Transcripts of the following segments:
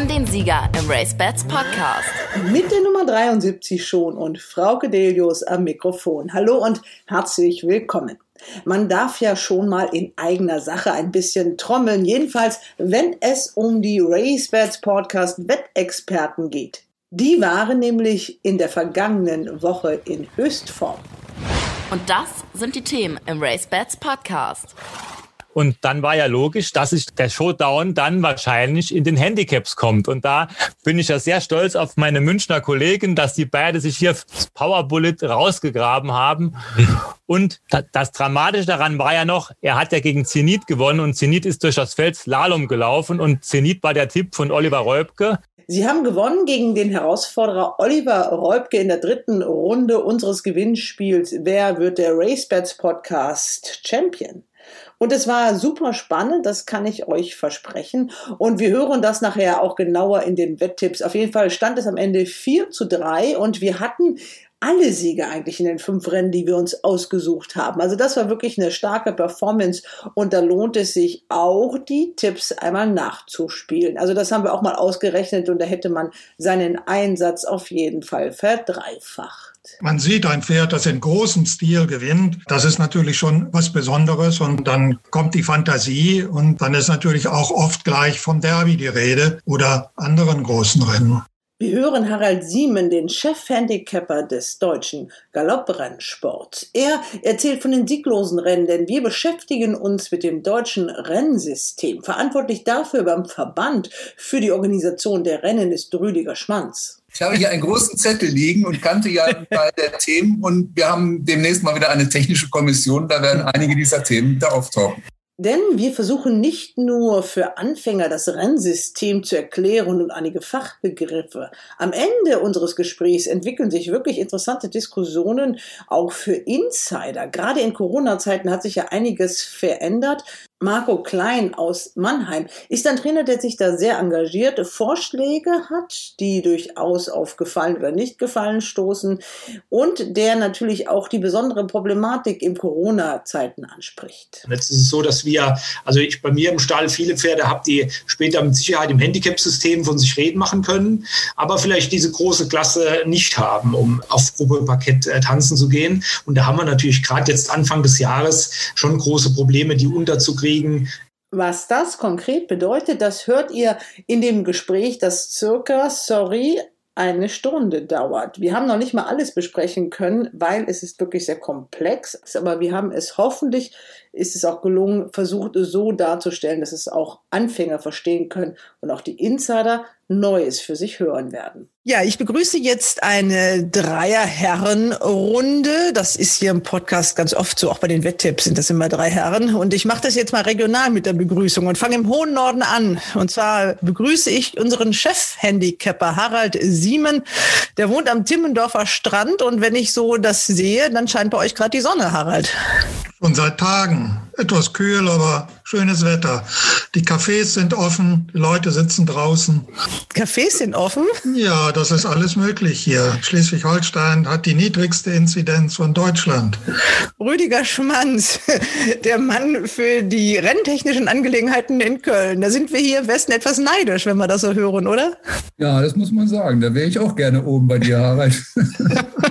haben den Sieger im Race Bats Podcast. Mit der Nummer 73 schon und Frauke Delius am Mikrofon. Hallo und herzlich willkommen. Man darf ja schon mal in eigener Sache ein bisschen trommeln, jedenfalls wenn es um die Race Bats Podcast Wettexperten geht. Die waren nämlich in der vergangenen Woche in Höchstform. Und das sind die Themen im Race Bats Podcast. Und dann war ja logisch, dass sich der Showdown dann wahrscheinlich in den Handicaps kommt. Und da bin ich ja sehr stolz auf meine Münchner Kollegen, dass die beide sich hier Power Bullet rausgegraben haben. Und das Dramatische daran war ja noch, er hat ja gegen Zenit gewonnen und Zenit ist durch das Feld Slalom gelaufen und Zenit war der Tipp von Oliver Reubke. Sie haben gewonnen gegen den Herausforderer Oliver Reubke in der dritten Runde unseres Gewinnspiels. Wer wird der RaceBets Podcast Champion? Und es war super spannend, das kann ich euch versprechen. Und wir hören das nachher auch genauer in den Wetttipps. Auf jeden Fall stand es am Ende 4 zu 3 und wir hatten alle Siege eigentlich in den fünf Rennen, die wir uns ausgesucht haben. Also das war wirklich eine starke Performance und da lohnt es sich auch, die Tipps einmal nachzuspielen. Also das haben wir auch mal ausgerechnet und da hätte man seinen Einsatz auf jeden Fall verdreifacht. Man sieht ein Pferd, das in großem Stil gewinnt. Das ist natürlich schon was Besonderes und dann kommt die Fantasie und dann ist natürlich auch oft gleich vom Derby die Rede oder anderen großen Rennen. Wir hören Harald Siemen, den Chef-Handicapper des deutschen Galopprennsports. Er erzählt von den sieglosen Rennen, denn wir beschäftigen uns mit dem deutschen Rennsystem. Verantwortlich dafür beim Verband für die Organisation der Rennen ist Rüdiger Schmanz. Ich habe hier einen großen Zettel liegen und kannte ja ein Teil der Themen und wir haben demnächst mal wieder eine technische Kommission, da werden einige dieser Themen da auftauchen. Denn wir versuchen nicht nur für Anfänger das Rennsystem zu erklären und einige Fachbegriffe. Am Ende unseres Gesprächs entwickeln sich wirklich interessante Diskussionen auch für Insider. Gerade in Corona-Zeiten hat sich ja einiges verändert. Marco Klein aus Mannheim ist ein Trainer, der sich da sehr engagiert, Vorschläge hat, die durchaus auf Gefallen oder nicht Gefallen stoßen und der natürlich auch die besondere Problematik in Corona-Zeiten anspricht. Jetzt ist es so, dass wir, also ich bei mir im Stall viele Pferde habe, die später mit Sicherheit im Handicap-System von sich reden machen können, aber vielleicht diese große Klasse nicht haben, um auf Gruppeparkett äh, tanzen zu gehen. Und da haben wir natürlich gerade jetzt Anfang des Jahres schon große Probleme, die unterzukriegen kriegen. Was das konkret bedeutet, das hört ihr in dem Gespräch, das circa, sorry, eine Stunde dauert. Wir haben noch nicht mal alles besprechen können, weil es ist wirklich sehr komplex. Aber wir haben es hoffentlich, ist es auch gelungen, versucht so darzustellen, dass es auch Anfänger verstehen können und auch die Insider Neues für sich hören werden. Ja, ich begrüße jetzt eine Dreier-Herren-Runde. Das ist hier im Podcast ganz oft so, auch bei den Wetttipps sind das immer drei Herren. Und ich mache das jetzt mal regional mit der Begrüßung und fange im hohen Norden an. Und zwar begrüße ich unseren Chef-Handicapper Harald Siemen. Der wohnt am Timmendorfer Strand und wenn ich so das sehe, dann scheint bei euch gerade die Sonne, Harald. Und seit Tagen. Etwas kühl, aber schönes Wetter. Die Cafés sind offen, die Leute sitzen draußen. Cafés sind offen? Ja, das ist alles möglich hier. Schleswig-Holstein hat die niedrigste Inzidenz von Deutschland. Rüdiger Schmanz, der Mann für die renntechnischen Angelegenheiten in Köln. Da sind wir hier im Westen etwas neidisch, wenn wir das so hören, oder? Ja, das muss man sagen. Da wäre ich auch gerne oben bei dir, Harald.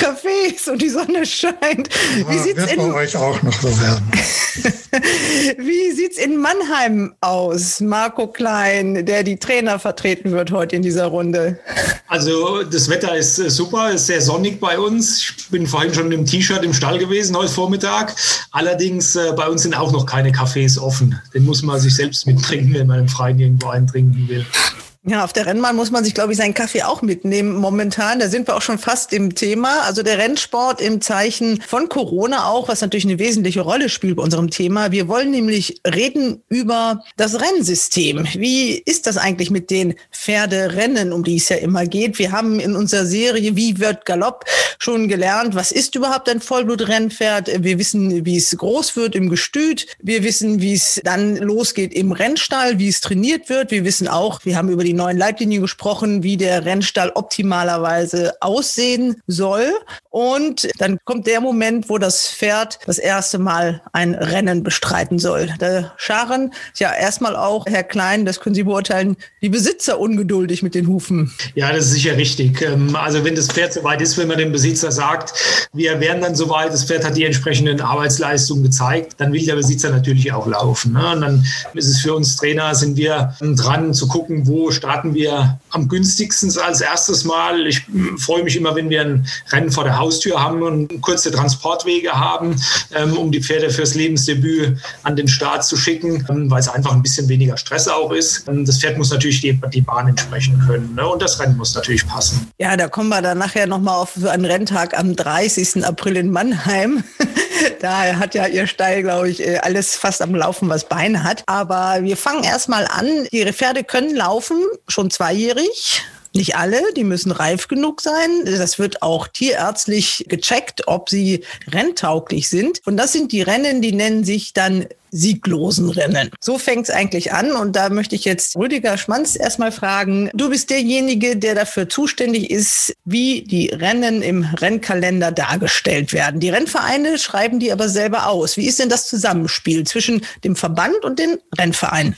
Cafés und die Sonne scheint. Wie ja, sieht's wird in, bei euch auch noch so werden. Wie sieht's in Mannheim aus? Marco Klein, der die Trainer vertreten wird heute in dieser Runde. Also das Wetter ist äh, super, ist sehr sonnig bei uns. Ich bin vorhin schon im T-Shirt im Stall gewesen heute Vormittag. Allerdings äh, bei uns sind auch noch keine Cafés offen. Den muss man sich selbst mitbringen, wenn man im Freien irgendwo eintrinken will. Ja, auf der Rennbahn muss man sich, glaube ich, seinen Kaffee auch mitnehmen momentan. Da sind wir auch schon fast im Thema. Also der Rennsport im Zeichen von Corona auch, was natürlich eine wesentliche Rolle spielt bei unserem Thema. Wir wollen nämlich reden über das Rennsystem. Wie ist das eigentlich mit den Pferderennen, um die es ja immer geht? Wir haben in unserer Serie Wie wird Galopp schon gelernt, was ist überhaupt ein Vollblutrennpferd. Wir wissen, wie es groß wird im Gestüt. Wir wissen, wie es dann losgeht im Rennstall, wie es trainiert wird. Wir wissen auch, wir haben über die neuen Leitlinien gesprochen, wie der Rennstall optimalerweise aussehen soll. Und dann kommt der Moment, wo das Pferd das erste Mal ein Rennen bestreiten soll. Da scharen ja erstmal auch, Herr Klein, das können Sie beurteilen, die Besitzer ungeduldig mit den Hufen. Ja, das ist sicher richtig. Ähm, also wenn das Pferd soweit ist, wenn man dem Besitzer sagt, wir wären dann soweit, das Pferd hat die entsprechenden Arbeitsleistungen gezeigt, dann will der Besitzer natürlich auch laufen. Ne? Und dann ist es für uns Trainer, sind wir dran zu gucken, wo starten wir am günstigsten als erstes Mal. Ich freue mich immer, wenn wir ein Rennen vor der Haustür haben und kurze Transportwege haben, ähm, um die Pferde fürs Lebensdebüt an den Start zu schicken, ähm, weil es einfach ein bisschen weniger Stress auch ist. Das Pferd muss natürlich die, die Bahn entsprechen können ne? und das Rennen muss natürlich passen. Ja, da kommen wir dann nachher nochmal auf einen Renntag am 30. April in Mannheim. da hat ja ihr Stall, glaube ich, äh, alles fast am Laufen, was Beine hat. Aber wir fangen erstmal an. Die Pferde können laufen, schon zweijährig. Nicht alle, die müssen reif genug sein. Das wird auch tierärztlich gecheckt, ob sie renntauglich sind. Und das sind die Rennen, die nennen sich dann sieglosen Rennen. So fängt es eigentlich an und da möchte ich jetzt Rüdiger Schmanz erstmal fragen. Du bist derjenige, der dafür zuständig ist, wie die Rennen im Rennkalender dargestellt werden. Die Rennvereine schreiben die aber selber aus. Wie ist denn das Zusammenspiel zwischen dem Verband und den Rennvereinen?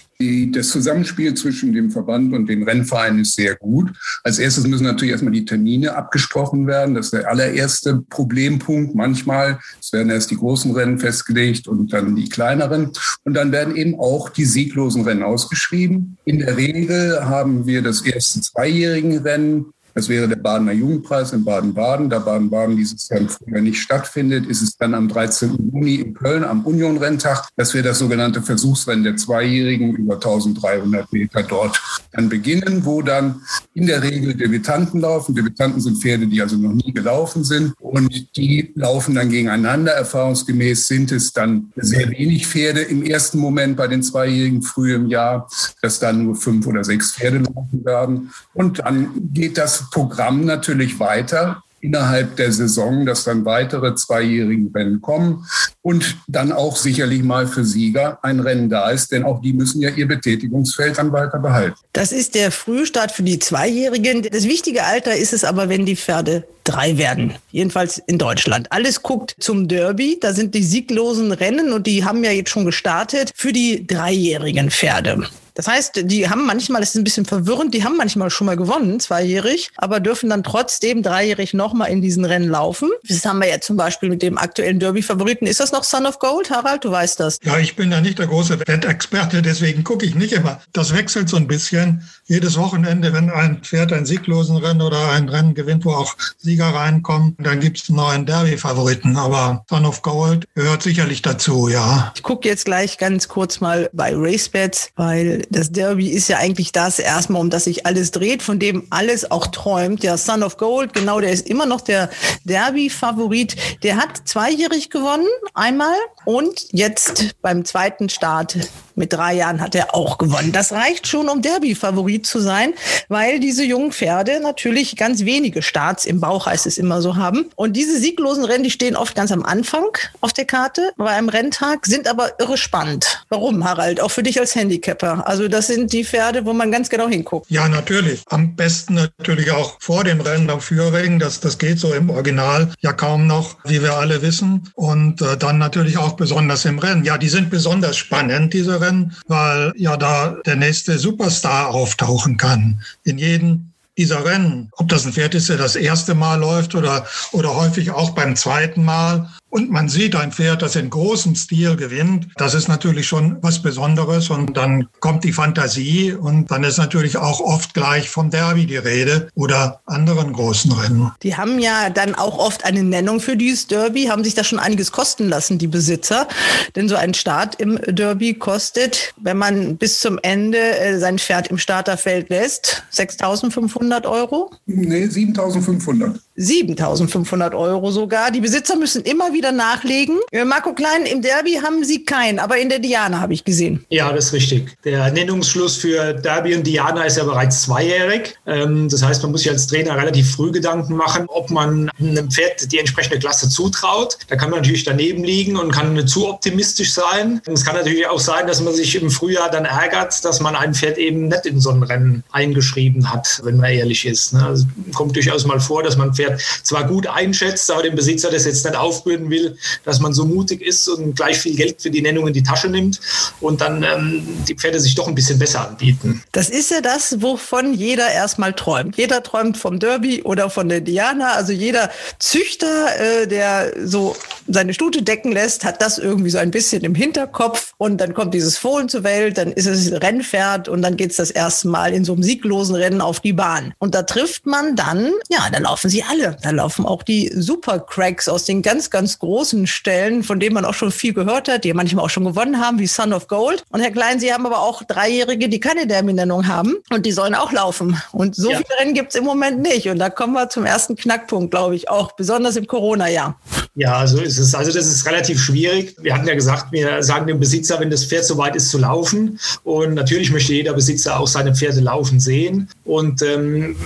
Das Zusammenspiel zwischen dem Verband und den Rennvereinen ist sehr gut. Als erstes müssen natürlich erstmal die Termine abgesprochen werden. Das ist der allererste Problempunkt. Manchmal werden erst die großen Rennen festgelegt und dann die kleineren. Und dann werden eben auch die sieglosen Rennen ausgeschrieben. In der Regel haben wir das erste zweijährigen Rennen das wäre der Badener Jugendpreis in Baden-Baden. Da Baden-Baden dieses Jahr früher nicht stattfindet, ist es dann am 13. Juni in Köln am Union-Renntag, dass wir das sogenannte Versuchsrennen der Zweijährigen über 1300 Meter dort dann beginnen, wo dann in der Regel Debütanten laufen. Debütanten sind Pferde, die also noch nie gelaufen sind und die laufen dann gegeneinander. Erfahrungsgemäß sind es dann sehr wenig Pferde im ersten Moment bei den Zweijährigen früh im Jahr, dass dann nur fünf oder sechs Pferde laufen werden. Und dann geht das Programm natürlich weiter innerhalb der Saison, dass dann weitere zweijährige Rennen kommen und dann auch sicherlich mal für Sieger ein Rennen da ist, denn auch die müssen ja ihr Betätigungsfeld dann weiter behalten. Das ist der Frühstart für die Zweijährigen. Das wichtige Alter ist es aber, wenn die Pferde drei werden. Jedenfalls in Deutschland. Alles guckt zum Derby. Da sind die sieglosen Rennen und die haben ja jetzt schon gestartet für die dreijährigen Pferde. Das heißt, die haben manchmal, das ist ein bisschen verwirrend, die haben manchmal schon mal gewonnen, zweijährig, aber dürfen dann trotzdem dreijährig nochmal in diesen Rennen laufen. Das haben wir ja zum Beispiel mit dem aktuellen Derby-Favoriten. Ist das noch Son of Gold, Harald? Du weißt das. Ja, ich bin ja nicht der große Wettexperte, deswegen gucke ich nicht immer. Das wechselt so ein bisschen. Jedes Wochenende, wenn ein Pferd ein sieglosen Rennen oder ein Rennen gewinnt, wo auch Sieger reinkommen, dann gibt es einen neuen Derby-Favoriten. Aber Son of Gold gehört sicherlich dazu, ja. Ich gucke jetzt gleich ganz kurz mal bei RaceBets, weil das Derby ist ja eigentlich das erstmal, um das sich alles dreht, von dem alles auch träumt. Der Son of Gold, genau, der ist immer noch der Derby-Favorit. Der hat zweijährig gewonnen, einmal, und jetzt beim zweiten Start mit drei Jahren hat er auch gewonnen. Das reicht schon, um Derby-Favorit zu sein, weil diese jungen Pferde natürlich ganz wenige Starts im Bauch, heißt es immer so, haben. Und diese sieglosen Rennen, die stehen oft ganz am Anfang auf der Karte bei einem Renntag, sind aber irre spannend. Warum, Harald? Auch für dich als Handicapper. Also das sind die Pferde, wo man ganz genau hinguckt. Ja, natürlich. Am besten natürlich auch vor dem Rennen am Führring. Das, das geht so im Original ja kaum noch, wie wir alle wissen. Und äh, dann natürlich auch besonders im Rennen. Ja, die sind besonders spannend, diese Rennen, weil ja da der nächste Superstar auftauchen kann. In jedem dieser Rennen. Ob das ein Pferd ist, der das erste Mal läuft oder, oder häufig auch beim zweiten Mal und man sieht ein Pferd, das in großem Stil gewinnt, das ist natürlich schon was Besonderes und dann kommt die Fantasie und dann ist natürlich auch oft gleich vom Derby die Rede oder anderen großen Rennen. Die haben ja dann auch oft eine Nennung für dieses Derby, haben sich da schon einiges kosten lassen, die Besitzer. Denn so ein Start im Derby kostet, wenn man bis zum Ende äh, sein Pferd im Starterfeld lässt, 6.500 Euro? Nee, 7.500. 7.500 Euro sogar. Die Besitzer müssen immer wieder nachlegen. Äh, Marco Klein, im Derby haben Sie keinen, aber in der Diana habe ich gesehen. Ja, das ist richtig. Der Nennungsschluss für Derby und Diana ist ja bereits zweijährig. Ähm, das heißt, man muss sich als Trainer relativ früh Gedanken machen, ob man einem Pferd die entsprechende Klasse zutraut. Da kann man natürlich daneben liegen und kann zu optimistisch sein. Es kann natürlich auch sein, dass man sich im Frühjahr dann ärgert, dass man ein Pferd eben nicht in so ein Rennen eingeschrieben hat, wenn man ehrlich ist. Ne? Also kommt durchaus mal vor, dass man ein Pferd zwar gut einschätzt, aber dem Besitzer das jetzt nicht aufbürden will, dass man so mutig ist und gleich viel Geld für die Nennung in die Tasche nimmt und dann ähm, die Pferde sich doch ein bisschen besser anbieten. Das ist ja das, wovon jeder erstmal träumt. Jeder träumt vom Derby oder von der Diana. Also jeder Züchter, äh, der so seine Stute decken lässt, hat das irgendwie so ein bisschen im Hinterkopf. Und dann kommt dieses Fohlen zur Welt, dann ist es Rennpferd und dann geht es das erste Mal in so einem sieglosen Rennen auf die Bahn. Und da trifft man dann, ja, da laufen sie alle. Da laufen auch die Supercracks aus den ganz, ganz großen Stellen, von denen man auch schon viel gehört hat, die manchmal auch schon gewonnen haben, wie Son of Gold. Und Herr Klein, Sie haben aber auch Dreijährige, die keine Derby-Nennung haben und die sollen auch laufen. Und so ja. viele Rennen gibt es im Moment nicht. Und da kommen wir zum ersten Knackpunkt, glaube ich, auch besonders im Corona-Jahr. Ja, so ist es. Also das ist relativ schwierig. Wir hatten ja gesagt, wir sagen dem Besitzer, wenn das Pferd soweit ist, zu laufen. Und natürlich möchte jeder Besitzer auch seine Pferde laufen sehen. Und ähm,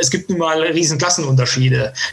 es gibt nun mal riesen Klassenunterschiede,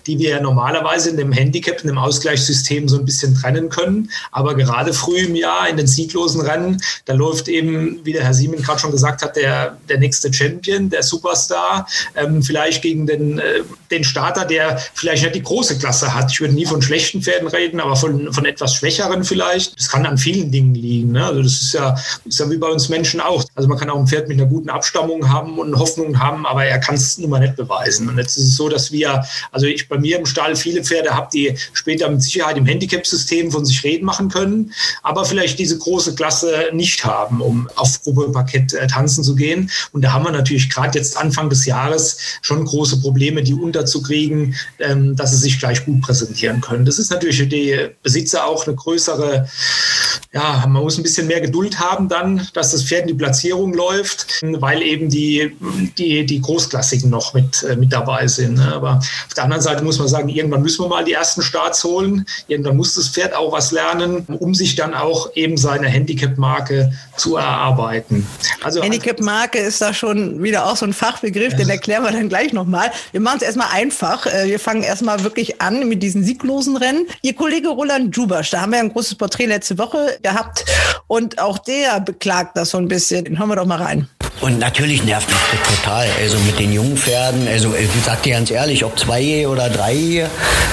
die wir normalerweise in dem Handicap, in dem Ausgleichssystem so ein bisschen trennen können. Aber gerade früh im Jahr in den sieglosen Rennen, da läuft eben, wie der Herr Siemen gerade schon gesagt hat, der, der nächste Champion, der Superstar, ähm, vielleicht gegen den, äh, den Starter, der vielleicht nicht die große Klasse hat. Ich würde nie von schlechten Pferden reden, aber von, von etwas schwächeren vielleicht. Das kann an vielen Dingen liegen. Ne? Also das ist ja, ist ja wie bei uns Menschen auch. Also man kann auch ein Pferd mit einer guten Abstammung haben und Hoffnungen haben, aber er kann es nun mal nicht beweisen. Und jetzt ist es so, dass wir, also ich bei mir im Stall viele Pferde habe, die später mit Sicherheit im Handicap-System von sich reden machen können, aber vielleicht diese große Klasse nicht haben, um auf Probeparkett äh, tanzen zu gehen. Und da haben wir natürlich gerade jetzt Anfang des Jahres schon große Probleme, die unterzukriegen, ähm, dass sie sich gleich gut präsentieren können. Das ist natürlich für die Besitzer auch eine größere, ja, man muss ein bisschen mehr Geduld haben dann, dass das Pferd in die Platzierung läuft, weil eben die, die, die Großklassiken noch mit, äh, mit dabei sind. Ne? Aber auf der anderen Seite muss man sagen, irgendwann müssen wir mal die ersten Starts holen. Irgendwann muss das Pferd auch was lernen, um sich dann auch eben seine Handicap-Marke zu erarbeiten. Also Handicap-Marke ist da schon wieder auch so ein Fachbegriff, ja. den erklären wir dann gleich nochmal. Wir machen es erstmal einfach. Äh, wir fangen erstmal wirklich an mit diesen sieglosen Rennen. Ihr Kollege Roland Jubasch, da haben wir ein großes Porträt letzte Woche gehabt und auch der beklagt das so ein bisschen. Den hören wir doch mal rein. Und natürlich nervt mich das total. Also mit den jungen Pferden, also ich sag dir ganz ehrlich, ob zwei oder drei,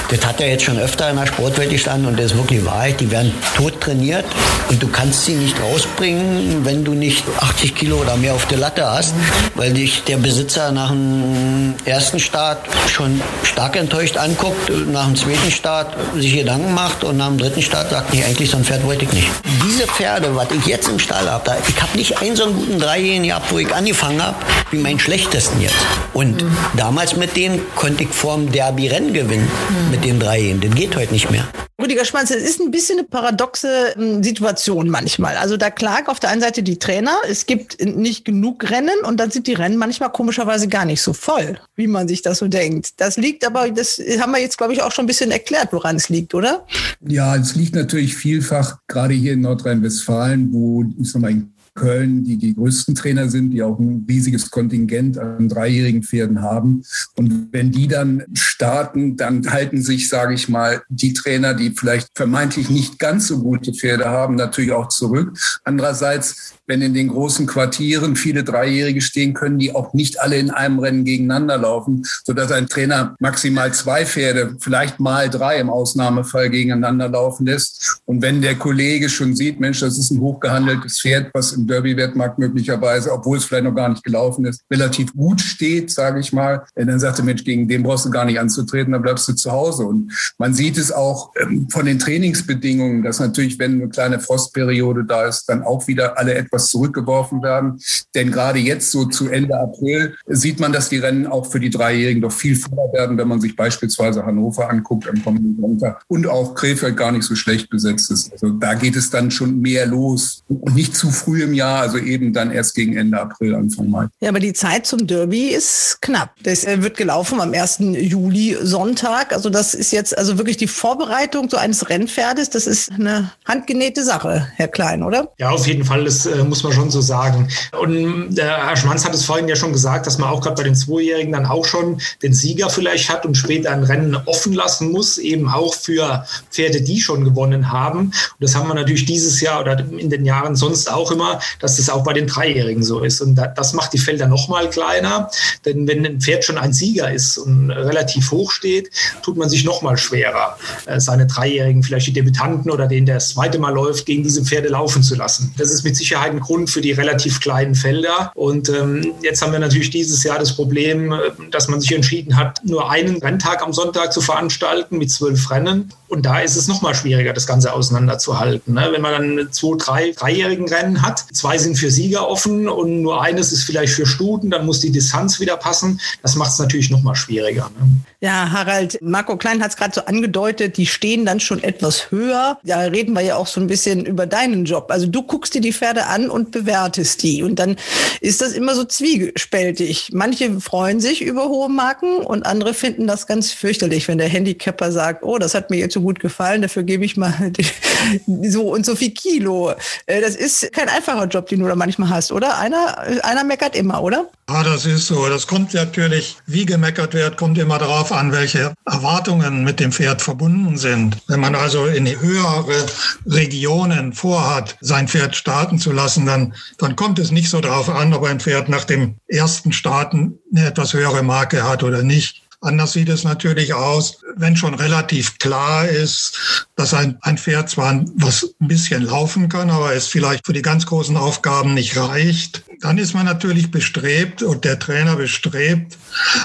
das hat er jetzt schon öfter in der Sportwelt gestanden und das ist wirklich Wahrheit. Die werden tot trainiert und du kannst sie nicht rausbringen, wenn du nicht 80 Kilo oder mehr auf der Latte hast, weil dich der Besitzer nach dem ersten Start schon stark enttäuscht anguckt, nach dem zweiten Start sich Gedanken macht und nach dem dritten Start sagt, nee, eigentlich so ein Pferd wollte ich nicht. Diese Pferde, was ich jetzt im Stall habe, ich habe nicht einen so einen guten Dreijährigen gehabt, wo ich angefangen habe, wie meinen schlechtesten jetzt. Und mhm. damals mit denen konnte ich vorm Derby Rennen gewinnen, mhm. mit den Dreijährigen. Das geht heute nicht mehr. Rüdiger Schmanz, es ist ein bisschen eine paradoxe hm, Situation manchmal. Also da klagen auf der einen Seite die Trainer, es gibt nicht genug Rennen und dann sind die Rennen manchmal komischerweise gar nicht so voll, wie man sich das so denkt. Das liegt aber, das haben wir jetzt, glaube ich, auch schon ein bisschen erklärt, woran es liegt, oder? Ja, es liegt natürlich vielfach, gerade hier in Nordrhein-Westfalen, wo, ich sag mal, Köln, die die größten Trainer sind, die auch ein riesiges Kontingent an dreijährigen Pferden haben. Und wenn die dann starten, dann halten sich, sage ich mal, die Trainer, die vielleicht vermeintlich nicht ganz so gute Pferde haben, natürlich auch zurück. Andererseits wenn in den großen Quartieren viele Dreijährige stehen, können die auch nicht alle in einem Rennen gegeneinander laufen, sodass ein Trainer maximal zwei Pferde, vielleicht mal drei im Ausnahmefall gegeneinander laufen lässt. Und wenn der Kollege schon sieht, Mensch, das ist ein hochgehandeltes Pferd, was im Derby-Wettmarkt möglicherweise, obwohl es vielleicht noch gar nicht gelaufen ist, relativ gut steht, sage ich mal, dann sagt er, Mensch, gegen den brauchst du gar nicht anzutreten, dann bleibst du zu Hause. Und man sieht es auch ähm, von den Trainingsbedingungen, dass natürlich, wenn eine kleine Frostperiode da ist, dann auch wieder alle etwas etwas zurückgeworfen werden. Denn gerade jetzt, so zu Ende April, sieht man, dass die Rennen auch für die Dreijährigen doch viel voller werden, wenn man sich beispielsweise Hannover anguckt am kommenden Sonntag und auch Krefeld gar nicht so schlecht besetzt ist. Also da geht es dann schon mehr los und nicht zu früh im Jahr, also eben dann erst gegen Ende April, Anfang Mai. Ja, aber die Zeit zum Derby ist knapp. Das äh, wird gelaufen am 1. Juli Derby-Sonntag. Also das ist jetzt also wirklich die Vorbereitung so eines Rennpferdes. Das ist eine handgenähte Sache, Herr Klein, oder? Ja, auf jeden Fall. Das äh, muss man schon so sagen. Und der Herr Schmanz hat es vorhin ja schon gesagt, dass man auch gerade bei den Zweijährigen dann auch schon den Sieger vielleicht hat und später ein Rennen offen lassen muss, eben auch für Pferde, die schon gewonnen haben. Und das haben wir natürlich dieses Jahr oder in den Jahren sonst auch immer, dass das auch bei den Dreijährigen so ist. Und das macht die Felder noch mal kleiner, denn wenn ein Pferd schon ein Sieger ist und relativ hoch steht, tut man sich noch mal schwerer, äh, seine Dreijährigen, vielleicht die Debütanten oder den, der das zweite Mal läuft, gegen diese Pferde laufen zu lassen. Das ist mit Sicherheit ein Grund für die relativ kleinen Felder. Und ähm, jetzt haben wir natürlich dieses Jahr das Problem, äh, dass man sich entschieden hat, nur einen Renntag am Sonntag zu veranstalten mit zwölf Rennen. Und da ist es noch mal schwieriger, das Ganze auseinanderzuhalten. Ne? Wenn man dann zwei, drei dreijährigen Rennen hat, zwei sind für Sieger offen und nur eines ist vielleicht für Stuten, dann muss die Distanz wieder passen. Das macht es natürlich noch mal schwieriger. Ne? Ja, Harald, Marco Klein hat es gerade so angedeutet, die stehen dann schon etwas höher. Da reden wir ja auch so ein bisschen über deinen Job. Also du guckst dir die Pferde an und bewertest die. Und dann ist das immer so zwiespältig. Manche freuen sich über hohe Marken und andere finden das ganz fürchterlich, wenn der Handicapper sagt, oh, das hat mir jetzt so gut gefallen, dafür gebe ich mal so und so viel Kilo. Äh, das ist kein einfacher Job, den du da manchmal hast, oder? Einer, einer meckert immer, oder? Ja, das ist so. Das kommt natürlich, wie gemeckert wird, kommt immer darauf an, welche Erwartungen mit dem Pferd verbunden sind. Wenn man also in höhere Regionen vorhat, sein Pferd starten zu lassen, dann, dann kommt es nicht so darauf an, ob ein Pferd nach dem ersten Starten eine etwas höhere Marke hat oder nicht. Anders sieht es natürlich aus, wenn schon relativ klar ist, dass ein, ein Pferd zwar was ein bisschen laufen kann, aber es vielleicht für die ganz großen Aufgaben nicht reicht. Dann ist man natürlich bestrebt und der Trainer bestrebt,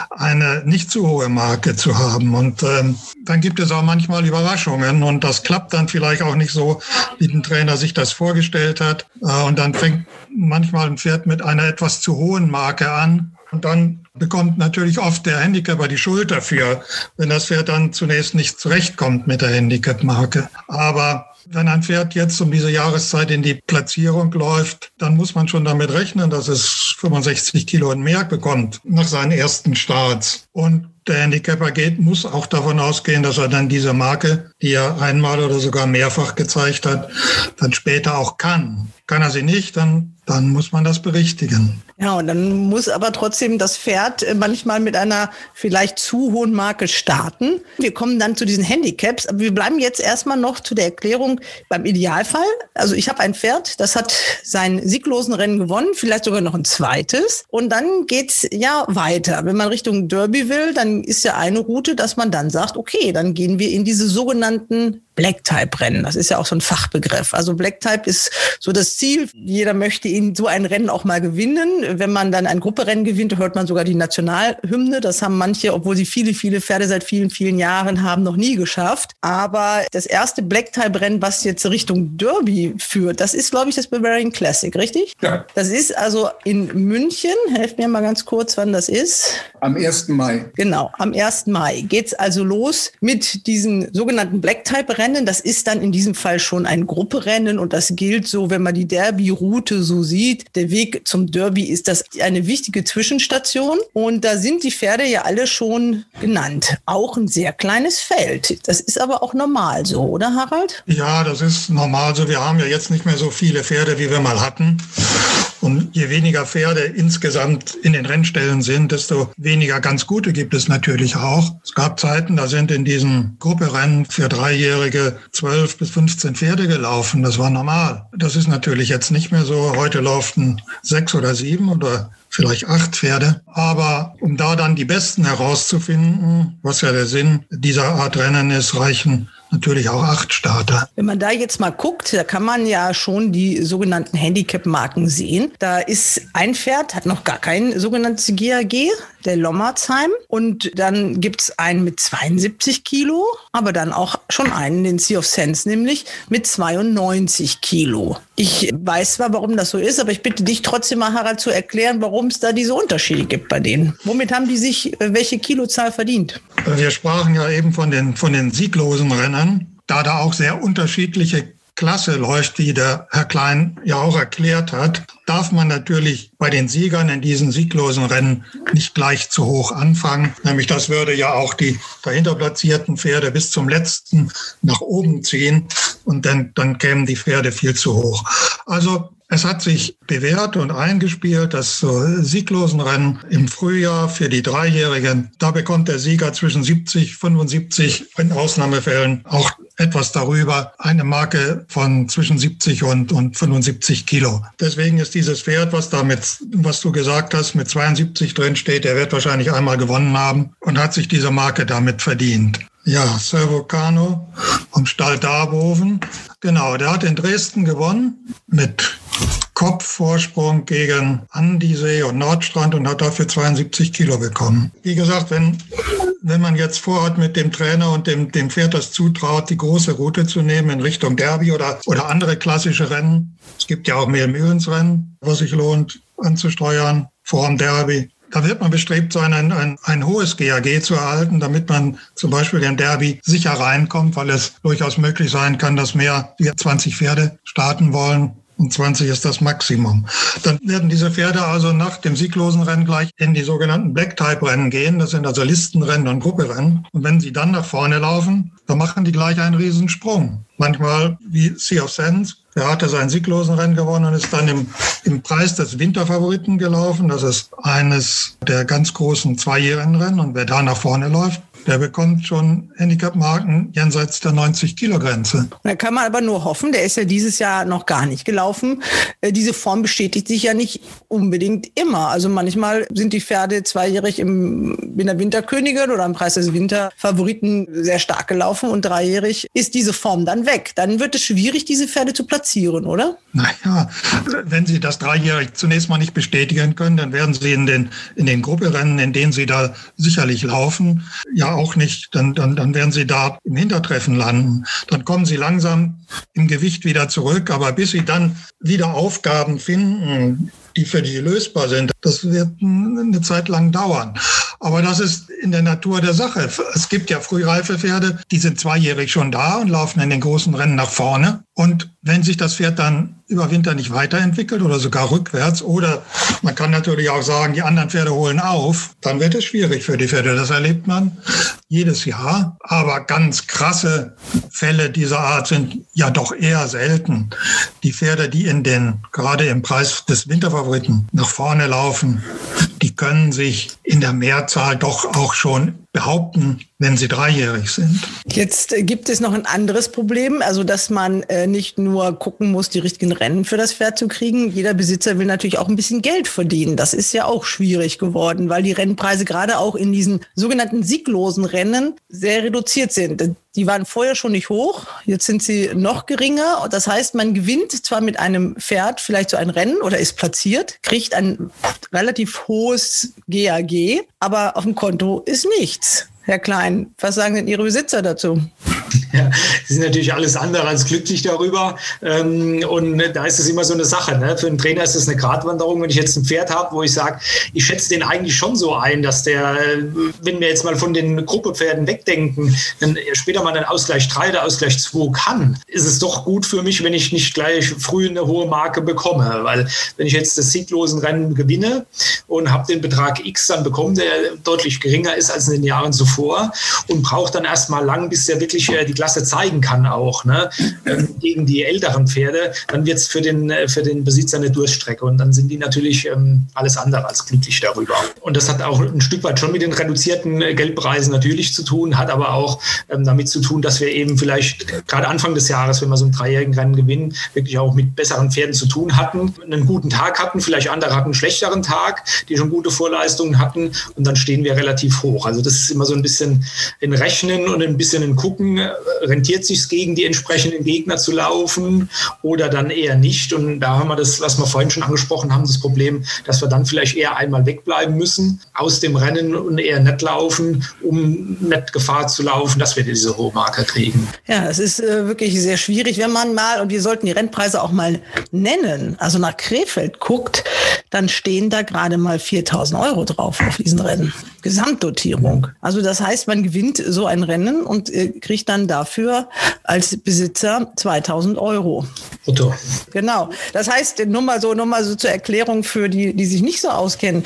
eine nicht zu hohe Marke zu haben. Und ähm, dann gibt es auch manchmal Überraschungen und das klappt dann vielleicht auch nicht so, wie ein Trainer sich das vorgestellt hat. Äh, und dann fängt manchmal ein Pferd mit einer etwas zu hohen Marke an. Und dann bekommt natürlich oft der Handicapper die Schuld dafür, wenn das Pferd dann zunächst nicht zurechtkommt mit der Handicap-Marke. Aber wenn ein Pferd jetzt um diese Jahreszeit in die Platzierung läuft, dann muss man schon damit rechnen, dass es 65 Kilo und mehr bekommt nach seinen ersten Starts. Und der Handicapper geht, muss auch davon ausgehen, dass er dann diese Marke, die er einmal oder sogar mehrfach gezeigt hat, dann später auch kann. Kann er sie nicht, dann, dann muss man das berichtigen. Ja, und dann muss aber trotzdem das Pferd äh, manchmal mit einer vielleicht zu hohen Marke starten. Wir kommen dann zu diesen Handicaps, aber wir bleiben jetzt erstmal noch zu der Erklärung beim Idealfall. Also ich habe ein Pferd, das hat sein sieglosen Rennen gewonnen, vielleicht sogar noch ein zweites. Und dann geht's ja weiter. Wenn man Richtung Derby will, dann ist ja eine Route, dass man dann sagt, okay, dann gehen wir in diese sogenannten Black-Type-Rennen. Das ist ja auch so ein Fachbegriff. Also Black-Type ist so das Ziel. Jeder möchte in so ein Rennen auch mal gewinnen. Wenn man dann ein Grupperennen gewinnt, hört man sogar die Nationalhymne. Das haben manche, obwohl sie viele, viele Pferde seit vielen, vielen Jahren haben, noch nie geschafft. Aber das erste Black-Type-Rennen, was jetzt Richtung Derby führt, das ist, glaube ich, das Bavarian Classic, richtig? Ja. Das ist also in München. Helft mir mal ganz kurz, wann das ist. Am 1. Mai. Genau, am 1. Mai geht's also los mit diesen sogenannten Black-Type-Rennen. Rennen. Das ist dann in diesem Fall schon ein Grupperennen und das gilt so, wenn man die Derby-Route so sieht. Der Weg zum Derby ist das eine wichtige Zwischenstation und da sind die Pferde ja alle schon genannt. Auch ein sehr kleines Feld. Das ist aber auch normal so, oder Harald? Ja, das ist normal so. Wir haben ja jetzt nicht mehr so viele Pferde, wie wir mal hatten. Und je weniger Pferde insgesamt in den Rennstellen sind, desto weniger ganz gute gibt es natürlich auch. Es gab Zeiten, da sind in diesen Grupperennen für Dreijährige zwölf bis 15 Pferde gelaufen. Das war normal. Das ist natürlich jetzt nicht mehr so. Heute laufen sechs oder sieben oder vielleicht acht Pferde. Aber um da dann die Besten herauszufinden, was ja der Sinn dieser Art Rennen ist, reichen natürlich auch acht Starter. Wenn man da jetzt mal guckt, da kann man ja schon die sogenannten Handicap-Marken sehen. Da ist ein Pferd, hat noch gar kein sogenanntes GAG, der Lommerzheim. Und dann gibt's einen mit 72 Kilo, aber dann auch schon einen, den Sea of Sense, nämlich mit 92 Kilo. Ich weiß zwar, warum das so ist, aber ich bitte dich trotzdem mal, Harald, zu erklären, warum es da diese Unterschiede gibt bei denen. Womit haben die sich äh, welche Kilozahl verdient? Wir sprachen ja eben von den, von den sieglosen Rennern, da da auch sehr unterschiedliche Klasse läuft, wie der Herr Klein ja auch erklärt hat, darf man natürlich bei den Siegern in diesen sieglosen Rennen nicht gleich zu hoch anfangen. Nämlich das würde ja auch die dahinter platzierten Pferde bis zum letzten nach oben ziehen und dann, dann kämen die Pferde viel zu hoch. Also es hat sich bewährt und eingespielt, dass so sieglosen Rennen im Frühjahr für die Dreijährigen, da bekommt der Sieger zwischen 70, 75, in Ausnahmefällen auch etwas darüber, eine Marke von zwischen 70 und, und 75 Kilo. Deswegen ist dieses Pferd, was da mit, was du gesagt hast, mit 72 drin steht, der wird wahrscheinlich einmal gewonnen haben und hat sich diese Marke damit verdient. Ja, Servocano vom Stall Darboven. Genau, der hat in Dresden gewonnen mit Kopfvorsprung gegen Andisee und Nordstrand und hat dafür 72 Kilo bekommen. Wie gesagt, wenn, wenn man jetzt vorhat, mit dem Trainer und dem, dem Pferd das zutraut, die große Route zu nehmen in Richtung Derby oder, oder andere klassische Rennen, es gibt ja auch mehr Mühlensrennen, was sich lohnt anzusteuern vor dem Derby. Da wird man bestrebt sein, ein, ein, ein hohes GAG zu erhalten, damit man zum Beispiel im Derby sicher reinkommt, weil es durchaus möglich sein kann, dass mehr wie 20 Pferde starten wollen und 20 ist das Maximum. Dann werden diese Pferde also nach dem sieglosen Rennen gleich in die sogenannten Black-Type-Rennen gehen. Das sind also Listenrennen und Grupperennen. Und wenn sie dann nach vorne laufen, dann machen die gleich einen Riesensprung. Manchmal wie Sea of Sands. Der hatte seinen sieglosen Rennen gewonnen und ist dann im, im Preis des Winterfavoriten gelaufen. Das ist eines der ganz großen zweijährigen Rennen. Und wer da nach vorne läuft, der bekommt schon Handicap-Marken jenseits der 90-Kilo-Grenze. Da kann man aber nur hoffen, der ist ja dieses Jahr noch gar nicht gelaufen. Äh, diese Form bestätigt sich ja nicht unbedingt immer. Also manchmal sind die Pferde zweijährig im, in der Winterkönigin oder im Preis des Winterfavoriten sehr stark gelaufen und dreijährig ist diese Form dann weg. Dann wird es schwierig, diese Pferde zu platzieren, oder? Naja, wenn Sie das dreijährig zunächst mal nicht bestätigen können, dann werden Sie in den, in den Grupperennen, in denen Sie da sicherlich laufen, ja auch nicht, dann, dann, dann werden sie da im Hintertreffen landen. Dann kommen sie langsam im Gewicht wieder zurück, aber bis sie dann wieder Aufgaben finden, die für die lösbar sind, das wird eine Zeit lang dauern. Aber das ist in der Natur der Sache. Es gibt ja frühreife Pferde, die sind zweijährig schon da und laufen in den großen Rennen nach vorne. Und wenn sich das Pferd dann über Winter nicht weiterentwickelt oder sogar rückwärts, oder man kann natürlich auch sagen, die anderen Pferde holen auf, dann wird es schwierig für die Pferde. Das erlebt man jedes Jahr. Aber ganz krasse Fälle dieser Art sind ja doch eher selten. Die Pferde, die in den, gerade im Preis des Winterfavoriten nach vorne laufen, die können sich in der Mehrzahl doch auch schon behaupten, wenn sie dreijährig sind. Jetzt äh, gibt es noch ein anderes Problem, also dass man äh, nicht nur gucken muss, die richtigen Rennen für das Pferd zu kriegen. Jeder Besitzer will natürlich auch ein bisschen Geld verdienen. Das ist ja auch schwierig geworden, weil die Rennpreise gerade auch in diesen sogenannten sieglosen Rennen sehr reduziert sind. Die waren vorher schon nicht hoch, jetzt sind sie noch geringer. Das heißt, man gewinnt zwar mit einem Pferd vielleicht so ein Rennen oder ist platziert, kriegt ein relativ hohes GAG, aber auf dem Konto ist nichts. Herr Klein, was sagen denn Ihre Besitzer dazu? Ja, sie sind natürlich alles andere als glücklich darüber. Ähm, und da ist es immer so eine Sache. Ne? Für einen Trainer ist es eine Gratwanderung. Wenn ich jetzt ein Pferd habe, wo ich sage, ich schätze den eigentlich schon so ein, dass der, wenn wir jetzt mal von den Gruppepferden wegdenken, dann später mal einen Ausgleich 3 oder Ausgleich 2 kann, ist es doch gut für mich, wenn ich nicht gleich früh eine hohe Marke bekomme. Weil wenn ich jetzt das sieglosen Rennen gewinne und habe den Betrag X dann bekommen, der deutlich geringer ist als in den Jahren zuvor und brauche dann erstmal lang, bis der wirklich die Klasse zeigen kann auch, ne? Ähm, gegen die älteren Pferde, dann wird es für den, äh, für den Besitzer eine Durststrecke und dann sind die natürlich ähm, alles andere als glücklich darüber. Und das hat auch ein Stück weit schon mit den reduzierten äh, Geldpreisen natürlich zu tun, hat aber auch ähm, damit zu tun, dass wir eben vielleicht gerade Anfang des Jahres, wenn wir so einen dreijährigen Rennen gewinnen, wirklich auch mit besseren Pferden zu tun hatten, einen guten Tag hatten, vielleicht andere hatten einen schlechteren Tag, die schon gute Vorleistungen hatten und dann stehen wir relativ hoch. Also das ist immer so ein bisschen ein Rechnen und ein bisschen ein Gucken, rentiert sich gegen die entsprechenden Gegner zu laufen oder dann eher nicht. Und da haben wir das, was wir vorhin schon angesprochen haben, das Problem, dass wir dann vielleicht eher einmal wegbleiben müssen aus dem Rennen und eher nicht laufen, um nicht Gefahr zu laufen, dass wir diese hohe Marke kriegen. Ja, es ist äh, wirklich sehr schwierig, wenn man mal, und wir sollten die Rennpreise auch mal nennen, also nach Krefeld guckt, dann stehen da gerade mal 4000 Euro drauf auf diesen Rennen. Gesamtdotierung. Also das heißt, man gewinnt so ein Rennen und äh, kriegt dann dafür als Besitzer 2000 Euro. Brutto. Genau. Das heißt, nur mal so, nur mal so zur Erklärung für die, die sich nicht so auskennen.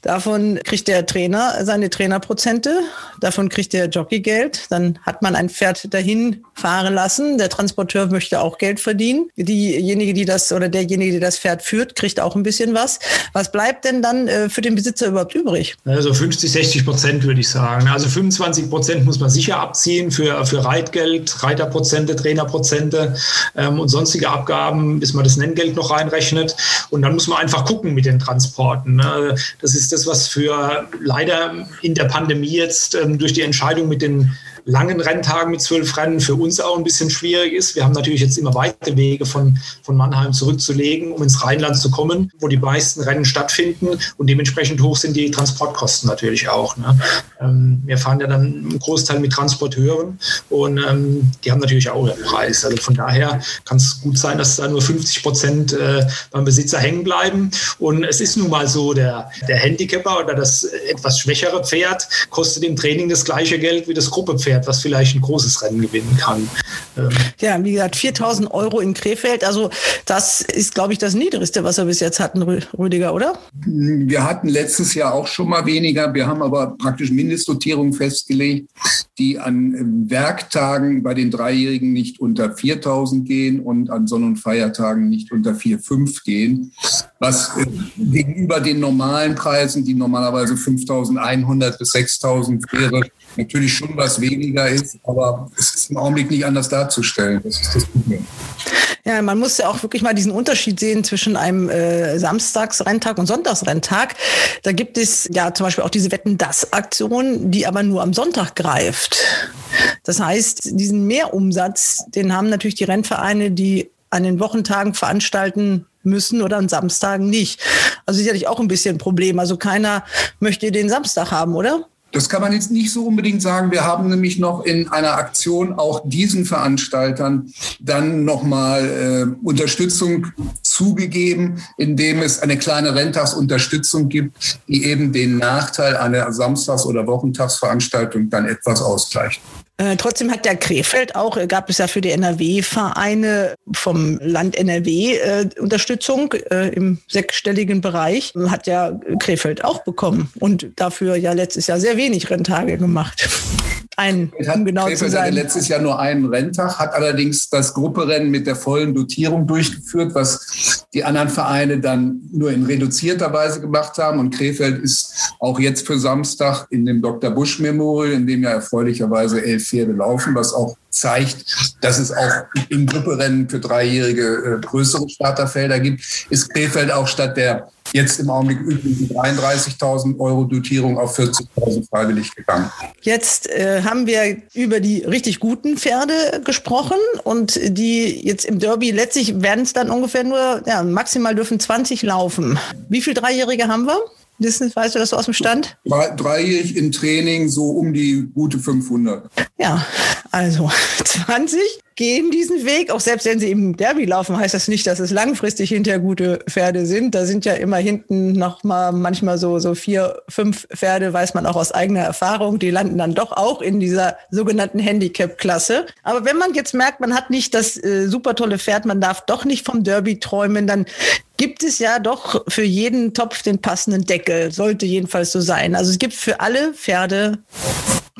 Davon kriegt der Trainer seine Trainerprozente, davon kriegt der Jockey Geld, dann hat man ein Pferd dahin fahren lassen. Der Transporteur möchte auch Geld verdienen. Diejenige, die das oder derjenige, der das Pferd führt, kriegt auch ein bisschen was. Was bleibt denn dann äh, für den Besitzer überhaupt übrig? Also 50, 60 Prozent würde ich sagen. Also 25 Prozent muss man sicher abziehen für, für Reitgeld, Reiterprozente, Trainerprozente ähm, und sonstige Abgaben, bis man das Nenngeld noch reinrechnet. Und dann muss man einfach gucken mit den Transporten. Ne? Das ist das, was für leider in der Pandemie jetzt ähm, durch die Entscheidung mit den langen Renntagen mit zwölf Rennen für uns auch ein bisschen schwierig ist. Wir haben natürlich jetzt immer weite Wege von, von Mannheim zurückzulegen, um ins Rheinland zu kommen, wo die meisten Rennen stattfinden und dementsprechend hoch sind die Transportkosten natürlich auch. Ne? Ähm, wir fahren ja dann einen Großteil mit Transporteuren und ähm, die haben natürlich auch ihren Preis. Also von daher kann es gut sein, dass da nur 50 Prozent äh, beim Besitzer hängen bleiben. Und es ist nun mal so, der, der Handicapper oder das etwas schwächere Pferd kostet im Training das gleiche Geld wie das Gruppepferd fährt, was vielleicht ein großes Rennen gewinnen kann. Ähm ja, wie gesagt, 4000 Euro in Krefeld. Also das ist, glaube ich, das Niedrigste, was wir bis jetzt hatten, Rüdiger, oder? Wir hatten letztes Jahr auch schon mal weniger. Wir haben aber praktisch Mindestdotierung festgelegt, die an Werktagen bei den Dreijährigen nicht unter 4000 gehen und an Sonn- und Feiertagen nicht unter 4,5 gehen, was äh, gegenüber den normalen Preisen, die normalerweise 5100 bis 6000 wäre, natürlich schon was weniger ist, aber es ist im Augenblick nicht anders darzustellen. Das ist das Problem. Ja, man muss ja auch wirklich mal diesen Unterschied sehen zwischen einem äh, Samstagsrenntag und Sonntagsrenntag. Da gibt es ja zum Beispiel auch diese Wetten-Das-Aktion, die aber nur am Sonntag greift. Das heißt, diesen Mehrumsatz, den haben natürlich die Rennvereine, die an den Wochentagen veranstalten müssen oder an Samstagen nicht. Also sicherlich auch ein bisschen ein Problem. Also keiner möchte den Samstag haben, oder? Das kann man jetzt nicht so unbedingt sagen. Wir haben nämlich noch in einer Aktion auch diesen Veranstaltern dann nochmal äh, Unterstützung zugegeben, indem es eine kleine Renntagsunterstützung gibt, die eben den Nachteil einer Samstags- oder Wochentagsveranstaltung dann etwas ausgleicht. Äh, trotzdem hat der Krefeld auch, äh, gab es ja für die NRW-Vereine vom Land NRW äh, Unterstützung äh, im sechsstelligen Bereich. Hat ja Krefeld auch bekommen und dafür ja letztes Jahr sehr wenig Renntage gemacht. Ein, um genau Krefeld zu sein. hatte letztes Jahr nur einen Renntag, hat allerdings das Grupperennen mit der vollen Dotierung durchgeführt, was die anderen Vereine dann nur in reduzierter Weise gemacht haben. Und Krefeld ist auch jetzt für Samstag in dem Dr. Busch Memorial, in dem ja erfreulicherweise elf Pferde laufen, was auch zeigt, dass es auch im Grupperennen für Dreijährige äh, größere Starterfelder gibt, ist Krefeld auch statt der jetzt im Augenblick üblichen 33.000 Euro Dotierung auf 40.000 freiwillig gegangen. Jetzt äh, haben wir über die richtig guten Pferde gesprochen und die jetzt im Derby letztlich werden es dann ungefähr nur, ja, maximal dürfen 20 laufen. Wie viele Dreijährige haben wir? Wissen, weißt du das so aus dem Stand? Dreijährig im Training so um die gute 500. Ja, also 20 gehen diesen Weg. Auch selbst wenn sie im Derby laufen, heißt das nicht, dass es langfristig hinterher gute Pferde sind. Da sind ja immer hinten noch mal manchmal so, so vier, fünf Pferde, weiß man auch aus eigener Erfahrung. Die landen dann doch auch in dieser sogenannten Handicap-Klasse. Aber wenn man jetzt merkt, man hat nicht das äh, super tolle Pferd, man darf doch nicht vom Derby träumen, dann gibt es ja doch für jeden Topf den passenden Deckel. Sollte jedenfalls so sein. Also es gibt für alle Pferde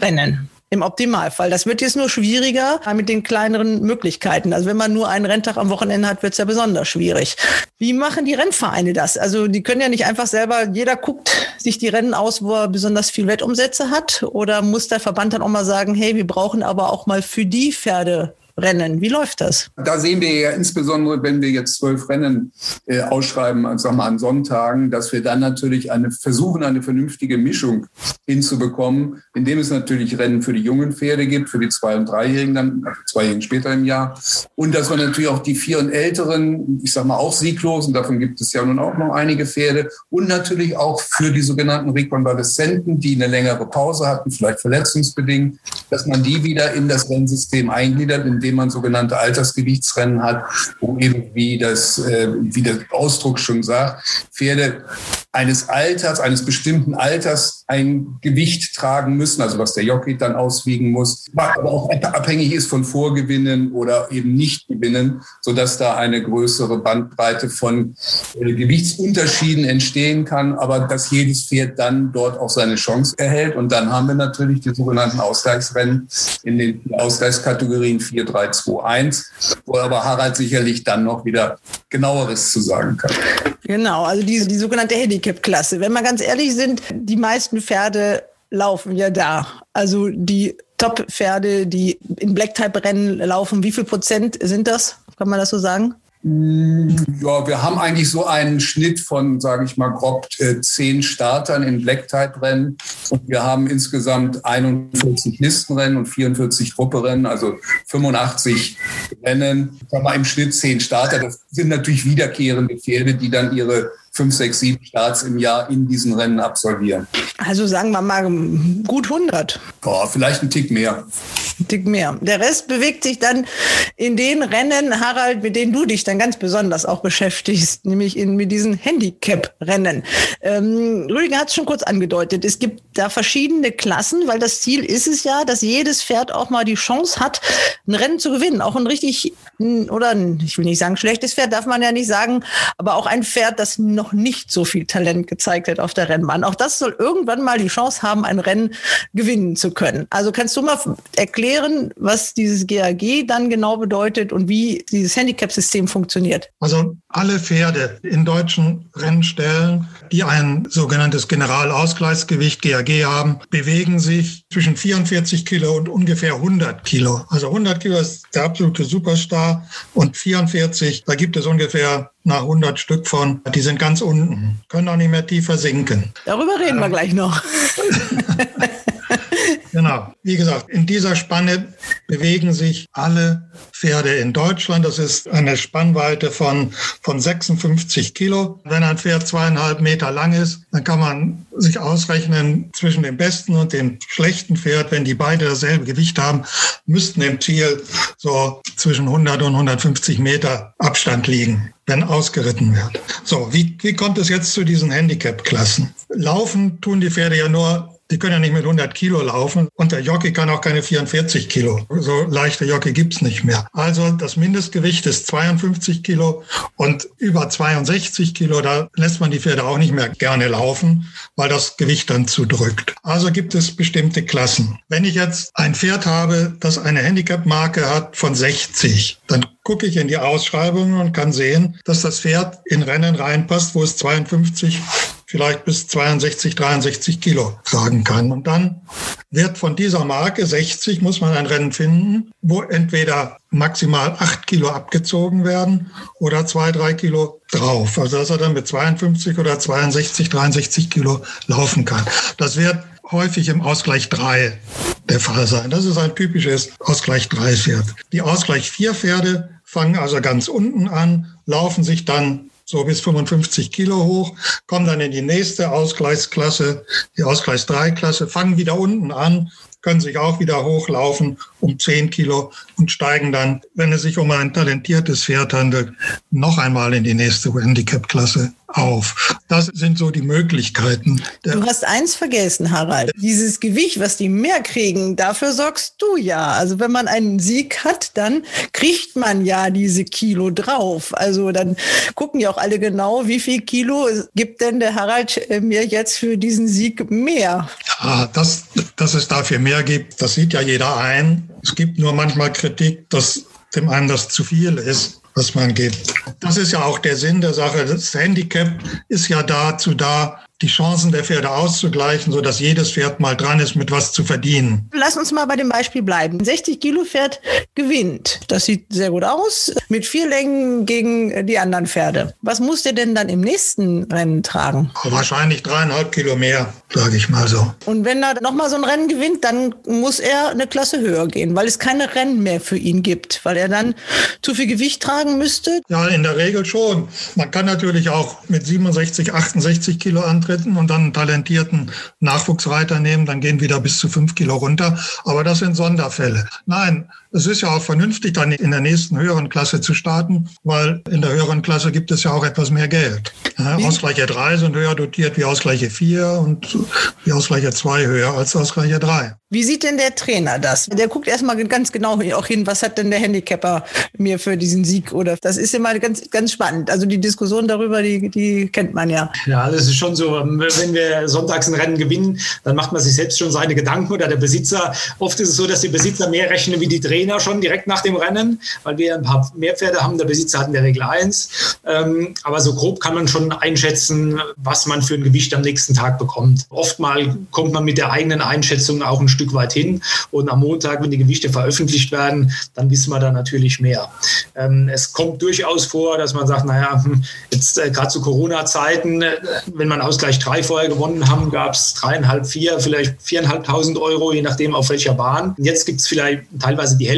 Rennen. Im Optimalfall. Das wird jetzt nur schwieriger mit den kleineren Möglichkeiten. Also wenn man nur einen Renntag am Wochenende hat, wird es ja besonders schwierig. Wie machen die Rennvereine das? Also die können ja nicht einfach selber, jeder guckt sich die Rennen aus, wo er besonders viel Wettumsätze hat. Oder muss der Verband dann auch mal sagen, hey, wir brauchen aber auch mal für die Pferde Rennen. Wie läuft das? Da sehen wir ja insbesondere, wenn wir jetzt zwölf Rennen äh, ausschreiben, sag mal an Sonntagen, dass wir dann natürlich eine, versuchen, eine vernünftige Mischung hinzubekommen, indem es natürlich Rennen für die jungen Pferde gibt, für die zwei- und dreijährigen, dann also zweijährigen später im Jahr. Und dass man natürlich auch die vier- und älteren, ich sag mal auch sieglosen, davon gibt es ja nun auch noch einige Pferde. Und natürlich auch für die sogenannten Rekonvaleszenten, die eine längere Pause hatten, vielleicht verletzungsbedingt, dass man die wieder in das Rennsystem eingliedert, indem man sogenannte Altersgewichtsrennen hat, wo eben, wie, das, äh, wie der Ausdruck schon sagt, Pferde eines Alters, eines bestimmten Alters ein Gewicht tragen müssen, also was der Jockey dann auswiegen muss, aber auch abhängig ist von Vorgewinnen oder eben Nichtgewinnen, sodass da eine größere Bandbreite von äh, Gewichtsunterschieden entstehen kann, aber dass jedes Pferd dann dort auch seine Chance erhält. Und dann haben wir natürlich die sogenannten Ausgleichsrennen in den Ausgleichskategorien 4, 3, 2, 1, wo aber Harald sicherlich dann noch wieder genaueres zu sagen kann. Genau, also die, die sogenannte Handicap-Klasse. Wenn wir ganz ehrlich sind, die meisten Pferde laufen ja da. Also die Top-Pferde, die in Black-Type-Rennen laufen, wie viel Prozent sind das? Kann man das so sagen? Ja, wir haben eigentlich so einen Schnitt von, sage ich mal, grob äh, zehn Startern in Black-Type-Rennen. Und wir haben insgesamt 41 Listenrennen und 44 Trupperennen, also 85 Rennen. Haben wir im Schnitt zehn Starter. Das sind natürlich wiederkehrende Pferde, die dann ihre fünf, sechs, sieben Starts im Jahr in diesen Rennen absolvieren. Also sagen wir mal gut 100. Boah, vielleicht ein Tick mehr. Ein Tick mehr. Der Rest bewegt sich dann in den Rennen, Harald, mit denen du dich dann ganz besonders auch beschäftigst, nämlich in, mit diesen Handicap-Rennen. Ähm, Rüdiger hat es schon kurz angedeutet. Es gibt da verschiedene Klassen, weil das Ziel ist es ja, dass jedes Pferd auch mal die Chance hat, ein Rennen zu gewinnen. Auch ein richtig, oder ein, ich will nicht sagen schlechtes Pferd, darf man ja nicht sagen, aber auch ein Pferd, das noch noch nicht so viel Talent gezeigt hat auf der Rennbahn. Auch das soll irgendwann mal die Chance haben, ein Rennen gewinnen zu können. Also kannst du mal erklären, was dieses GAG dann genau bedeutet und wie dieses Handicap-System funktioniert? Also alle Pferde in deutschen Rennstellen, die ein sogenanntes Generalausgleichsgewicht GAG haben, bewegen sich zwischen 44 Kilo und ungefähr 100 Kilo. Also 100 Kilo ist der absolute Superstar und 44, da gibt es ungefähr nach 100 Stück von, die sind ganz unten, können auch nicht mehr tiefer sinken. Darüber reden wir gleich noch. genau. Wie gesagt, in dieser Spanne bewegen sich alle Pferde in Deutschland. Das ist eine Spannweite von, von 56 Kilo. Wenn ein Pferd zweieinhalb Meter lang ist, dann kann man sich ausrechnen zwischen dem besten und dem schlechten Pferd, wenn die beide dasselbe Gewicht haben, müssten im Ziel so zwischen 100 und 150 Meter Abstand liegen wenn ausgeritten wird. So, wie, wie kommt es jetzt zu diesen Handicap-Klassen? Laufen tun die Pferde ja nur die können ja nicht mit 100 Kilo laufen und der Jockey kann auch keine 44 Kilo. So leichte Jockey gibt's nicht mehr. Also das Mindestgewicht ist 52 Kilo und über 62 Kilo, da lässt man die Pferde auch nicht mehr gerne laufen, weil das Gewicht dann zudrückt. Also gibt es bestimmte Klassen. Wenn ich jetzt ein Pferd habe, das eine Handicap-Marke hat von 60, dann gucke ich in die Ausschreibungen und kann sehen, dass das Pferd in Rennen reinpasst, wo es 52 vielleicht bis 62, 63 Kilo tragen kann. Und dann wird von dieser Marke 60, muss man ein Rennen finden, wo entweder maximal 8 Kilo abgezogen werden oder 2, 3 Kilo drauf. Also dass er dann mit 52 oder 62, 63 Kilo laufen kann. Das wird häufig im Ausgleich 3 der Fall sein. Das ist ein typisches Ausgleich 3 Pferd. Die Ausgleich 4 Pferde fangen also ganz unten an, laufen sich dann so bis 55 Kilo hoch, kommen dann in die nächste Ausgleichsklasse, die Ausgleichs 3 Klasse, fangen wieder unten an, können sich auch wieder hochlaufen um 10 Kilo und steigen dann, wenn es sich um ein talentiertes Pferd handelt, noch einmal in die nächste Handicap-Klasse auf. Das sind so die Möglichkeiten. Du hast eins vergessen, Harald. Dieses Gewicht, was die mehr kriegen, dafür sorgst du ja. Also wenn man einen Sieg hat, dann kriegt man ja diese Kilo drauf. Also dann gucken ja auch alle genau, wie viel Kilo gibt denn der Harald äh, mir jetzt für diesen Sieg mehr? Ja, dass, dass es dafür mehr gibt, das sieht ja jeder ein. Es gibt nur manchmal Kritik, dass dem einen das zu viel ist was man gibt. Das ist ja auch der Sinn der Sache. Das Handicap ist ja dazu da, die Chancen der Pferde auszugleichen, so dass jedes Pferd mal dran ist, mit was zu verdienen. Lass uns mal bei dem Beispiel bleiben. 60 Kilo Pferd gewinnt. Das sieht sehr gut aus. Mit vier Längen gegen die anderen Pferde. Was muss der denn dann im nächsten Rennen tragen? Wahrscheinlich dreieinhalb Kilo mehr, sage ich mal so. Und wenn er nochmal so ein Rennen gewinnt, dann muss er eine Klasse höher gehen, weil es keine Rennen mehr für ihn gibt, weil er dann zu viel Gewicht tragen müsste. Ja, in der Regel schon. Man kann natürlich auch mit 67, 68 Kilo antreten antreten und dann einen talentierten Nachwuchsreiter nehmen, dann gehen wieder bis zu fünf Kilo runter. Aber das sind Sonderfälle. Nein, es ist ja auch vernünftig, dann in der nächsten höheren Klasse zu starten, weil in der höheren Klasse gibt es ja auch etwas mehr Geld. Ja, Ausgleiche 3 sind höher dotiert wie Ausgleiche 4 und wie Ausgleiche 2 höher als Ausgleiche 3. Wie sieht denn der Trainer das? Der guckt erstmal ganz genau auch hin, was hat denn der Handicapper mir für diesen Sieg oder das ist immer ganz, ganz spannend. Also die Diskussion darüber, die, die kennt man ja. Ja, das ist schon so. Wenn wir sonntags ein Rennen gewinnen, dann macht man sich selbst schon seine Gedanken oder der Besitzer. Oft ist es so, dass die Besitzer mehr rechnen wie die Trainer schon direkt nach dem Rennen, weil wir ein paar mehr Pferde haben. Der Besitzer hat in der Regel eins. Ähm, aber so grob kann man schon einschätzen, was man für ein Gewicht am nächsten Tag bekommt. Oftmal kommt man mit der eigenen Einschätzung auch ein Stück weit hin. Und am Montag, wenn die Gewichte veröffentlicht werden, dann wissen wir da natürlich mehr. Ähm, es kommt durchaus vor, dass man sagt, naja, hm, jetzt äh, gerade zu Corona-Zeiten, äh, wenn man Ausgleich 3 vorher gewonnen haben, gab es dreieinhalb, vier, vielleicht viereinhalbtausend Euro, je nachdem auf welcher Bahn. Und jetzt gibt es vielleicht teilweise die Hälfte.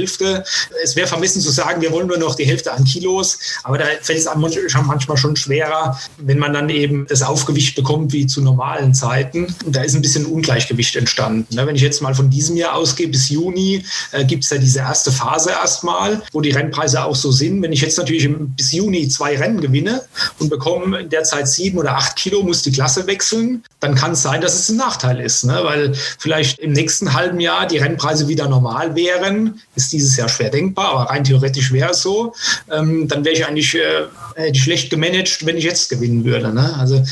Es wäre vermessen zu sagen, wir wollen nur noch die Hälfte an Kilos, aber da fällt es manchmal schon schwerer, wenn man dann eben das Aufgewicht bekommt wie zu normalen Zeiten. Und da ist ein bisschen Ungleichgewicht entstanden. Ne, wenn ich jetzt mal von diesem Jahr ausgehe, bis Juni äh, gibt es ja diese erste Phase erstmal, wo die Rennpreise auch so sind. Wenn ich jetzt natürlich bis Juni zwei Rennen gewinne und bekomme in der Zeit sieben oder acht Kilo, muss die Klasse wechseln, dann kann es sein, dass es ein Nachteil ist, ne? weil vielleicht im nächsten halben Jahr die Rennpreise wieder normal wären. Ist dieses Jahr schwer denkbar, aber rein theoretisch wäre es so. Ähm, dann wäre ich eigentlich äh, schlecht gemanagt, wenn ich jetzt gewinnen würde. Ne? Also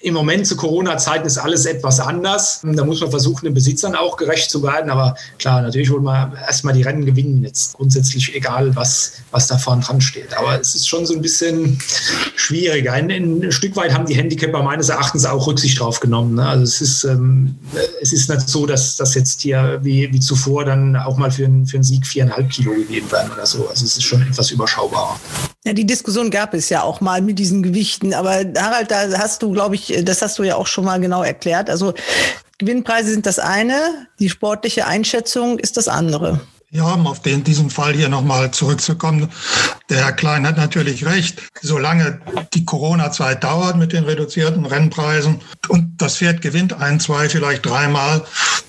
im Moment zu Corona-Zeiten ist alles etwas anders. Da muss man versuchen, den Besitzern auch gerecht zu werden. Aber klar, natürlich wollen wir erstmal die Rennen gewinnen. Jetzt grundsätzlich egal, was, was da vorne dran steht. Aber es ist schon so ein bisschen schwieriger. Ein, ein Stück weit haben die Handicapper meines Erachtens auch Rücksicht drauf genommen. Ne? Also es ist, ähm, es ist nicht so, dass das jetzt hier wie, wie zuvor dann auch mal für, einen, für einen Sieg viereinhalb Kilo gegeben werden oder so. Also es ist schon etwas überschaubarer. Ja, die Diskussion gab es ja auch mal mit diesen Gewichten. Aber Harald, da hast du, glaube ich, das hast du ja auch schon mal genau erklärt. Also Gewinnpreise sind das eine, die sportliche Einschätzung ist das andere. Ja, um auf den, diesen Fall hier nochmal zurückzukommen. Der Herr Klein hat natürlich recht. Solange die Corona-Zeit dauert mit den reduzierten Rennpreisen und das Pferd gewinnt ein, zwei, vielleicht dreimal,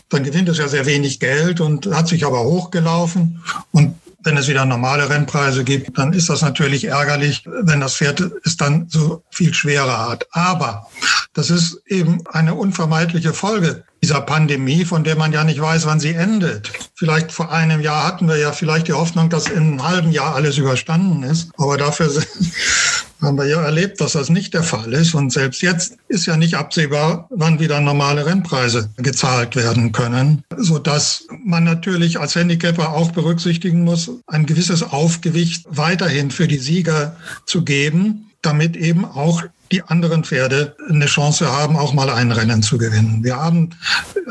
dann gewinnt es ja sehr wenig Geld und hat sich aber hochgelaufen. Und wenn es wieder normale Rennpreise gibt, dann ist das natürlich ärgerlich, wenn das Pferd es dann so viel schwerer hat. Aber das ist eben eine unvermeidliche Folge dieser Pandemie, von der man ja nicht weiß, wann sie endet. Vielleicht vor einem Jahr hatten wir ja vielleicht die Hoffnung, dass in einem halben Jahr alles überstanden ist. Aber dafür haben wir ja erlebt, dass das nicht der Fall ist. Und selbst jetzt ist ja nicht absehbar, wann wieder normale Rennpreise gezahlt werden können, sodass man natürlich als Handicapper auch berücksichtigen muss, ein gewisses Aufgewicht weiterhin für die Sieger zu geben, damit eben auch die anderen Pferde eine Chance haben, auch mal ein Rennen zu gewinnen. Wir haben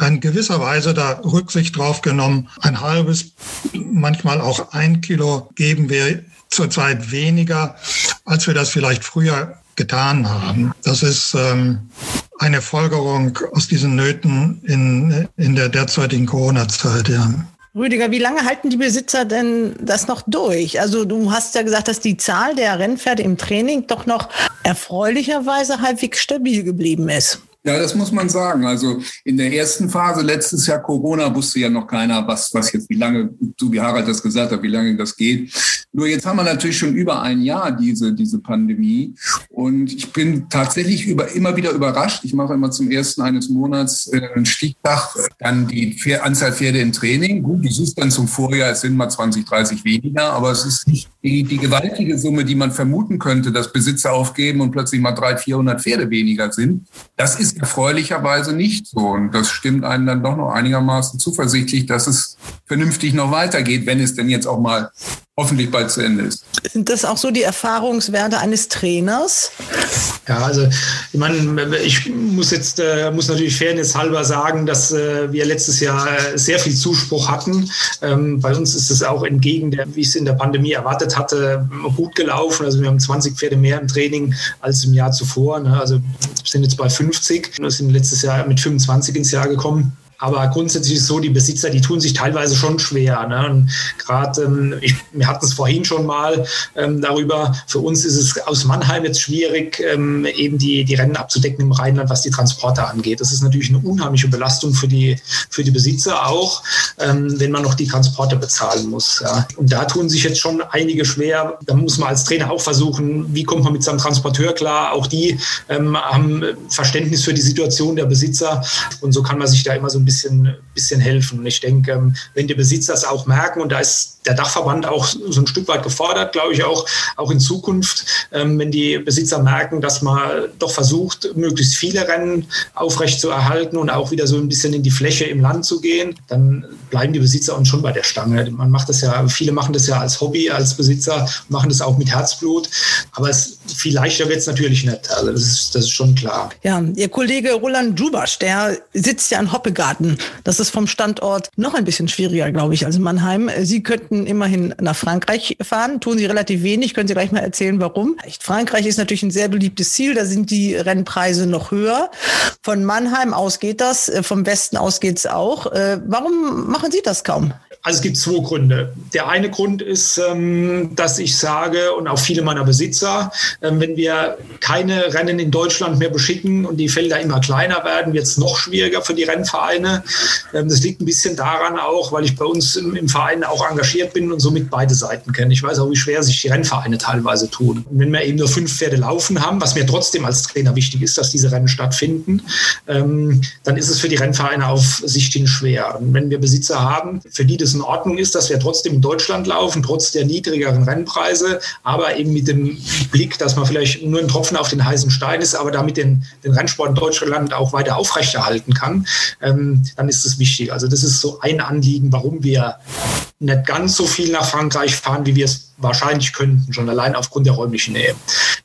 in gewisser Weise da Rücksicht drauf genommen. Ein halbes, manchmal auch ein Kilo geben wir zurzeit weniger, als wir das vielleicht früher getan haben. Das ist ähm, eine Folgerung aus diesen Nöten in, in der derzeitigen Corona-Zeit. Ja. Rüdiger, wie lange halten die Besitzer denn das noch durch? Also du hast ja gesagt, dass die Zahl der Rennpferde im Training doch noch erfreulicherweise halbwegs stabil geblieben ist. Ja, das muss man sagen. Also in der ersten Phase letztes Jahr Corona wusste ja noch keiner, was, was jetzt, wie lange, so wie Harald das gesagt hat, wie lange das geht. Nur jetzt haben wir natürlich schon über ein Jahr diese, diese Pandemie. Und ich bin tatsächlich über, immer wieder überrascht. Ich mache immer zum ersten eines Monats äh, einen Stichtag, dann die Anzahl Pferde im Training. Gut, das ist dann zum Vorjahr, es sind mal 20, 30 weniger, aber es ist nicht die, die gewaltige Summe, die man vermuten könnte, dass Besitzer aufgeben und plötzlich mal 300, 400 Pferde weniger sind. Das ist erfreulicherweise nicht so. Und das stimmt einen dann doch noch einigermaßen zuversichtlich, dass es vernünftig noch weitergeht, wenn es denn jetzt auch mal hoffentlich bald zu Ende ist. Sind das auch so die Erfahrungswerte eines Trainers? Ja, also ich meine, ich muss jetzt äh, muss natürlich fairness halber sagen, dass äh, wir letztes Jahr äh, sehr viel Zuspruch hatten. Ähm, bei uns ist es auch entgegen der, wie ich es in der Pandemie erwartet hatte, gut gelaufen. Also wir haben 20 Pferde mehr im Training als im Jahr zuvor. Ne? Also sind jetzt bei 50. Wir sind letztes Jahr mit 25 ins Jahr gekommen. Aber grundsätzlich ist es so, die Besitzer, die tun sich teilweise schon schwer. Ne? Gerade, ähm, wir hatten es vorhin schon mal ähm, darüber, für uns ist es aus Mannheim jetzt schwierig, ähm, eben die, die Rennen abzudecken im Rheinland, was die Transporte angeht. Das ist natürlich eine unheimliche Belastung für die, für die Besitzer auch, ähm, wenn man noch die Transporte bezahlen muss. Ja. Und da tun sich jetzt schon einige schwer. Da muss man als Trainer auch versuchen, wie kommt man mit seinem Transporteur klar. Auch die ähm, haben Verständnis für die Situation der Besitzer. Und so kann man sich da immer so ein bisschen, bisschen helfen. Und ich denke, ähm, wenn die Besitzer es auch merken, und da ist der Dachverband auch so ein Stück weit gefordert, glaube ich, auch, auch in Zukunft, ähm, wenn die Besitzer merken, dass man doch versucht, möglichst viele Rennen aufrecht zu erhalten und auch wieder so ein bisschen in die Fläche im Land zu gehen, dann bleiben die Besitzer uns schon bei der Stange. Man macht das ja, viele machen das ja als Hobby, als Besitzer, machen das auch mit Herzblut, aber es, viel leichter wird es natürlich nicht. Also das ist, das ist schon klar. Ja, Ihr Kollege Roland Jubasch, der sitzt ja in Hoppegarten. Das ist vom Standort noch ein bisschen schwieriger, glaube ich, als Mannheim. Sie könnten immerhin nach Frankreich fahren, tun sie relativ wenig, können Sie gleich mal erzählen, warum. Frankreich ist natürlich ein sehr beliebtes Ziel, da sind die Rennpreise noch höher. Von Mannheim aus geht das, äh, vom Westen aus geht es auch. Äh, warum machen Sie das kaum? Also es gibt zwei Gründe. Der eine Grund ist, ähm, dass ich sage, und auch viele meiner Besitzer, ähm, wenn wir keine Rennen in Deutschland mehr beschicken und die Felder immer kleiner werden, wird es noch schwieriger für die Rennvereine. Ähm, das liegt ein bisschen daran auch, weil ich bei uns im Verein auch engagiert bin und somit beide Seiten kenne. Ich weiß auch, wie schwer sich die Rennvereine teilweise tun. Und wenn wir eben nur fünf Pferde laufen haben, was mir trotzdem als Trainer wichtig ist, dass diese Rennen stattfinden, dann ist es für die Rennvereine auf Sicht hin schwer. Und wenn wir Besitzer haben, für die das in Ordnung ist, dass wir trotzdem in Deutschland laufen, trotz der niedrigeren Rennpreise, aber eben mit dem Blick, dass man vielleicht nur ein Tropfen auf den heißen Stein ist, aber damit den, den Rennsport in Deutschland auch weiter aufrechterhalten kann, ähm, dann ist es wichtig. Also das ist so ein Anliegen, warum wir nicht ganz so viel nach Frankreich fahren, wie wir es wahrscheinlich könnten, schon allein aufgrund der räumlichen Nähe.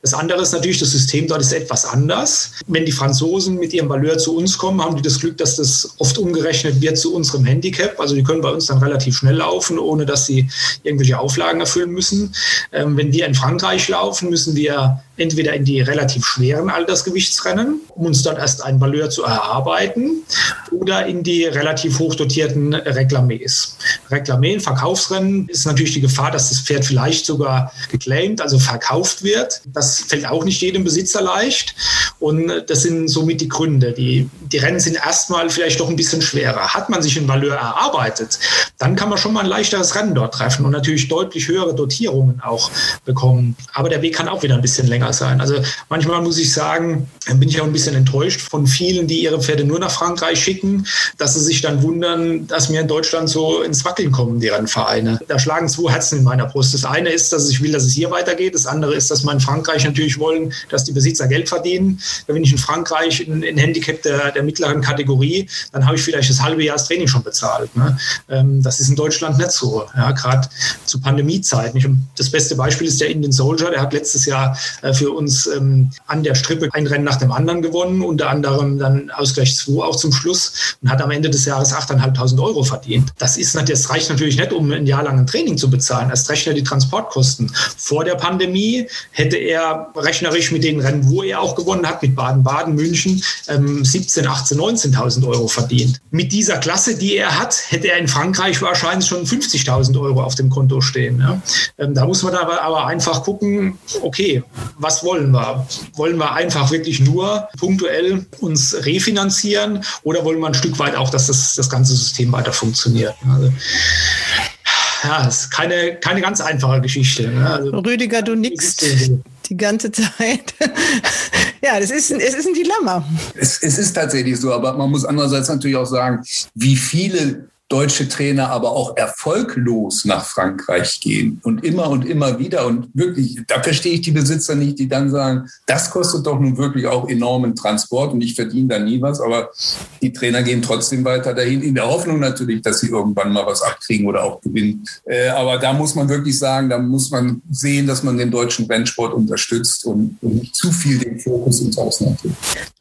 Das andere ist natürlich, das System dort ist etwas anders. Wenn die Franzosen mit ihrem Valeur zu uns kommen, haben die das Glück, dass das oft umgerechnet wird zu unserem Handicap. Also die können bei uns dann relativ schnell laufen, ohne dass sie irgendwelche Auflagen erfüllen müssen. Ähm, wenn wir in Frankreich laufen, müssen wir entweder in die relativ schweren Altersgewichtsrennen, um uns dort erst ein Valeur zu erarbeiten, oder in die relativ hochdotierten Reklamés. Reklamé, Verkaufsrennen, ist natürlich die Gefahr, dass das Pferd vielleicht sogar geclaimed, also verkauft wird. Das fällt auch nicht jedem Besitzer leicht. Und das sind somit die Gründe. Die, die Rennen sind erstmal vielleicht doch ein bisschen schwerer. Hat man sich ein Valeur erarbeitet, dann kann man schon mal ein leichteres Rennen dort treffen und natürlich deutlich höhere Dotierungen auch bekommen. Aber der Weg kann auch wieder ein bisschen länger sein. Also manchmal muss ich sagen, bin ich auch ein bisschen enttäuscht von vielen, die ihre Pferde nur nach Frankreich schicken, dass sie sich dann wundern, dass wir in Deutschland so ins Wackeln kommen, die Rennvereine. Da schlagen zwei Herzen in meiner Brust. Das eine ist, dass ich will, dass es hier weitergeht. Das andere ist, dass wir in Frankreich natürlich wollen, dass die Besitzer Geld verdienen. Wenn ich in Frankreich ein, ein Handicap der, der, mittleren Kategorie, dann habe ich vielleicht das halbe Jahr das Training schon bezahlt. Ne? Ähm, das ist in Deutschland nicht so. Ja, Gerade zu Pandemiezeiten. das beste Beispiel ist der Indian Soldier. Der hat letztes Jahr äh, für uns ähm, an der Strippe ein Rennen nach dem anderen gewonnen, unter anderem dann Ausgleich 2 auch zum Schluss und hat am Ende des Jahres 8.500 Euro verdient. Das, ist, das reicht natürlich nicht, um ein Jahr lang ein Training zu bezahlen. Erst rechnet die Transportkosten. Vor der Pandemie hätte er rechnerisch mit den Rennen, wo er auch gewonnen hat, mit Baden-Baden, München, ähm, 17, 18, 19.000 Euro verdient. Mit dieser Klasse, die er hat, hätte er in Frankreich wahrscheinlich schon 50.000 Euro auf dem Konto stehen. Ja. Ähm, da muss man aber, aber einfach gucken, okay, was wollen wir? Wollen wir einfach wirklich nur punktuell uns refinanzieren oder wollen wir ein Stück weit auch, dass das, das ganze System weiter funktioniert? Also, ja, das ist keine, keine ganz einfache Geschichte. Ne? Also, Rüdiger, du nix die ganze Zeit. ja, das ist, es ist ein Dilemma. Es, es ist tatsächlich so, aber man muss andererseits natürlich auch sagen, wie viele deutsche Trainer aber auch erfolglos nach Frankreich gehen und immer und immer wieder. Und wirklich, da verstehe ich die Besitzer nicht, die dann sagen, das kostet doch nun wirklich auch enormen Transport und ich verdiene da nie was. Aber die Trainer gehen trotzdem weiter dahin, in der Hoffnung natürlich, dass sie irgendwann mal was abkriegen oder auch gewinnen. Äh, aber da muss man wirklich sagen, da muss man sehen, dass man den deutschen Rennsport unterstützt und, nicht zu viel den Fokus ins Ausland hat.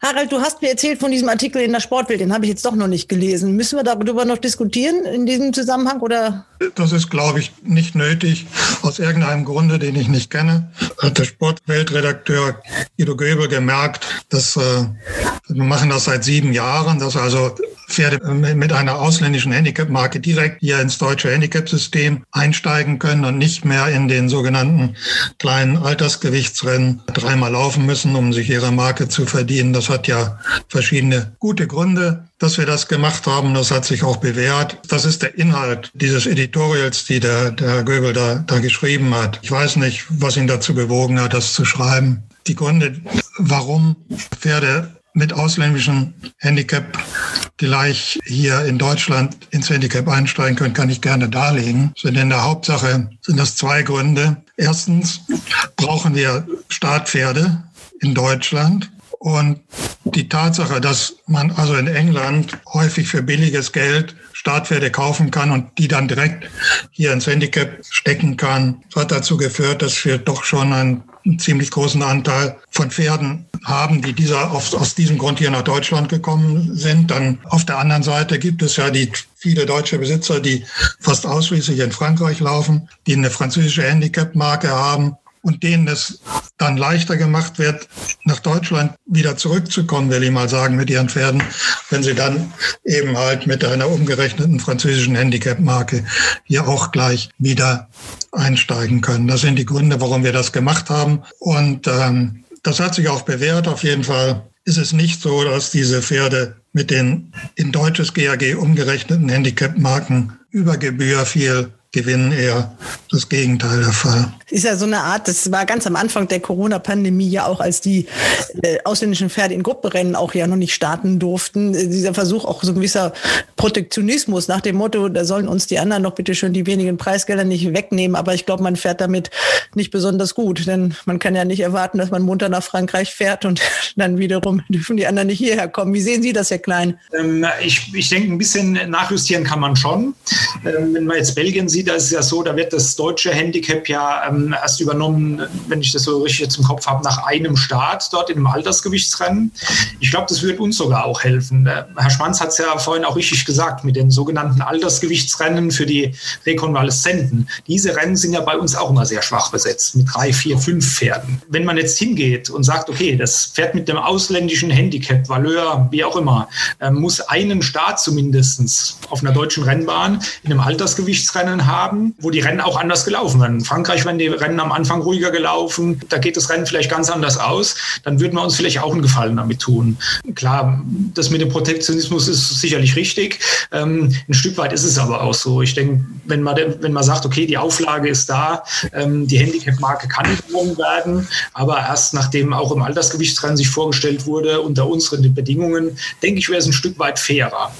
Harald, du hast mir erzählt von diesem Artikel in der Sportwelt, den habe ich jetzt doch noch nicht gelesen. Müssen wir darüber noch diskutieren? Diskutieren in diesem Zusammenhang oder? Das ist, glaube ich, nicht nötig, aus irgendeinem Grunde, den ich nicht kenne. Hat der Sportweltredakteur Guido Göbel gemerkt, dass äh, wir machen das seit sieben Jahren, dass also Pferde mit einer ausländischen Handicap-Marke direkt hier ins deutsche Handicap-System einsteigen können und nicht mehr in den sogenannten kleinen Altersgewichtsrennen dreimal laufen müssen, um sich ihre Marke zu verdienen. Das hat ja verschiedene gute Gründe, dass wir das gemacht haben. Das hat sich auch bewährt. Das ist der Inhalt dieses Editorials, die der, der Herr Göbel da, da geschrieben hat. Ich weiß nicht, was ihn dazu bewogen hat, das zu schreiben. Die Gründe, warum Pferde mit ausländischem Handicap gleich hier in Deutschland ins Handicap einsteigen können, kann ich gerne darlegen. Sind in der Hauptsache sind das zwei Gründe. Erstens brauchen wir Startpferde in Deutschland. Und die Tatsache, dass man also in England häufig für billiges Geld Startpferde kaufen kann und die dann direkt hier ins Handicap stecken kann, hat dazu geführt, dass wir doch schon einen einen ziemlich großen Anteil von Pferden haben, die dieser auf, aus diesem Grund hier nach Deutschland gekommen sind. Dann auf der anderen Seite gibt es ja die viele deutsche Besitzer, die fast ausschließlich in Frankreich laufen, die eine französische Handicap-Marke haben und denen es dann leichter gemacht wird, nach Deutschland wieder zurückzukommen, will ich mal sagen, mit ihren Pferden, wenn sie dann eben halt mit einer umgerechneten französischen Handicap-Marke hier auch gleich wieder einsteigen können. Das sind die Gründe, warum wir das gemacht haben. Und ähm, das hat sich auch bewährt. Auf jeden Fall ist es nicht so, dass diese Pferde mit den in deutsches GAG umgerechneten Handicap-Marken über Gebühr viel gewinnen eher das Gegenteil der Fall. Ist ja so eine Art, das war ganz am Anfang der Corona-Pandemie ja auch, als die äh, ausländischen Pferde in Gruppenrennen auch ja noch nicht starten durften. Äh, dieser Versuch, auch so ein gewisser Protektionismus nach dem Motto, da sollen uns die anderen noch bitte schön die wenigen Preisgelder nicht wegnehmen. Aber ich glaube, man fährt damit nicht besonders gut, denn man kann ja nicht erwarten, dass man munter nach Frankreich fährt und dann wiederum dürfen die anderen nicht hierher kommen. Wie sehen Sie das, Herr Klein? Ähm, ich, ich denke, ein bisschen nachjustieren kann man schon. Ähm, wenn man jetzt Belgien sieht, da ist es ja so, da wird das deutsche Handicap ja ähm, erst übernommen, wenn ich das so richtig im Kopf habe, nach einem Start dort in einem Altersgewichtsrennen. Ich glaube, das wird uns sogar auch helfen. Herr Schwanz hat es ja vorhin auch richtig gesagt, mit den sogenannten Altersgewichtsrennen für die Rekonvaleszenten. Diese Rennen sind ja bei uns auch immer sehr schwach besetzt, mit drei, vier, fünf Pferden. Wenn man jetzt hingeht und sagt, okay, das Pferd mit dem ausländischen Handicap, Valeur, wie auch immer, äh, muss einen Start zumindest auf einer deutschen Rennbahn in einem Altersgewichtsrennen haben, wo die Rennen auch anders gelaufen werden. In Frankreich werden die Rennen am Anfang ruhiger gelaufen, da geht das Rennen vielleicht ganz anders aus, dann würden wir uns vielleicht auch einen Gefallen damit tun. Klar, das mit dem Protektionismus ist sicherlich richtig. Ähm, ein Stück weit ist es aber auch so. Ich denke, wenn man, wenn man sagt, okay, die Auflage ist da, ähm, die Handicap-Marke kann gewonnen werden, aber erst nachdem auch im Altersgewichtsrennen sich vorgestellt wurde, unter unseren Bedingungen, denke ich, wäre es ein Stück weit fairer.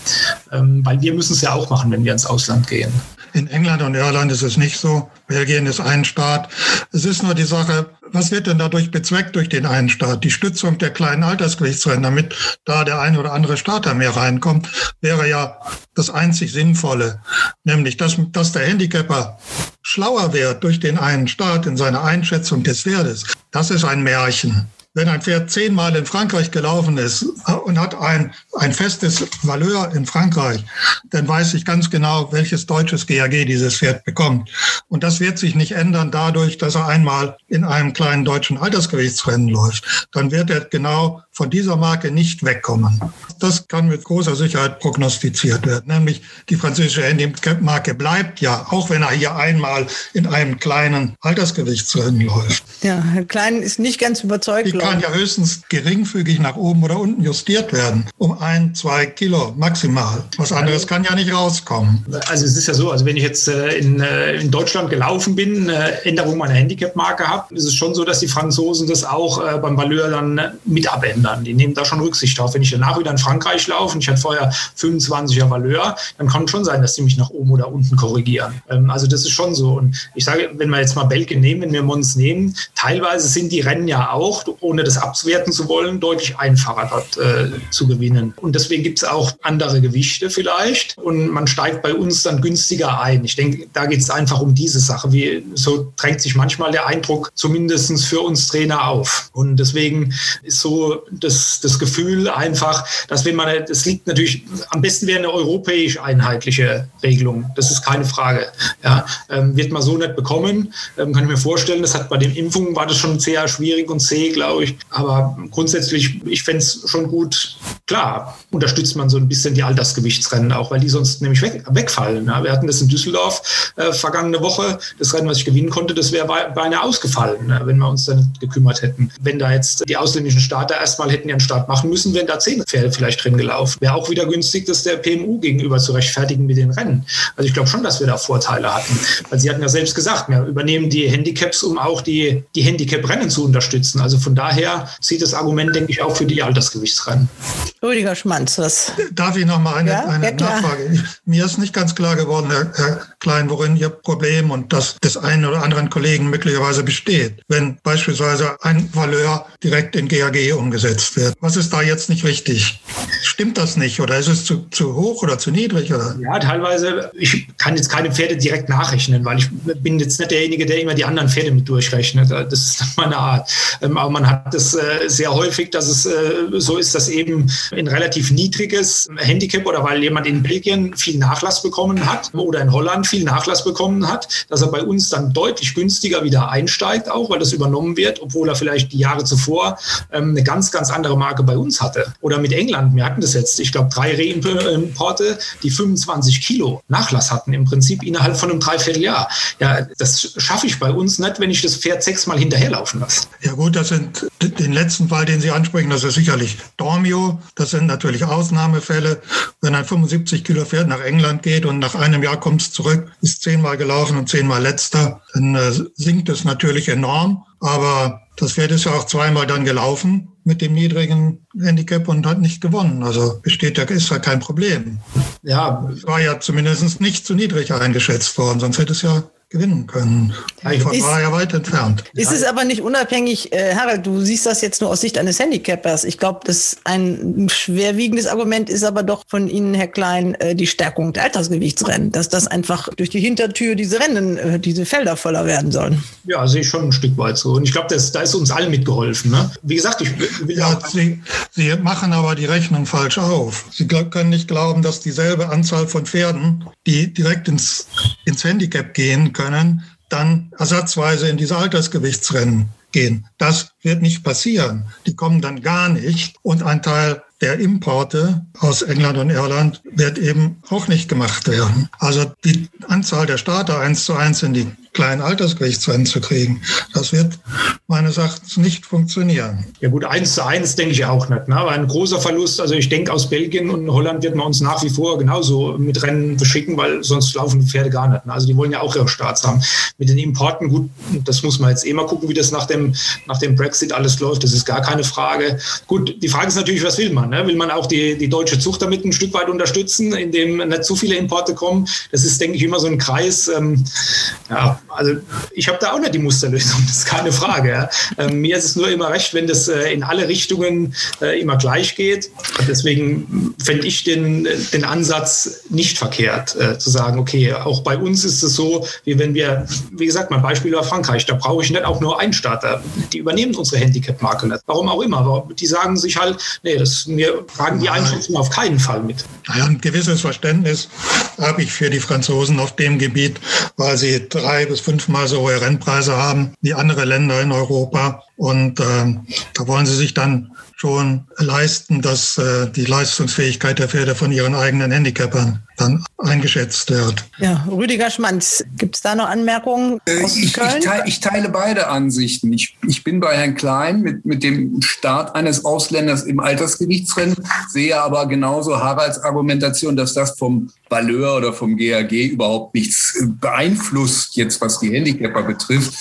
Ähm, weil wir müssen es ja auch machen, wenn wir ins Ausland gehen. In England und Irland ist es nicht so. Belgien ist ein Staat. Es ist nur die Sache, was wird denn dadurch bezweckt durch den einen Staat? Die Stützung der kleinen Altersgewichtsrennen, damit da der eine oder andere Starter mehr reinkommt, wäre ja das einzig Sinnvolle. Nämlich, dass, dass der Handicapper schlauer wird durch den einen Staat in seiner Einschätzung des Wertes. Das ist ein Märchen. Wenn ein Pferd zehnmal in Frankreich gelaufen ist und hat ein, ein festes Valeur in Frankreich, dann weiß ich ganz genau, welches deutsches GAG dieses Pferd bekommt. Und das wird sich nicht ändern dadurch, dass er einmal in einem kleinen deutschen Altersgewichtsrennen läuft. Dann wird er genau von dieser Marke nicht wegkommen. Das kann mit großer Sicherheit prognostiziert werden. Nämlich die französische Handicap-Marke bleibt ja, auch wenn er hier einmal in einem kleinen Altersgewichtsrennen läuft. Ja, Herr Klein ist nicht ganz überzeugt. Die kann ja höchstens geringfügig nach oben oder unten justiert werden. Um ein, zwei Kilo maximal. Was anderes kann ja nicht rauskommen. Also es ist ja so, also wenn ich jetzt äh, in, äh, in Deutschland gelaufen bin, äh, Änderung meiner Handicap-Marke habe, ist es schon so, dass die Franzosen das auch beim Valeur dann mit abändern. Die nehmen da schon Rücksicht drauf. Wenn ich danach wieder in Frankreich laufe und ich hatte vorher 25er Valeur, dann kann es schon sein, dass sie mich nach oben oder unten korrigieren. Ähm, also das ist schon so. Und ich sage, wenn wir jetzt mal Belgien nehmen, wenn wir Mons nehmen, teilweise sind die Rennen ja auch, ohne das abwerten zu wollen, deutlich einfacher dort äh, zu gewinnen. Und deswegen gibt es auch andere Gewichte vielleicht und man steigt bei uns dann günstiger ein. Ich denke, da geht es einfach um diese Sache. Wie, so drängt sich manchmal der Eindruck zumindest für uns Trainer auf. Und deswegen ist so das, das Gefühl einfach, dass wenn man, es liegt natürlich, am besten wäre eine europäisch einheitliche Regelung. Das ist keine Frage. Ja, ähm, wird man so nicht bekommen. Ähm, kann ich mir vorstellen, das hat bei den Impfungen war das schon sehr schwierig und zäh, glaube ich. Aber grundsätzlich, ich fände es schon gut. Klar, unterstützt man so ein bisschen die Altersgewichtsrennen auch, weil die sonst nämlich weg, wegfallen. Ja, wir hatten das in Düsseldorf äh, vergangene Woche. Das Rennen, was ich gewinnen konnte, das wäre beinahe ausgefallen, ne, wenn wir uns dann gekümmert hätten. Wenn da jetzt die ausländischen Starter erstmal hätten ihren Start machen müssen, wären da zehn Pferde vielleicht drin gelaufen. Wäre auch wieder günstig, das der PMU gegenüber zu rechtfertigen mit den Rennen. Also ich glaube schon, dass wir da Vorteile hatten. Weil Sie hatten ja selbst gesagt, wir übernehmen die Handicaps, um auch die, die Handicap-Rennen zu unterstützen. Also von daher zieht das Argument, denke ich, auch für die Altersgewichtsrennen. Rüdiger Schmanz, was? Darf ich noch mal eine, ja? eine ja, Nachfrage? Mir ist nicht ganz klar geworden, Herr, Herr Klein, worin Ihr Problem und das des einen oder anderen Kollegen möglicherweise besteht. Wenn beispielsweise ein Valeur direkt in GAG umgesetzt wird. Was ist da jetzt nicht richtig? Stimmt das nicht oder ist es zu, zu hoch oder zu niedrig? Oder? Ja, teilweise. Ich kann jetzt keine Pferde direkt nachrechnen, weil ich bin jetzt nicht derjenige, der immer die anderen Pferde mit durchrechnet. Das ist meine Art. Ähm, aber man hat es äh, sehr häufig, dass es äh, so ist, dass eben ein relativ niedriges Handicap oder weil jemand in Belgien viel Nachlass bekommen hat oder in Holland viel Nachlass bekommen hat, dass er bei uns dann deutlich günstiger wieder einsteigt, auch weil das übernommen wird, obwohl er vielleicht die Jahre zuvor ähm, eine ganz, ganz andere Marke bei uns hatte. Oder mit England, wir hatten das jetzt, ich glaube, drei Reimporte, die 25 Kilo Nachlass hatten, im Prinzip innerhalb von einem Dreivierteljahr. Ja, das schaffe ich bei uns nicht, wenn ich das Pferd sechsmal hinterherlaufen lasse. Ja gut, das sind den letzten Fall, den Sie ansprechen, das ist sicherlich Dormio. Das sind natürlich Ausnahmefälle. Wenn ein 75 Kilo Pferd nach England geht und nach einem Jahr kommt es zurück, ist zehnmal gelaufen und zehnmal letzter, dann äh, sinkt es natürlich enorm. Aber das Pferd ist ja auch zweimal dann gelaufen mit dem niedrigen Handicap und hat nicht gewonnen. Also besteht da ist ja kein Problem. Ja. Es war ja zumindest nicht zu niedrig eingeschätzt worden, sonst hätte es ja gewinnen können. Ist, war ja weit entfernt. Ist es aber nicht unabhängig, äh, Harald, du siehst das jetzt nur aus Sicht eines Handicappers. Ich glaube, das ein schwerwiegendes Argument ist aber doch von Ihnen, Herr Klein, äh, die Stärkung der Altersgewichtsrennen, dass das einfach durch die Hintertür diese Rennen, äh, diese Felder voller werden sollen. Ja, sehe ich schon ein Stück weit so. Und ich glaube, da ist uns allen mitgeholfen. Ne? Wie gesagt, ich will ja, Sie, Sie machen aber die Rechnung falsch auf. Sie können nicht glauben, dass dieselbe Anzahl von Pferden, die direkt ins, ins Handicap gehen können, dann ersatzweise in diese Altersgewichtsrennen gehen. Das wird nicht passieren. Die kommen dann gar nicht. Und ein Teil der Importe aus England und Irland wird eben auch nicht gemacht werden. Also die Anzahl der Starter eins zu eins in die kleinen Altersgerichtsrennen zu kriegen. Das wird meines Erachtens nicht funktionieren. Ja gut, eins zu eins denke ich auch nicht. Ne? Aber ein großer Verlust, also ich denke, aus Belgien und Holland wird man uns nach wie vor genauso mit Rennen beschicken, weil sonst laufen die Pferde gar nicht. Ne? Also die wollen ja auch ihre Starts haben. Mit den Importen, gut, das muss man jetzt eh mal gucken, wie das nach dem, nach dem Brexit alles läuft. Das ist gar keine Frage. Gut, die Frage ist natürlich, was will man? Ne? Will man auch die, die deutsche Zucht damit ein Stück weit unterstützen, indem nicht zu viele Importe kommen? Das ist, denke ich, immer so ein Kreis. Ähm, ja, also ich habe da auch nicht die Musterlösung, das ist keine Frage. Ja. Ähm, mir ist es nur immer recht, wenn das äh, in alle Richtungen äh, immer gleich geht. Deswegen fände ich den, den Ansatz nicht verkehrt, äh, zu sagen, okay, auch bei uns ist es so, wie wenn wir, wie gesagt, mein Beispiel war Frankreich, da brauche ich nicht auch nur einen Starter. Die übernehmen unsere Handicap-Marke nicht. Warum auch immer. Die sagen sich halt, nee, das, mir tragen die Einschätzung auf keinen Fall mit. Naja, ein gewisses Verständnis habe ich für die Franzosen auf dem Gebiet, weil sie drei bis fünfmal so hohe Rennpreise haben wie andere Länder in Europa. Und äh, da wollen sie sich dann schon leisten, dass äh, die Leistungsfähigkeit der Pferde von ihren eigenen Handicapern dann eingeschätzt wird. Ja, Rüdiger Schmanz, gibt es da noch Anmerkungen äh, aus ich, Köln? Ich teile, ich, teile, beide Ansichten. Ich, ich bin bei Herrn Klein mit, mit dem Start eines Ausländers im Altersgewichtsrennen, sehe aber genauso Haralds Argumentation, dass das vom Valeur oder vom GAG überhaupt nichts beeinflusst, jetzt was die Handicapper betrifft.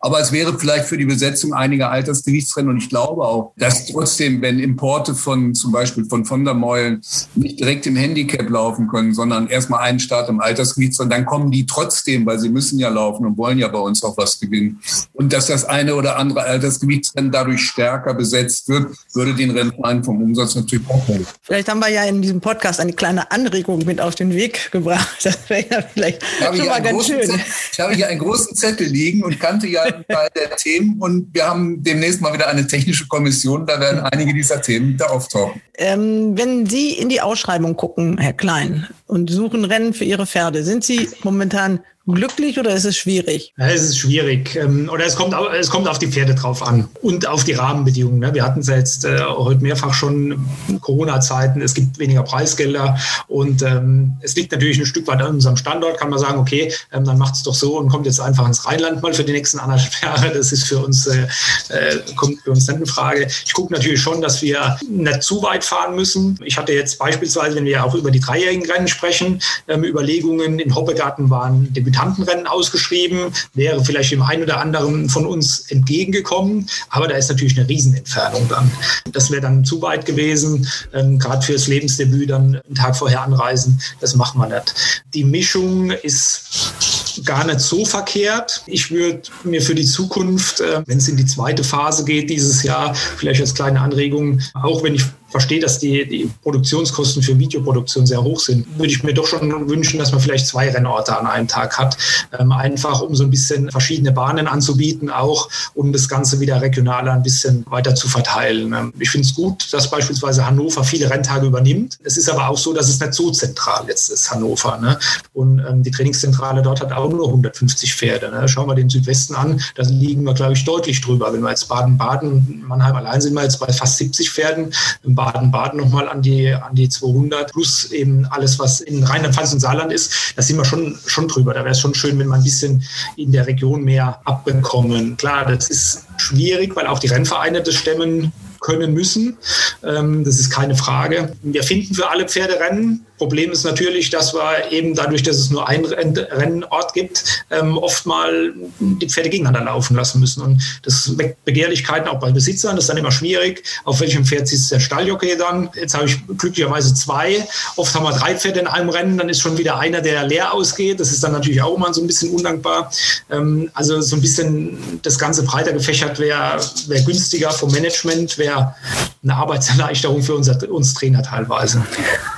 Aber es wäre vielleicht für die Besetzung einiger Altersgewichtsrennen und ich glaube auch, dass trotzdem, wenn Importe von zum Beispiel von von der Meulen nicht direkt im Handicap laufen können, sondern erstmal einen Start im Altersgewicht, und dann kommen die trotzdem, weil sie müssen ja laufen und wollen ja bei uns auch was gewinnen. Und dass das eine oder andere Altersgewichtsrennen dadurch stärker besetzt wird, würde den Rennverein vom Umsatz natürlich auch helfen. Vielleicht haben wir ja in diesem Podcast eine kleine Anregung mit auf den Weg gebracht. Das wäre ja vielleicht schon mal ganz schön. Zettel, ich habe hier einen großen Zettel liegen und kannte ja einen Teil der Themen und wir haben demnächst mal wieder eine technische Kommission. Da werden einige dieser Themen da auftauchen. Ähm, wenn Sie in die Ausschreibung gucken, Herr Klein, und suchen Rennen für Ihre Pferde, sind Sie momentan glücklich oder ist es schwierig? Ja, es ist schwierig. Ähm, oder es kommt, es kommt auf die Pferde drauf an und auf die Rahmenbedingungen. Ne? Wir hatten es jetzt äh, heute mehrfach schon Corona-Zeiten. Es gibt weniger Preisgelder und ähm, es liegt natürlich ein Stück weit an unserem Standort. Kann man sagen, okay, ähm, dann macht es doch so und kommt jetzt einfach ins Rheinland mal für die nächsten anderthalb Jahre. Das ist für uns, äh, äh, kommt für uns nicht in Frage. Ich gucke natürlich schon, dass wir nicht zu weit fahren müssen. Ich hatte jetzt beispielsweise, wenn wir auch über die dreijährigen Rennen sprechen, Überlegungen in Hoppegarten waren Debütantenrennen ausgeschrieben, wäre vielleicht dem einen oder anderen von uns entgegengekommen, aber da ist natürlich eine Riesenentfernung dann. Das wäre dann zu weit gewesen, ähm, gerade fürs Lebensdebüt dann einen Tag vorher anreisen, das machen wir nicht. Die Mischung ist gar nicht so verkehrt. Ich würde mir für die Zukunft, äh, wenn es in die zweite Phase geht dieses Jahr, vielleicht als kleine Anregung, auch wenn ich verstehe, dass die, die Produktionskosten für Videoproduktion sehr hoch sind, würde ich mir doch schon wünschen, dass man vielleicht zwei Rennorte an einem Tag hat. Ähm, einfach um so ein bisschen verschiedene Bahnen anzubieten, auch um das Ganze wieder regional ein bisschen weiter zu verteilen. Ähm, ich finde es gut, dass beispielsweise Hannover viele Renntage übernimmt. Es ist aber auch so, dass es nicht so zentral jetzt ist, Hannover. Ne? Und ähm, die Trainingszentrale dort hat auch nur 150 Pferde. Ne? Schauen wir den Südwesten an, da liegen wir, glaube ich, deutlich drüber. Wenn wir jetzt Baden-Baden, Mannheim allein sind wir jetzt bei fast 70 Pferden. Im Baden-Baden nochmal an die, an die 200 plus eben alles, was in Rheinland-Pfalz und Saarland ist, da sind wir schon, schon drüber. Da wäre es schon schön, wenn man ein bisschen in der Region mehr abbekommen. Klar, das ist schwierig, weil auch die Rennvereine das stemmen können müssen. Ähm, das ist keine Frage. Wir finden für alle Pferde Rennen. Problem ist natürlich, dass wir eben dadurch, dass es nur einen Rennort gibt, ähm, oft mal die Pferde gegeneinander laufen lassen müssen. Und das weckt Begehrlichkeiten auch bei Besitzern. Das ist dann immer schwierig. Auf welchem Pferd sitzt der Stalljockey dann? Jetzt habe ich glücklicherweise zwei. Oft haben wir drei Pferde in einem Rennen. Dann ist schon wieder einer, der leer ausgeht. Das ist dann natürlich auch immer so ein bisschen undankbar. Ähm, also so ein bisschen das Ganze breiter gefächert wäre wär günstiger vom Management, wäre eine Arbeitserleichterung für unser, uns Trainer teilweise.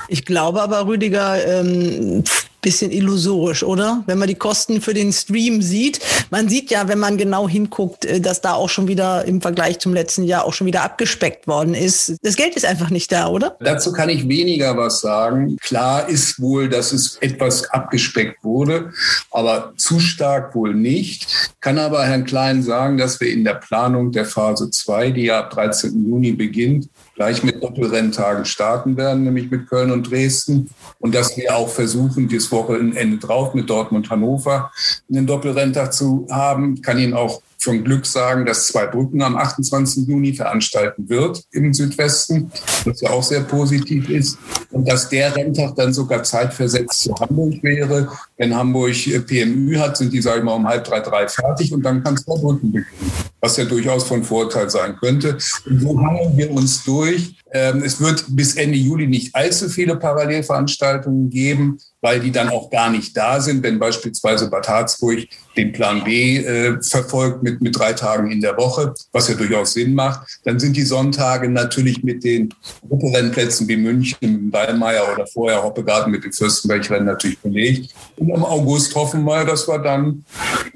Ich glaube aber, Rüdiger, ähm, bisschen illusorisch, oder? Wenn man die Kosten für den Stream sieht. Man sieht ja, wenn man genau hinguckt, äh, dass da auch schon wieder im Vergleich zum letzten Jahr auch schon wieder abgespeckt worden ist. Das Geld ist einfach nicht da, oder? Dazu kann ich weniger was sagen. Klar ist wohl, dass es etwas abgespeckt wurde, aber zu stark wohl nicht. Kann aber Herrn Klein sagen, dass wir in der Planung der Phase 2, die ja ab 13. Juni beginnt, gleich mit Doppelrenntagen starten werden, nämlich mit Köln und Dresden. Und dass wir auch versuchen, dieses Wochenende drauf mit Dortmund Hannover einen Doppelrenntag zu haben. Kann Ihnen auch von Glück sagen, dass zwei Brücken am 28. Juni veranstalten wird im Südwesten, was ja auch sehr positiv ist. Und dass der Renntag dann sogar zeitversetzt zu Hamburg wäre. Wenn Hamburg PMÜ hat, sind die, sage ich mal, um halb drei, drei fertig und dann kann es zwei Brücken beginnen, was ja durchaus von Vorteil sein könnte. Und so hangeln wir uns durch. Ähm, es wird bis Ende Juli nicht allzu viele Parallelveranstaltungen geben, weil die dann auch gar nicht da sind, wenn beispielsweise Bad Harzburg den Plan B äh, verfolgt mit, mit drei Tagen in der Woche, was ja durchaus Sinn macht. Dann sind die Sonntage natürlich mit den Grupperennplätzen wie München, Wallmeier oder vorher Hoppegarten mit dem Fürstenbergrennen natürlich belegt. Und im August hoffen wir, dass wir dann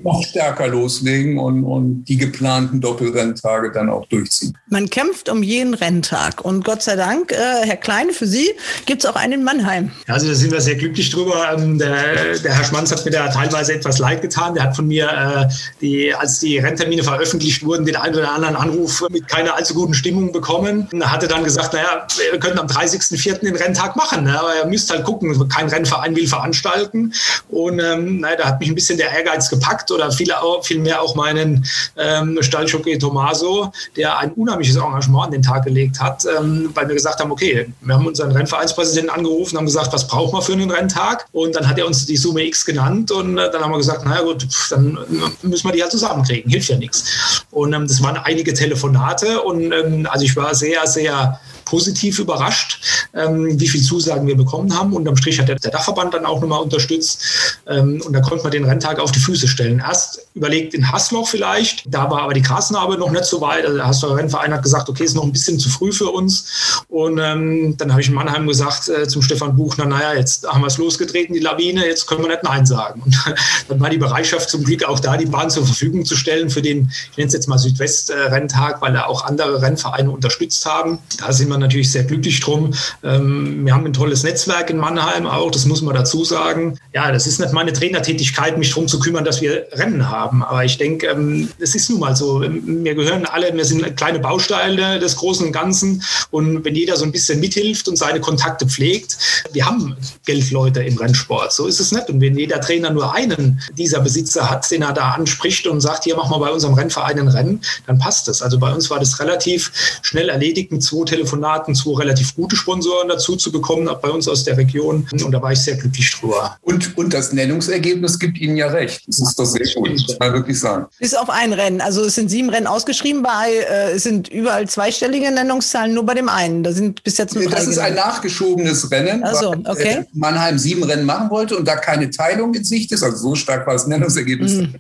noch stärker loslegen und, und die geplanten Doppelrenntage dann auch durchziehen. Man kämpft um jeden Renntag und Gott sei Dank, äh, Herr Klein, für Sie gibt es auch einen in Mannheim. Also da sind wir sehr glücklich drüber. Ähm, der, der, Herr Schmanz hat mir da teilweise etwas leid getan. Der hat von mir, äh, die, als die Renntermine veröffentlicht wurden, den einen oder anderen Anruf mit keiner allzu guten Stimmung bekommen. Er hatte dann gesagt, naja, wir könnten am 30.04. den Renntag machen, ne? aber ihr müsst halt gucken, kein Rennverein will veranstalten. Und ähm, naja, da hat mich ein bisschen der Ehrgeiz gepackt oder viel, vielmehr auch meinen ähm, Stalljockey Tomaso, der ein unheimliches Engagement an den Tag gelegt hat. Ähm, weil wir gesagt haben, okay, wir haben unseren Rennvereinspräsidenten angerufen, haben gesagt, was brauchen wir für einen Renntag? Und dann hat er uns die Summe X genannt und äh, dann haben wir gesagt, naja gut, dann müssen wir die halt zusammenkriegen, hilft ja nichts. Und ähm, das waren einige Telefonate und ähm, also ich war sehr, sehr positiv überrascht, ähm, wie viele Zusagen wir bekommen haben. Unterm Strich hat der, der Dachverband dann auch nochmal unterstützt ähm, und da konnte man den Renntag auf die Füße stellen. Erst überlegt in Hasloch vielleicht, da war aber die Grasnarbe noch nicht so weit. Also der Haslocher Rennverein hat gesagt, okay, ist noch ein bisschen zu früh für uns. Und ähm, dann habe ich in Mannheim gesagt äh, zum Stefan Buchner, naja, jetzt haben wir es losgetreten, die Lawine, jetzt können wir nicht Nein sagen. Und dann war die Bereitschaft zum Glück auch da, die Bahn zur Verfügung zu stellen für den, ich nenne es jetzt mal Südwest-Renntag, weil da auch andere Rennvereine unterstützt haben. Da sind wir natürlich sehr glücklich drum. Ähm, wir haben ein tolles Netzwerk in Mannheim auch, das muss man dazu sagen. Ja, das ist nicht meine Trainertätigkeit, mich darum zu kümmern, dass wir Rennen haben. Aber ich denke, ähm, es ist nun mal so. Wir gehören alle, wir sind kleine Bausteine des Großen und Ganzen. Und wenn jeder so ein bisschen mithilft und seine Kontakte pflegt, wir haben Geldleute im Rennsport. So ist es nicht. Und wenn jeder Trainer nur einen dieser Besitzer hat, den er da anspricht und sagt, hier mach mal bei unserem Rennverein ein Rennen, dann passt das. Also bei uns war das relativ schnell erledigt mit zwei Telefonaten, zwei relativ gute Sponsoren dazu zu bekommen, bei uns aus der Region. Und da war ich sehr glücklich drüber. Und, und das Nennungsergebnis gibt Ihnen ja recht. Das ist doch sehr gut, muss man wirklich sagen. Bis auf ein Rennen. Also es sind sieben Rennen ausgeschrieben bei, äh, es sind überall zweistellige Nennungszahlen, nur bei dem einen. Da sind bis jetzt nur drei Das ist ein nachgeschobenes Rennen, also, okay. weil Mannheim sieben Rennen machen wollte und da keine Teilung in Sicht ist, also so stark war das Nennungsergebnis, mhm.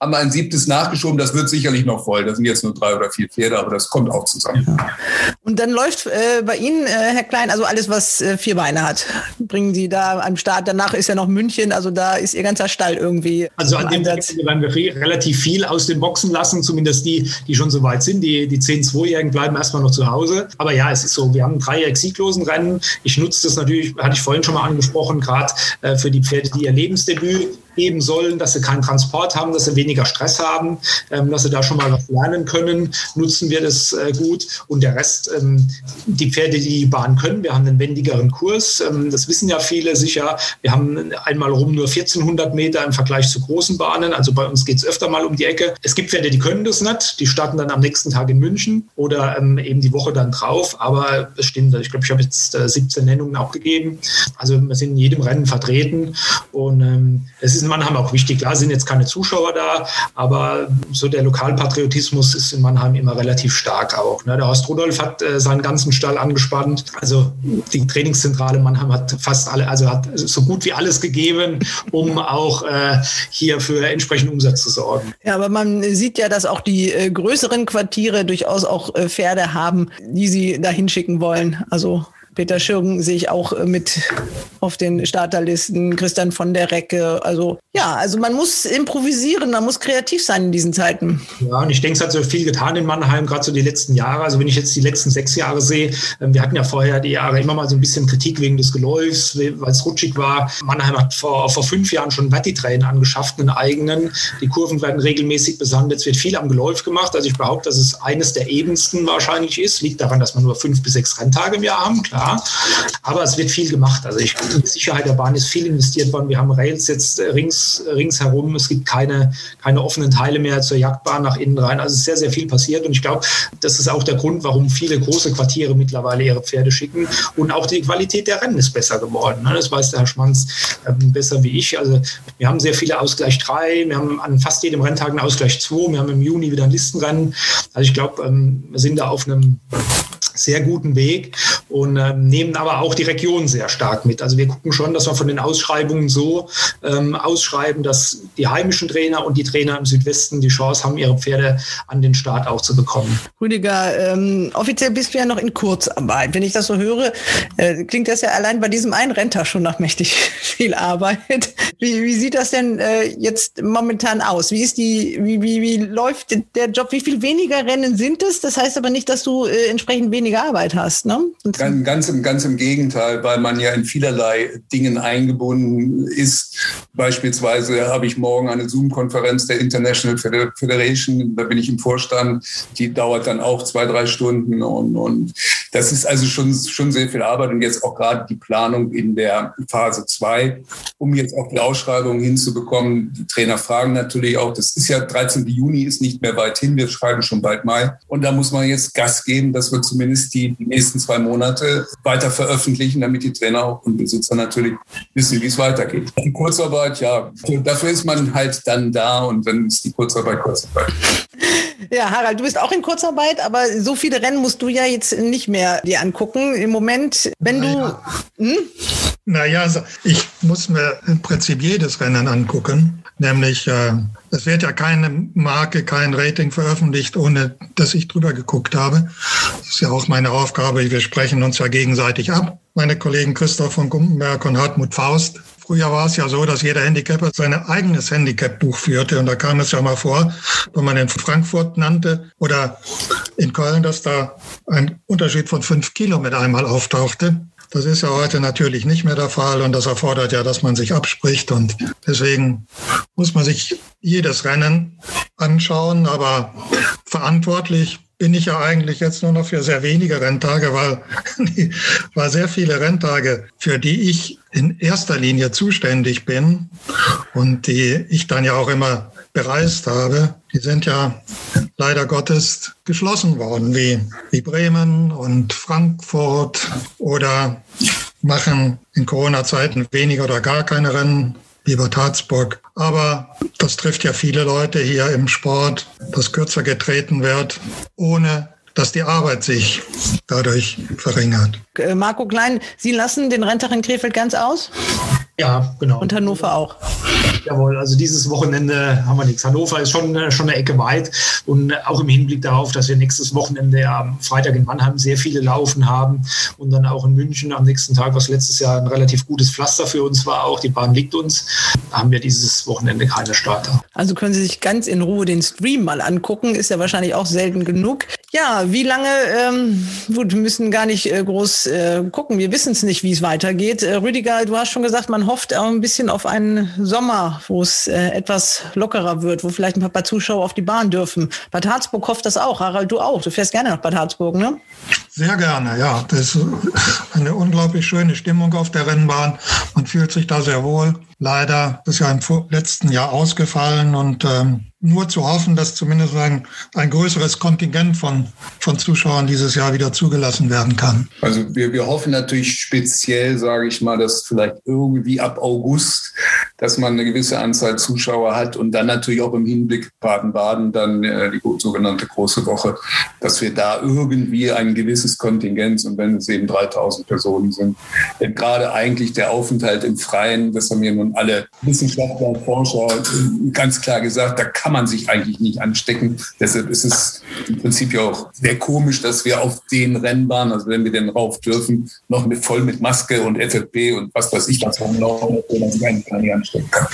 haben wir ein siebtes nachgeschoben. Das wird sicherlich noch voll. Da sind jetzt nur drei oder vier Pferde, aber das kommt auch zusammen. Ja. Und dann läuft äh, bei Ihnen, äh, Herr Klein, also alles, was äh, vier Beine hat, bringen Sie da am Start. Danach ist ja noch München, also da ist Ihr ganzer Stall irgendwie. Also an dem Tag werden wir relativ viel aus den Boxen lassen, zumindest die, die schon so weit sind. Die, die 10-2-Jährigen bleiben erstmal noch zu Hause. Aber ja, es ist so, wir haben drei sieglosen Rennen. Ich nutze das natürlich, hatte ich vorhin schon mal angesprochen, gerade äh, für die Pferde, die ihr Lebensdebüt geben sollen, dass sie keinen Transport haben, dass sie weniger Stress haben, ähm, dass sie da schon mal was lernen können, nutzen wir das äh, gut. Und der Rest, ähm, die Pferde, die die Bahn können, wir haben einen wendigeren Kurs. Ähm, das wissen ja viele sicher. Wir haben einmal rum nur 1400 Meter im Vergleich zu großen Bahnen. Also bei uns geht es öfter mal um die Ecke. Es gibt Pferde, die können das nicht. Die starten dann am nächsten Tag in München oder ähm, eben die Woche dann drauf. Aber es stimmt, ich glaube, ich habe jetzt äh, 17 Nennungen auch gegeben. Also wir sind in jedem Rennen vertreten. Und ähm, es ist in Mannheim auch wichtig. Klar sind jetzt keine Zuschauer da, aber so der Lokalpatriotismus ist in Mannheim immer relativ stark auch. Ne? Der Horst Rudolf hat äh, seinen ganzen Stall angespannt. Also die Trainingszentrale Mannheim hat fast alle, also hat so gut wie alles gegeben, um auch äh, hier für entsprechenden Umsatz zu sorgen. Ja, aber man sieht ja, dass auch die äh, größeren Quartiere durchaus auch äh, Pferde haben, die sie da hinschicken wollen. Also Peter Schürgen sehe ich auch äh, mit auf den Starterlisten, Christian von der Recke. Also ja, also man muss improvisieren, man muss kreativ sein in diesen Zeiten. Ja, und ich denke, es hat so viel getan in Mannheim, gerade so die letzten Jahre. Also wenn ich jetzt die letzten sechs Jahre sehe, ähm, wir hatten ja vorher die Jahre immer mal so ein bisschen Kritik wegen des Geläufs, weil es rutschig war. Mannheim hat vor, vor fünf Jahren schon Vertitrain angeschafft, einen eigenen. Die Kurven werden regelmäßig besandet. Es wird viel am Geläuf gemacht. Also ich behaupte, dass es eines der ebensten wahrscheinlich ist. Liegt daran, dass wir nur fünf bis sechs Renntage im Jahr haben, klar. Aber es wird viel gemacht. Also ich, in die Sicherheit der Bahn ist viel investiert worden. Wir haben Rails jetzt rings, ringsherum. Es gibt keine, keine offenen Teile mehr zur Jagdbahn nach innen rein. Also es ist sehr, sehr viel passiert. Und ich glaube, das ist auch der Grund, warum viele große Quartiere mittlerweile ihre Pferde schicken. Und auch die Qualität der Rennen ist besser geworden. Ne? Das weiß der Herr Schmanz ähm, besser wie ich. Also wir haben sehr viele Ausgleich 3. Wir haben an fast jedem Renntag einen Ausgleich 2. Wir haben im Juni wieder ein Listenrennen. Also ich glaube, ähm, wir sind da auf einem sehr guten Weg und ähm, nehmen aber auch die Region sehr stark mit. Also wir gucken schon, dass wir von den Ausschreibungen so ähm, ausschreiben, dass die heimischen Trainer und die Trainer im Südwesten die Chance haben, ihre Pferde an den Start auch zu bekommen. Rüdiger, ähm, offiziell bist du ja noch in Kurzarbeit. Wenn ich das so höre, äh, klingt das ja allein bei diesem einen Renntag schon nach mächtig viel Arbeit. Wie, wie sieht das denn äh, jetzt momentan aus? Wie ist die, wie, wie, wie läuft der Job? Wie viel weniger Rennen sind es? Das heißt aber nicht, dass du äh, entsprechend weniger Arbeit hast, ne? Ganz, ganz, im, ganz im Gegenteil, weil man ja in vielerlei Dingen eingebunden ist. Beispielsweise habe ich morgen eine Zoom-Konferenz der International Federation, da bin ich im Vorstand, die dauert dann auch zwei, drei Stunden und, und das ist also schon, schon sehr viel Arbeit und jetzt auch gerade die Planung in der Phase 2, um jetzt auch die Ausschreibung hinzubekommen. Die Trainer fragen natürlich auch, das ist ja 13. Juni, ist nicht mehr weit hin, wir schreiben schon bald Mai. Und da muss man jetzt Gas geben, dass wir zumindest die, die nächsten zwei Monate weiter veröffentlichen, damit die Trainer und Besitzer natürlich wissen, wie es weitergeht. Die Kurzarbeit, ja, dafür ist man halt dann da und dann ist die Kurzarbeit Kurzarbeit. Ja, Harald, du bist auch in Kurzarbeit, aber so viele Rennen musst du ja jetzt nicht mehr dir angucken. Im Moment, wenn naja. du. Hm? Naja, also ich muss mir im Prinzip jedes Rennen angucken. Nämlich, äh, es wird ja keine Marke, kein Rating veröffentlicht, ohne dass ich drüber geguckt habe. Das ist ja auch meine Aufgabe. Wir sprechen uns ja gegenseitig ab. Meine Kollegen Christoph von Gumpenberg und Hartmut Faust. Früher war es ja so, dass jeder Handicapper sein eigenes Handicap-Buch führte. Und da kam es ja mal vor, wenn man in Frankfurt nannte oder in Köln, dass da ein Unterschied von fünf Kilo mit einmal auftauchte. Das ist ja heute natürlich nicht mehr der Fall und das erfordert ja, dass man sich abspricht und deswegen muss man sich jedes Rennen anschauen, aber verantwortlich bin ich ja eigentlich jetzt nur noch für sehr wenige Renntage, weil, weil sehr viele Renntage, für die ich in erster Linie zuständig bin und die ich dann ja auch immer bereist habe, die sind ja leider Gottes geschlossen worden, wie, wie Bremen und Frankfurt oder machen in Corona-Zeiten weniger oder gar keine Rennen, wie Bad Harzburg. Aber das trifft ja viele Leute hier im Sport, dass kürzer getreten wird, ohne dass die Arbeit sich dadurch verringert. Äh, Marco Klein, Sie lassen den Renntag in Krefeld ganz aus? Ja, genau. Und Hannover auch. Jawohl, also dieses Wochenende haben wir nichts. Hannover ist schon, äh, schon eine Ecke weit und auch im Hinblick darauf, dass wir nächstes Wochenende am Freitag in Mannheim sehr viele Laufen haben und dann auch in München am nächsten Tag, was letztes Jahr ein relativ gutes Pflaster für uns war, auch die Bahn liegt uns, haben wir dieses Wochenende keine Starter. Also können Sie sich ganz in Ruhe den Stream mal angucken, ist ja wahrscheinlich auch selten genug. Ja, wie lange, ähm, gut, wir müssen gar nicht äh, groß äh, gucken, wir wissen es nicht, wie es weitergeht. Äh, Rüdiger, du hast schon gesagt, man hofft auch ein bisschen auf einen Sommer, wo es äh, etwas lockerer wird, wo vielleicht ein paar Zuschauer auf die Bahn dürfen. Bad Harzburg hofft das auch. Harald, du auch. Du fährst gerne nach Bad Harzburg, ne? Sehr gerne, ja. Das ist eine unglaublich schöne Stimmung auf der Rennbahn. Man fühlt sich da sehr wohl. Leider ist ja im letzten Jahr ausgefallen und ähm, nur zu hoffen, dass zumindest ein, ein größeres Kontingent von, von Zuschauern dieses Jahr wieder zugelassen werden kann. Also wir, wir hoffen natürlich speziell, sage ich mal, dass vielleicht irgendwie ab August, dass man eine gewisse Anzahl Zuschauer hat und dann natürlich auch im Hinblick Baden-Baden dann äh, die sogenannte große Woche, dass wir da irgendwie ein gewisses Kontingent und wenn es eben 3000 Personen sind, denn gerade eigentlich der Aufenthalt im Freien, das haben ja nun alle Wissenschaftler und Forscher ganz klar gesagt, da kann man sich eigentlich nicht anstecken. Deshalb ist es im Prinzip ja auch sehr komisch, dass wir auf den Rennbahnen, also wenn wir denn rauf dürfen, noch mit, voll mit Maske und FFP und was weiß ich was rumlaufen, man sich eigentlich gar nicht anstecken kann.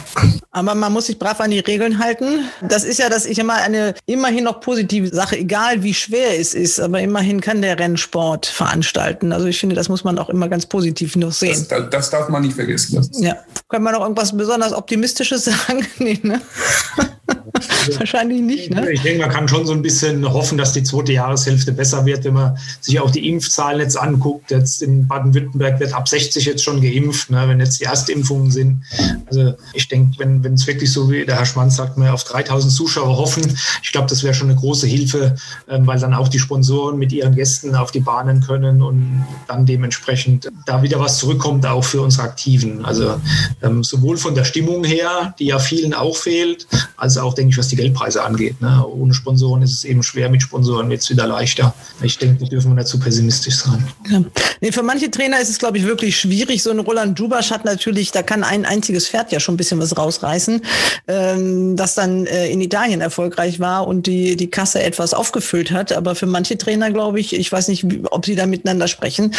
Aber man muss sich brav an die Regeln halten. Das ist ja, dass ich immer eine immerhin noch positive Sache, egal wie schwer es ist, aber immerhin kann der Rennsport veranstalten. Also ich finde, das muss man auch immer ganz positiv noch sehen. Das, das darf man nicht vergessen. Ja. Können wir noch irgendwas besonders Optimistisches sagen? nee, ne? Wahrscheinlich nicht, ne? Ich denke, man kann schon so ein bisschen hoffen, dass die zweite Jahreshälfte besser wird, wenn man sich auch die Impfzahlen jetzt anguckt. Jetzt in Baden-Württemberg wird ab 60 jetzt schon geimpft, ne, wenn jetzt die Erstimpfungen sind. Also ich denke, wenn es wirklich so wie der Herr Schmanz sagt, wir auf 3000 Zuschauer hoffen, ich glaube, das wäre schon eine große Hilfe, ähm, weil dann auch die Sponsoren mit ihren Gästen auf die Bahnen können und dann dementsprechend da wieder was zurückkommt, auch für unsere Aktiven. Also ähm, sowohl von der Stimmung her, die ja vielen auch fehlt, als auch, denke ich, was die Geldpreise angeht. Ne? Ohne Sponsoren ist es eben schwer, mit Sponsoren wird es wieder leichter. Ich denke, da dürfen wir nicht zu pessimistisch sein. Ja. Nee, für manche Trainer ist es, glaube ich, wirklich schwierig. So ein Roland Dubasch hat natürlich, da kann ein einziges Pferd ja schon ein bisschen was rausreißen, ähm, das dann äh, in Italien erfolgreich war und die, die Kasse etwas aufgefüllt hat. Aber für manche Trainer, glaube ich, ich weiß nicht, ob sie da miteinander sprechen,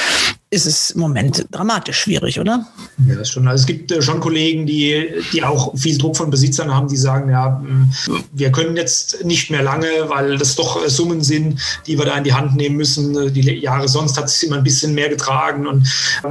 ist es im Moment dramatisch schwierig, oder? Ja, das schon. Also es gibt äh, schon Kollegen, die, die auch viel Druck von Besitzern haben, die sagen, ja, wir können jetzt nicht mehr lange, weil das doch äh, Summen sind, die wir da in die Hand nehmen müssen. Die Jahre sonst hat es immer ein bisschen mehr getragen und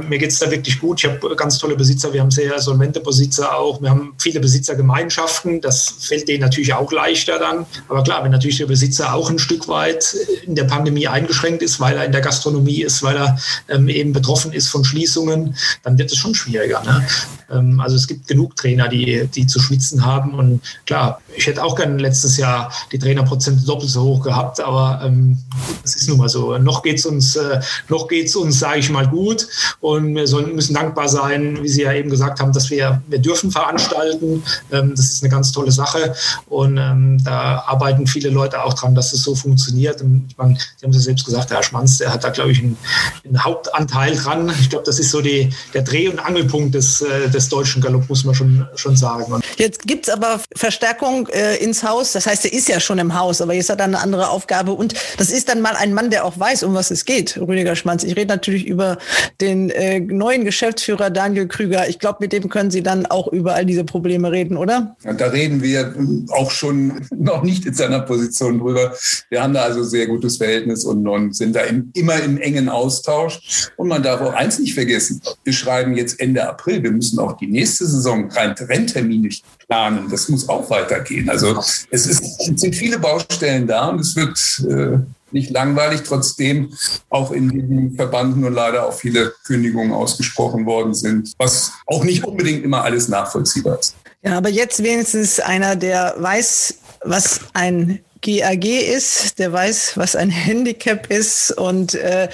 mir geht es da wirklich gut. Ich habe ganz tolle Besitzer, wir haben sehr solvente Besitzer auch. Wir haben viele Besitzergemeinschaften, das fällt denen natürlich auch leichter dann. Aber klar, wenn natürlich der Besitzer auch ein Stück weit in der Pandemie eingeschränkt ist, weil er in der Gastronomie ist, weil er ähm, eben betroffen ist von Schließungen, dann wird es schon schwieriger. Ne? Ähm, also es gibt genug Trainer, die, die zu schwitzen haben. Und klar, ich hätte auch gerne letztes Jahr die Trainerprozente doppelt so hoch gehabt, aber ähm, das ist nun mal so. Noch geht es uns, äh, noch geht's uns, sage ich mal, gut. Und wir sollen, müssen dankbar sein, wie Sie ja eben gesagt haben, dass wir, wir dürfen veranstalten. Ähm, das ist eine ganz tolle Sache. Und ähm, da arbeiten viele Leute auch dran, dass es so funktioniert. Und ich meine, Sie haben es ja selbst gesagt, der Herr Schmanz, der hat da, glaube ich, einen, einen Hauptanteil dran. Ich glaube, das ist so die, der Dreh- und Angelpunkt des, äh, des deutschen Galopp, muss man schon, schon sagen. Jetzt gibt's aber Verstärkung äh, ins Haus. Das heißt, er ist ja schon im Haus, aber jetzt hat er eine andere Aufgabe. Und das ist dann mal ein Mann, der auch weiß, um was es geht, Rüdiger Schmanz. Ich rede natürlich über den äh, neuen Geschäftsführer Daniel Krüger. Ich glaube, mit dem können Sie dann auch über all diese Probleme reden, oder? Und da reden wir auch schon noch nicht in seiner Position drüber. Wir haben da also sehr gutes Verhältnis und, sind da im, immer im engen Austausch. Und man darf auch eins nicht vergessen. Wir schreiben jetzt Ende April. Wir müssen auch die nächste Saison Renntermine planen. Das muss auch weitergehen. Also es, ist, es sind viele Baustellen da und es wird äh, nicht langweilig. Trotzdem auch in diesem Verband nur leider auch viele Kündigungen ausgesprochen worden sind, was auch nicht unbedingt immer alles nachvollziehbar ist. Ja, aber jetzt wenigstens einer, der weiß, was ein GAG ist, der weiß, was ein Handicap ist und äh,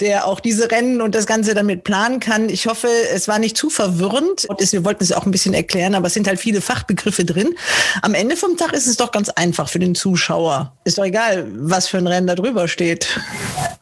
der auch diese Rennen und das Ganze damit planen kann. Ich hoffe, es war nicht zu verwirrend. Wir wollten es auch ein bisschen erklären, aber es sind halt viele Fachbegriffe drin. Am Ende vom Tag ist es doch ganz einfach für den Zuschauer. Ist doch egal, was für ein Rennen da drüber steht.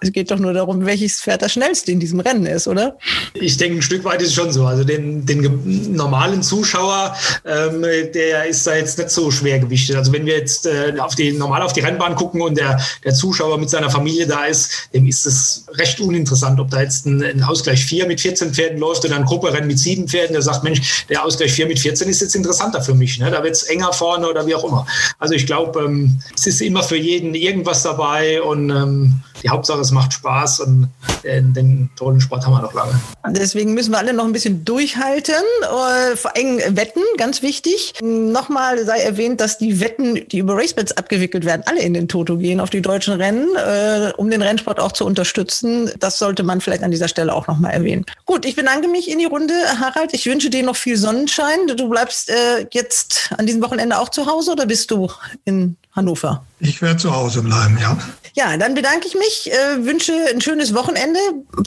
Es geht doch nur darum, welches Pferd das schnellste in diesem Rennen ist, oder? Ich denke, ein Stück weit ist es schon so. Also den, den normalen Zuschauer, ähm, der ist da jetzt nicht so schwer gewichtet. Also wenn wir jetzt äh, auf die normal auf die Rennbahn gucken und der, der Zuschauer mit seiner Familie da ist, dem ist es recht uninteressant, ob da jetzt ein, ein Ausgleich 4 mit 14 Pferden läuft oder ein Grupperennen mit 7 Pferden, der sagt, Mensch, der Ausgleich 4 mit 14 ist jetzt interessanter für mich. Ne? Da wird es enger vorne oder wie auch immer. Also ich glaube, ähm, es ist immer für jeden irgendwas dabei und ähm, die Hauptsache, es macht Spaß und den, den tollen Sport haben wir noch lange. Deswegen müssen wir alle noch ein bisschen durchhalten. Äh, vor allem Wetten, ganz wichtig. Nochmal sei erwähnt, dass die Wetten, die über Racebets abgewickelt werden, alle in den Toto gehen auf die deutschen Rennen, äh, um den Rennsport auch zu unterstützen. Das sollte man vielleicht an dieser Stelle auch nochmal erwähnen. Gut, ich bedanke mich in die Runde, Harald. Ich wünsche dir noch viel Sonnenschein. Du bleibst äh, jetzt an diesem Wochenende auch zu Hause oder bist du in Hannover? Ich werde zu Hause bleiben, ja. Ja, dann bedanke ich mich, äh, wünsche ein schönes Wochenende.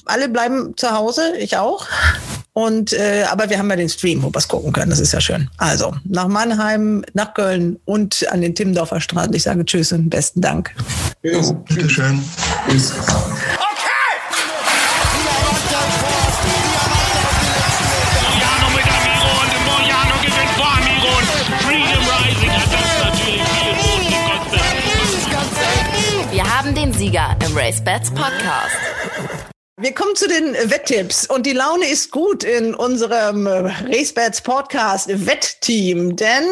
Alle bleiben zu Hause, ich auch. Und äh, aber wir haben ja den Stream, wo wir es gucken können. Das ist ja schön. Also nach Mannheim, nach Köln und an den Timmendorfer Strand. Ich sage Tschüss und besten Dank. Jo, bitteschön. Tschüss. Sieger im Race Bats Podcast. Wir kommen zu den Wetttipps und die Laune ist gut in unserem RaceBats Podcast Wettteam, denn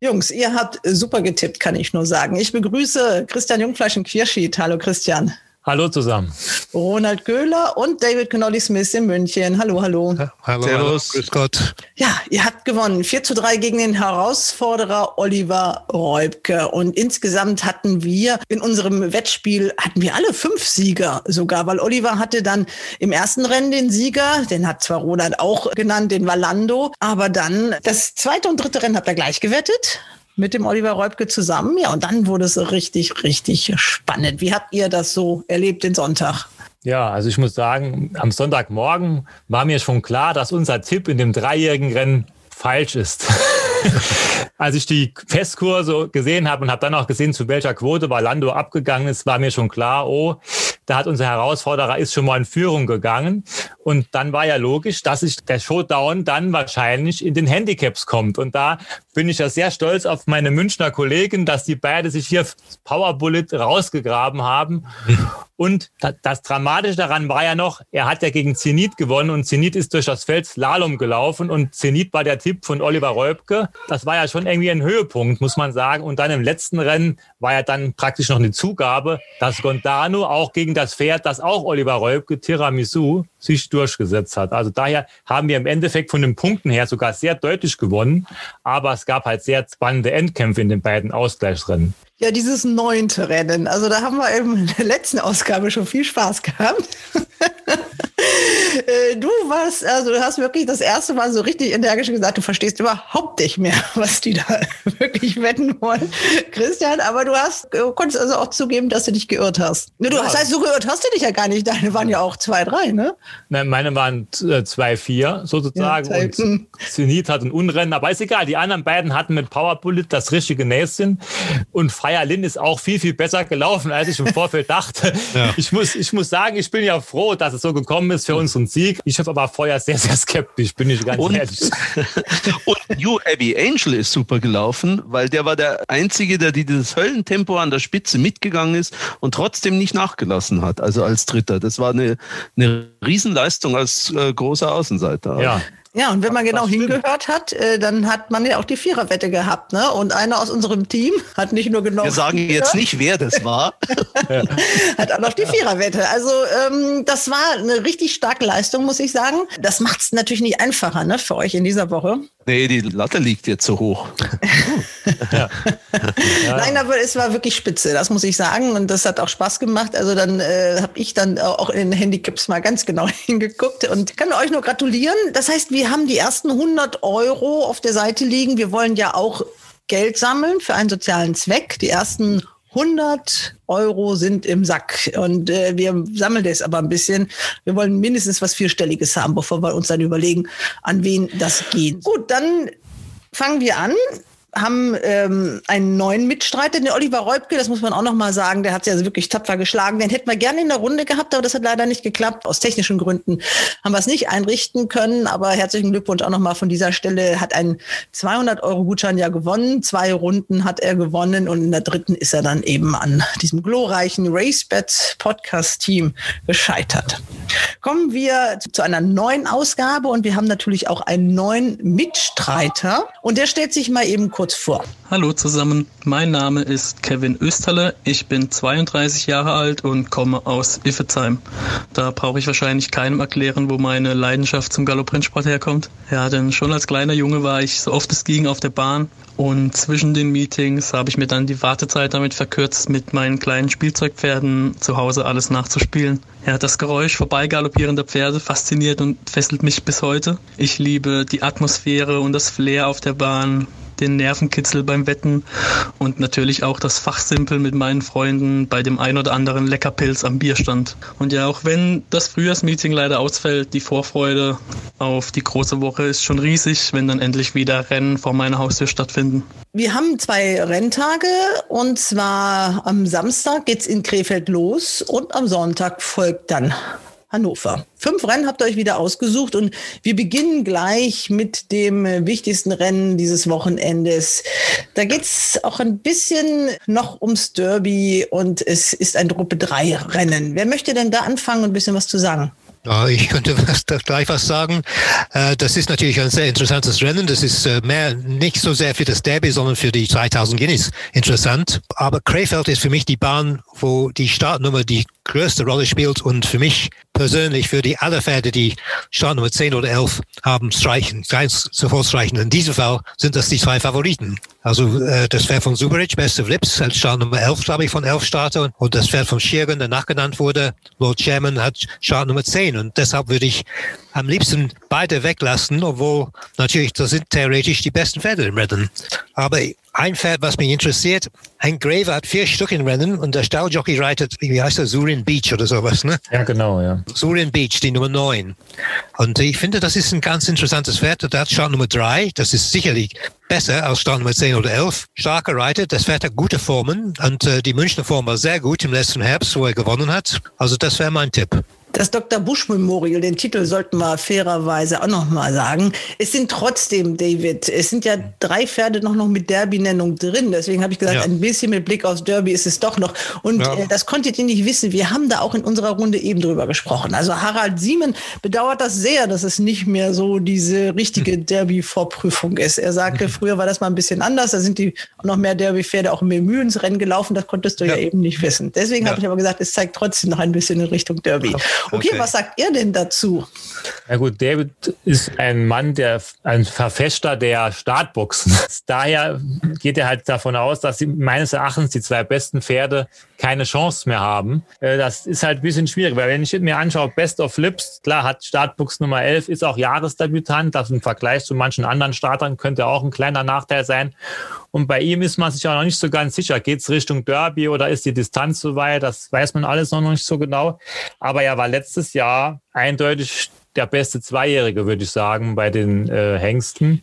Jungs, ihr habt super getippt, kann ich nur sagen. Ich begrüße Christian Jungfleisch und Quierschied. Hallo Christian. Hallo zusammen. Ronald Köhler und David Connolly Smith in München. Hallo, hallo. Hallo, Servus. Grüß Gott. Ja, ihr habt gewonnen. 4 zu 3 gegen den Herausforderer Oliver Reubke. Und insgesamt hatten wir in unserem Wettspiel, hatten wir alle fünf Sieger sogar, weil Oliver hatte dann im ersten Rennen den Sieger, den hat zwar Ronald auch genannt, den Valando, aber dann das zweite und dritte Rennen habt ihr gleich gewettet mit dem Oliver Reubke zusammen. Ja, und dann wurde es richtig, richtig spannend. Wie habt ihr das so erlebt den Sonntag? Ja, also ich muss sagen, am Sonntagmorgen war mir schon klar, dass unser Tipp in dem dreijährigen Rennen falsch ist. Als ich die Festkurse gesehen habe und habe dann auch gesehen, zu welcher Quote Valando abgegangen ist, war mir schon klar, oh, da hat unser Herausforderer ist schon mal in Führung gegangen. Und dann war ja logisch, dass sich der Showdown dann wahrscheinlich in den Handicaps kommt. Und da bin ich ja sehr stolz auf meine Münchner Kollegen, dass die beide sich hier Power Bullet rausgegraben haben. Und das Dramatische daran war ja noch, er hat ja gegen Zenit gewonnen und Zenit ist durch das Feld Slalom gelaufen und Zenit war der Tipp von Oliver Reubke. Das war ja schon irgendwie ein Höhepunkt, muss man sagen. Und dann im letzten Rennen war ja dann praktisch noch eine Zugabe, dass Gondano auch gegen das Pferd, das auch Oliver Reubke, Tiramisu, sich durchgesetzt hat. Also daher haben wir im Endeffekt von den Punkten her sogar sehr deutlich gewonnen. Aber es gab halt sehr spannende Endkämpfe in den beiden Ausgleichsrennen. Ja, dieses neunte Rennen. Also da haben wir in der letzten Ausgabe schon viel Spaß gehabt. Äh, du warst, also du hast wirklich das erste Mal so richtig energisch gesagt, du verstehst überhaupt nicht mehr, was die da wirklich wetten wollen, Christian. Aber du hast, du konntest also auch zugeben, dass du dich geirrt hast. Du ja. das heißt, so geirrt hast du dich ja gar nicht. Deine waren ja auch zwei, drei, ne? Nein, meine waren äh, zwei, vier sozusagen. Ja, und Zenit hat ein Unrennen, aber ist egal. Die anderen beiden hatten mit Power Bullet das richtige Näschen und Fire Lin ist auch viel, viel besser gelaufen, als ich im Vorfeld dachte. Ja. Ich, muss, ich muss sagen, ich bin ja froh, dass es so gekommen ist für unseren Sieg. Ich habe aber vorher sehr, sehr skeptisch, bin ich ganz und, ehrlich. und You Abby Angel ist super gelaufen, weil der war der Einzige, der dieses Höllentempo an der Spitze mitgegangen ist und trotzdem nicht nachgelassen hat, also als Dritter. Das war eine, eine Riesenleistung als äh, großer Außenseiter. Ja. Ja, und wenn man genau hingehört hat, äh, dann hat man ja auch die Viererwette gehabt. Ne? Und einer aus unserem Team hat nicht nur genau. Wir sagen jetzt nicht, wer das war. hat auch noch die Viererwette. Also ähm, das war eine richtig starke Leistung, muss ich sagen. Das macht es natürlich nicht einfacher ne, für euch in dieser Woche. Nee, die Latte liegt jetzt so hoch. ja. Nein, aber es war wirklich spitze, das muss ich sagen. Und das hat auch Spaß gemacht. Also dann äh, habe ich dann auch in den Handicaps mal ganz genau hingeguckt und kann euch nur gratulieren. Das heißt, wir haben die ersten 100 Euro auf der Seite liegen. Wir wollen ja auch Geld sammeln für einen sozialen Zweck. Die ersten 100 Euro sind im Sack und äh, wir sammeln das aber ein bisschen. Wir wollen mindestens was Vierstelliges haben, bevor wir uns dann überlegen, an wen das geht. Gut, dann fangen wir an haben ähm, einen neuen Mitstreiter, den Oliver Reubke, das muss man auch noch mal sagen, der hat ja wirklich tapfer geschlagen. Den hätten wir gerne in der Runde gehabt, aber das hat leider nicht geklappt. Aus technischen Gründen haben wir es nicht einrichten können, aber herzlichen Glückwunsch auch noch mal von dieser Stelle. Hat einen 200 Euro Gutschein ja gewonnen, zwei Runden hat er gewonnen und in der dritten ist er dann eben an diesem glorreichen RaceBets Podcast Team gescheitert. Kommen wir zu einer neuen Ausgabe und wir haben natürlich auch einen neuen Mitstreiter und der stellt sich mal eben kurz kurz vor. Hallo zusammen, mein Name ist Kevin Österle. Ich bin 32 Jahre alt und komme aus Iffezheim. Da brauche ich wahrscheinlich keinem erklären, wo meine Leidenschaft zum Galopprennsport herkommt. Ja, denn schon als kleiner Junge war ich so oft es ging auf der Bahn und zwischen den Meetings habe ich mir dann die Wartezeit damit verkürzt, mit meinen kleinen Spielzeugpferden zu Hause alles nachzuspielen. Ja, das Geräusch vorbeigaloppierender Pferde fasziniert und fesselt mich bis heute. Ich liebe die Atmosphäre und das Flair auf der Bahn, den Nervenkitzel beim Wetten und natürlich auch das Fachsimpel mit meinen Freunden bei dem ein oder anderen Leckerpilz am Bierstand. Und ja, auch wenn das Frühjahrsmeeting leider ausfällt, die Vorfreude auf die große Woche ist schon riesig, wenn dann endlich wieder Rennen vor meiner Haustür stattfinden. Wir haben zwei Renntage und zwar am Samstag geht's in Krefeld los und am Sonntag folgt dann Hannover. Fünf Rennen habt ihr euch wieder ausgesucht und wir beginnen gleich mit dem wichtigsten Rennen dieses Wochenendes. Da geht's auch ein bisschen noch ums Derby und es ist ein Gruppe 3 Rennen. Wer möchte denn da anfangen und ein bisschen was zu sagen? Ja, ich könnte was, gleich was sagen. Äh, das ist natürlich ein sehr interessantes Rennen. Das ist äh, mehr nicht so sehr für das Derby, sondern für die 2000 Guineas interessant. Aber Krefeld ist für mich die Bahn, wo die Startnummer die größte Rolle spielt und für mich persönlich für die alle Pferde, die Startnummer 10 oder 11 haben, streichen, sofort streichen. In diesem Fall sind das die zwei Favoriten. Also äh, das Pferd von Zuberich, Best of Lips, als Startnummer 11, glaube ich, von 11 Starter. Und das Pferd von Schirgen, der nachgenannt wurde, Lord Chairman, hat Startnummer 10. Und deshalb würde ich am liebsten beide weglassen, obwohl natürlich das sind theoretisch die besten Pferde im Rennen. Aber ein Pferd, was mich interessiert, ein Graver hat vier Stück im Rennen und der Stalljockey reitet, wie heißt er, Surin Beach oder sowas, ne? Ja, genau, ja. Surin Beach, die Nummer 9. Und ich finde, das ist ein ganz interessantes Pferd. Der hat Start Nummer 3, das ist sicherlich besser als Start Nummer 10 oder 11. Starker Reiter, das Pferd hat gute Formen und äh, die Münchner Form war sehr gut im letzten Herbst, wo er gewonnen hat. Also das wäre mein Tipp. Das Dr. Bush Memorial, den Titel sollten wir fairerweise auch noch mal sagen. Es sind trotzdem, David, es sind ja drei Pferde noch, noch mit Derby-Nennung drin. Deswegen habe ich gesagt, ja. ein bisschen mit Blick aufs Derby ist es doch noch. Und ja. äh, das konntet ihr nicht wissen. Wir haben da auch in unserer Runde eben drüber gesprochen. Also Harald Siemen bedauert das sehr, dass es nicht mehr so diese richtige hm. Derby-Vorprüfung ist. Er sagte, früher war das mal ein bisschen anders. Da sind die noch mehr Derby-Pferde auch mehr Mühe ins Rennen gelaufen. Das konntest du ja, ja eben nicht wissen. Deswegen habe ich aber gesagt, es zeigt trotzdem noch ein bisschen in Richtung Derby. Okay, okay, was sagt ihr denn dazu? Ja gut, David ist ein Mann, der ein Verfechter der Startboxen daher geht er halt davon aus, dass sie meines Erachtens die zwei besten Pferde keine Chance mehr haben. Äh, das ist halt ein bisschen schwierig, weil wenn ich mir anschaue, Best of Flips, klar hat Startbox Nummer 11, ist auch Jahresdebütant, das im Vergleich zu manchen anderen Startern könnte auch ein kleiner Nachteil sein. Und bei ihm ist man sich auch noch nicht so ganz sicher, geht es Richtung Derby oder ist die Distanz so weit, das weiß man alles noch nicht so genau. Aber er war letztes Jahr eindeutig der beste Zweijährige, würde ich sagen, bei den äh, Hengsten.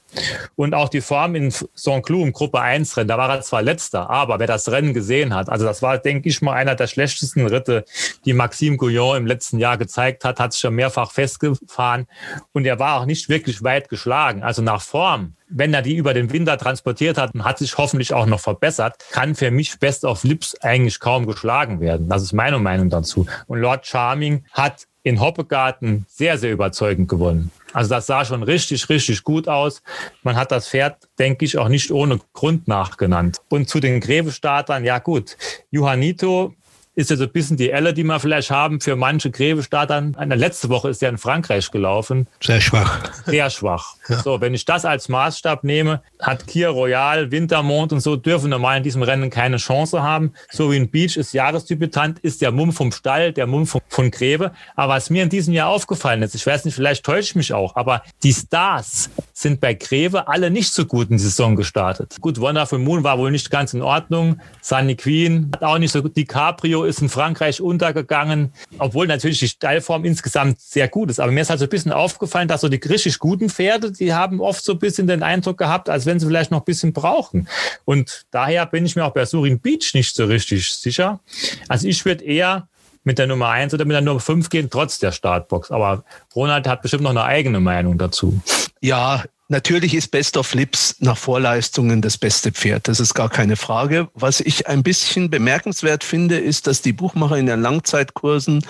Und auch die Form in Saint-Cloud im Gruppe 1 Rennen, da war er zwar letzter, aber wer das Rennen gesehen hat, also das war, denke ich mal, einer der schlechtesten Ritte, die Maxime Gouillon im letzten Jahr gezeigt hat, hat sich schon mehrfach festgefahren und er war auch nicht wirklich weit geschlagen. Also nach Form wenn er die über den Winter transportiert hat und hat sich hoffentlich auch noch verbessert, kann für mich Best of Lips eigentlich kaum geschlagen werden. Das ist meine Meinung dazu. Und Lord Charming hat in Hoppegarten sehr, sehr überzeugend gewonnen. Also das sah schon richtig, richtig gut aus. Man hat das Pferd, denke ich, auch nicht ohne Grund nachgenannt. Und zu den Grevestartern, ja gut, Johannito ist ja so ein bisschen die Elle, die wir vielleicht haben für manche Grevestartern. Letzte Woche ist er in Frankreich gelaufen. Sehr schwach. Sehr schwach. Ja. So, wenn ich das als Maßstab nehme, hat Kier Royal, Wintermond und so dürfen normal in diesem Rennen keine Chance haben. So wie ein Beach ist Jahresdebütant, ist der Mumm vom Stall, der Mumm von, von Greve. Aber was mir in diesem Jahr aufgefallen ist, ich weiß nicht, vielleicht täusche ich mich auch, aber die Stars sind bei Greve alle nicht so gut in die Saison gestartet. Gut, Wonderful Moon war wohl nicht ganz in Ordnung. Sunny Queen hat auch nicht so gut. DiCaprio ist in Frankreich untergegangen, obwohl natürlich die Steilform insgesamt sehr gut ist. Aber mir ist halt so ein bisschen aufgefallen, dass so die richtig guten Pferde, die haben oft so ein bisschen den Eindruck gehabt, als wenn sie vielleicht noch ein bisschen brauchen. Und daher bin ich mir auch bei Surin Beach nicht so richtig sicher. Also ich würde eher mit der Nummer 1 oder mit der Nummer 5 gehen, trotz der Startbox. Aber Ronald hat bestimmt noch eine eigene Meinung dazu. Ja, Natürlich ist Best of Lips nach Vorleistungen das beste Pferd. Das ist gar keine Frage. Was ich ein bisschen bemerkenswert finde, ist, dass die Buchmacher in den Langzeitkursen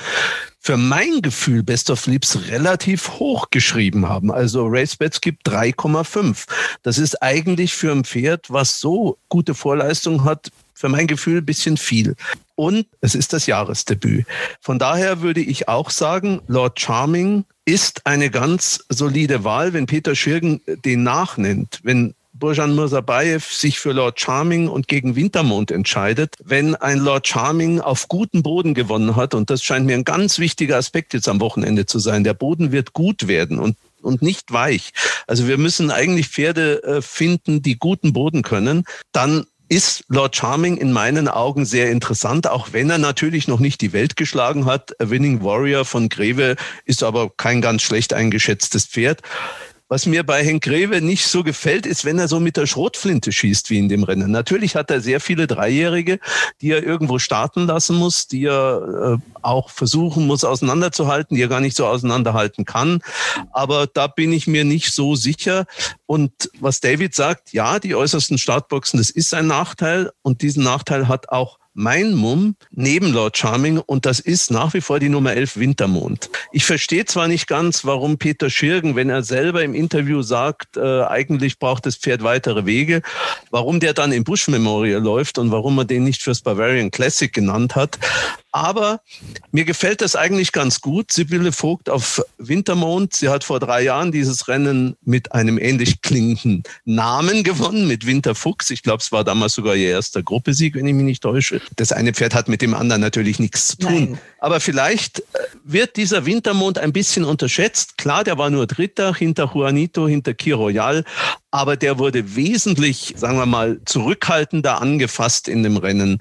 für mein Gefühl Best of Lips relativ hoch geschrieben haben. Also RaceBets gibt 3,5. Das ist eigentlich für ein Pferd, was so gute Vorleistungen hat, für mein Gefühl ein bisschen viel. Und es ist das Jahresdebüt. Von daher würde ich auch sagen, Lord Charming ist eine ganz solide Wahl, wenn Peter Schirgen den nachnennt. Wenn Burjan Mirzabayev sich für Lord Charming und gegen Wintermond entscheidet, wenn ein Lord Charming auf guten Boden gewonnen hat, und das scheint mir ein ganz wichtiger Aspekt jetzt am Wochenende zu sein, der Boden wird gut werden und und nicht weich. Also wir müssen eigentlich Pferde äh, finden, die guten Boden können. Dann ist Lord Charming in meinen Augen sehr interessant, auch wenn er natürlich noch nicht die Welt geschlagen hat. A Winning Warrior von Greve ist aber kein ganz schlecht eingeschätztes Pferd. Was mir bei Henk Greve nicht so gefällt, ist, wenn er so mit der Schrotflinte schießt wie in dem Rennen. Natürlich hat er sehr viele Dreijährige, die er irgendwo starten lassen muss, die er äh, auch versuchen muss auseinanderzuhalten, die er gar nicht so auseinanderhalten kann. Aber da bin ich mir nicht so sicher. Und was David sagt, ja, die äußersten Startboxen, das ist ein Nachteil. Und diesen Nachteil hat auch mein Mumm neben Lord Charming und das ist nach wie vor die Nummer 11 Wintermond. Ich verstehe zwar nicht ganz, warum Peter Schirgen, wenn er selber im Interview sagt, äh, eigentlich braucht das Pferd weitere Wege, warum der dann im Bush Memorial läuft und warum er den nicht fürs Bavarian Classic genannt hat. Aber mir gefällt das eigentlich ganz gut. Sibylle Vogt auf Wintermond. Sie hat vor drei Jahren dieses Rennen mit einem ähnlich klingenden Namen gewonnen, mit Winterfuchs. Ich glaube, es war damals sogar ihr erster Gruppesieg, wenn ich mich nicht täusche. Das eine Pferd hat mit dem anderen natürlich nichts zu tun. Nein. Aber vielleicht äh, wird dieser Wintermond ein bisschen unterschätzt. Klar, der war nur Dritter hinter Juanito, hinter Kir Royal. Aber der wurde wesentlich, sagen wir mal, zurückhaltender angefasst in dem Rennen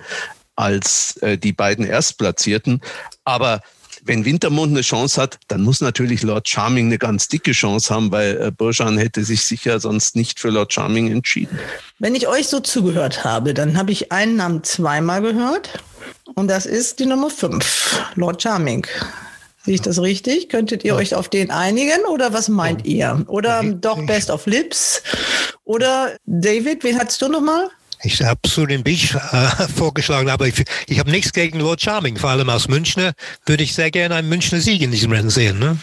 als äh, die beiden Erstplatzierten. Aber wenn Wintermond eine Chance hat, dann muss natürlich Lord Charming eine ganz dicke Chance haben, weil äh, Burjan hätte sich sicher sonst nicht für Lord Charming entschieden. Wenn ich euch so zugehört habe, dann habe ich einen Namen zweimal gehört und das ist die Nummer 5, Lord Charming. Sehe ich das richtig? Könntet ihr ja. euch auf den einigen oder was meint ja. ihr? Oder doch Best of Lips? Oder David, wen hattest du nochmal? Ich habe den Beach äh, vorgeschlagen, aber ich, ich habe nichts gegen Lord Charming. Vor allem aus Münchner würde ich sehr gerne einen Münchner Sieg in diesem Rennen sehen. Ne?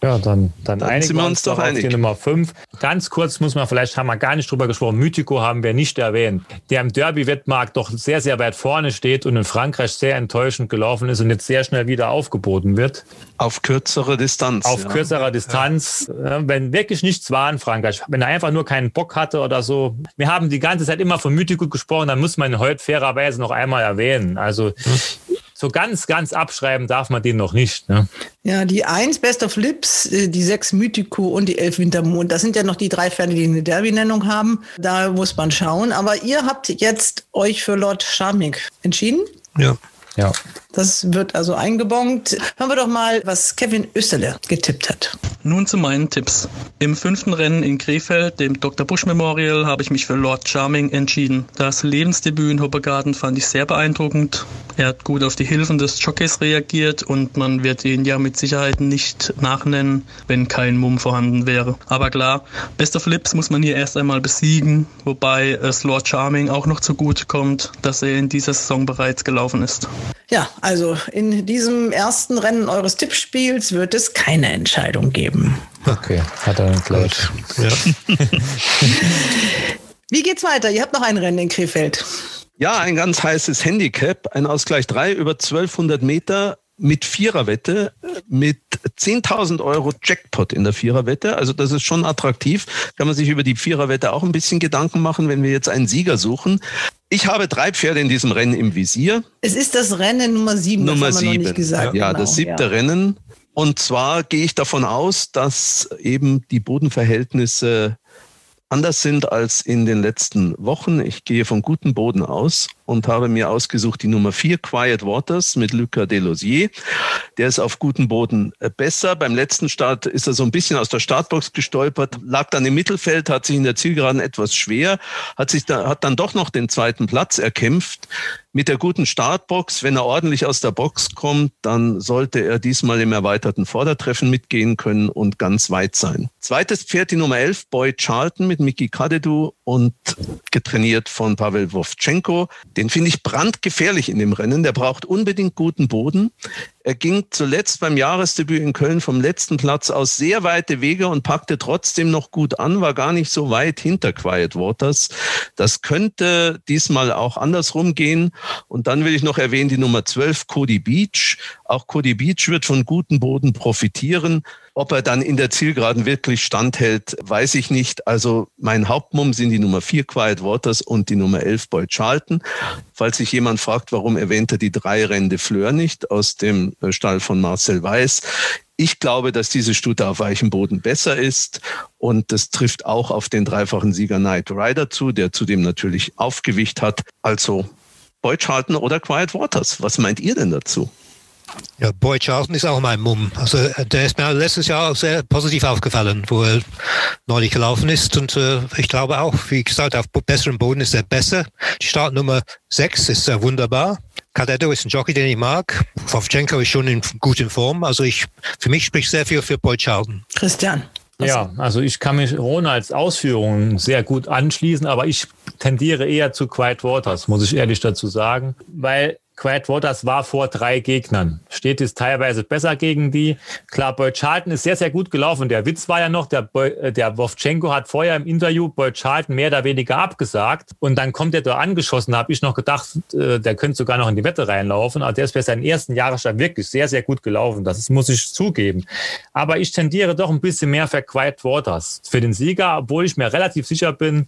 Ja, dann, dann, Dann einigen wir uns doch auf einig. die Nummer 5. Ganz kurz muss man, vielleicht haben wir gar nicht drüber gesprochen, Mythico haben wir nicht erwähnt, der im Derby-Wettmarkt doch sehr, sehr weit vorne steht und in Frankreich sehr enttäuschend gelaufen ist und jetzt sehr schnell wieder aufgeboten wird. Auf kürzere Distanz. Auf ja. kürzerer Distanz, äh, wenn wirklich nichts war in Frankreich, wenn er einfach nur keinen Bock hatte oder so. Wir haben die ganze Zeit immer von Mythico gesprochen, dann muss man ihn heute fairerweise noch einmal erwähnen. Also so ganz, ganz abschreiben darf man den noch nicht. Ne? Ja, die 1 Best of Lips, äh, die 6 Mythico und die 11 Wintermond. Das sind ja noch die drei Pferde, die eine Derby-Nennung haben. Da muss man schauen. Aber ihr habt jetzt euch für Lord Charming entschieden. Ja. Ja. Das wird also eingebongt. Hören wir doch mal, was Kevin Österle getippt hat. Nun zu meinen Tipps. Im fünften Rennen in Krefeld, dem Dr. Busch Memorial, habe ich mich für Lord Charming entschieden. Das Lebensdebüt in Hoppegarten fand ich sehr beeindruckend. Er hat gut auf die Hilfen des Jockeys reagiert und man wird ihn ja mit Sicherheit nicht nachnennen, wenn kein Mumm vorhanden wäre. Aber klar, Best of Lips muss man hier erst einmal besiegen, wobei es Lord Charming auch noch zugute kommt, dass er in dieser Saison bereits gelaufen ist. Ja, also in diesem ersten Rennen eures Tippspiels wird es keine Entscheidung geben. Okay, hat er gleich. Ja. Wie geht's weiter? Ihr habt noch ein Rennen in Krefeld. Ja, ein ganz heißes Handicap, ein Ausgleich 3 über 1200 Meter mit Viererwette, mit 10.000 Euro Jackpot in der Viererwette. Also das ist schon attraktiv. Kann man sich über die Viererwette auch ein bisschen Gedanken machen, wenn wir jetzt einen Sieger suchen. Ich habe drei Pferde in diesem Rennen im Visier. Es ist das Rennen Nummer 7, Nummer das haben wir noch sieben. nicht gesagt. Ja, Genau, das siebte ja. Rennen. Und zwar gehe ich davon aus, dass eben die Bodenverhältnisse anders sind als in den letzten Wochen. Ich gehe von gutem Boden aus und habe mir ausgesucht die Nummer 4, Quiet Waters mit Lucas Delosier. Der ist auf gutem Boden äh, besser. Beim letzten Start ist er so ein bisschen aus der Startbox gestolpert, lag dann im Mittelfeld, hat sich in der Zielgeraden etwas schwer, hat sich da, hat dann doch noch den zweiten Platz erkämpft. Mit der guten Startbox, wenn er ordentlich aus der Box kommt, dann sollte er diesmal im erweiterten Vordertreffen mitgehen können und ganz weit sein. Zweites Pferd, die Nummer 11, Boy Charlton mit Miki Kadedu und getrainiert von Pavel Wovchenko. Den finde ich brandgefährlich in dem Rennen. Der braucht unbedingt guten Boden. Er ging zuletzt beim Jahresdebüt in Köln vom letzten Platz aus sehr weite Wege und packte trotzdem noch gut an, war gar nicht so weit hinter Quiet Waters. Das könnte diesmal auch andersrum gehen. Und dann will ich noch erwähnen die Nummer 12, Cody Beach. Auch Cody Beach wird von gutem Boden profitieren. Ob er dann in der Zielgeraden wirklich standhält, weiß ich nicht. Also mein Hauptmumm sind die Nummer 4 Quiet Waters und die Nummer 11 Boy Charlton. Falls sich jemand fragt, warum erwähnt er die drei Rende Fleur nicht aus dem äh, Stall von Marcel Weiß. Ich glaube, dass diese Stute auf weichem Boden besser ist und das trifft auch auf den dreifachen Sieger Knight Rider zu, der zudem natürlich Aufgewicht hat. Also Boy Charlton oder Quiet Waters. Was meint ihr denn dazu? Ja, Boy Charlton ist auch mein Mumm. Also äh, der ist mir letztes Jahr auch sehr positiv aufgefallen, wo er neulich gelaufen ist. Und äh, ich glaube auch, wie gesagt, auf besserem Boden ist er besser. Die Startnummer 6 ist äh, wunderbar. Cadetto ist ein Jockey, den ich mag. Wovchenko ist schon in guter Form. Also ich, für mich spricht sehr viel für Boy Charlton. Christian. Ja, also ich kann mich Ronalds Ausführungen sehr gut anschließen, aber ich tendiere eher zu Quiet Waters, muss ich ehrlich dazu sagen, weil Quiet Waters war vor drei Gegnern. Steht es teilweise besser gegen die. Klar, Boy Charlton ist sehr, sehr gut gelaufen. Der Witz war ja noch, der, Boy, äh, der Wovchenko hat vorher im Interview Boy Charlton mehr oder weniger abgesagt. Und dann kommt er da angeschossen. Da habe ich noch gedacht, äh, der könnte sogar noch in die Wette reinlaufen. Aber der ist bei seinen ersten Jahresstart wirklich sehr, sehr gut gelaufen. Das muss ich zugeben. Aber ich tendiere doch ein bisschen mehr für Quiet Waters. Für den Sieger, obwohl ich mir relativ sicher bin,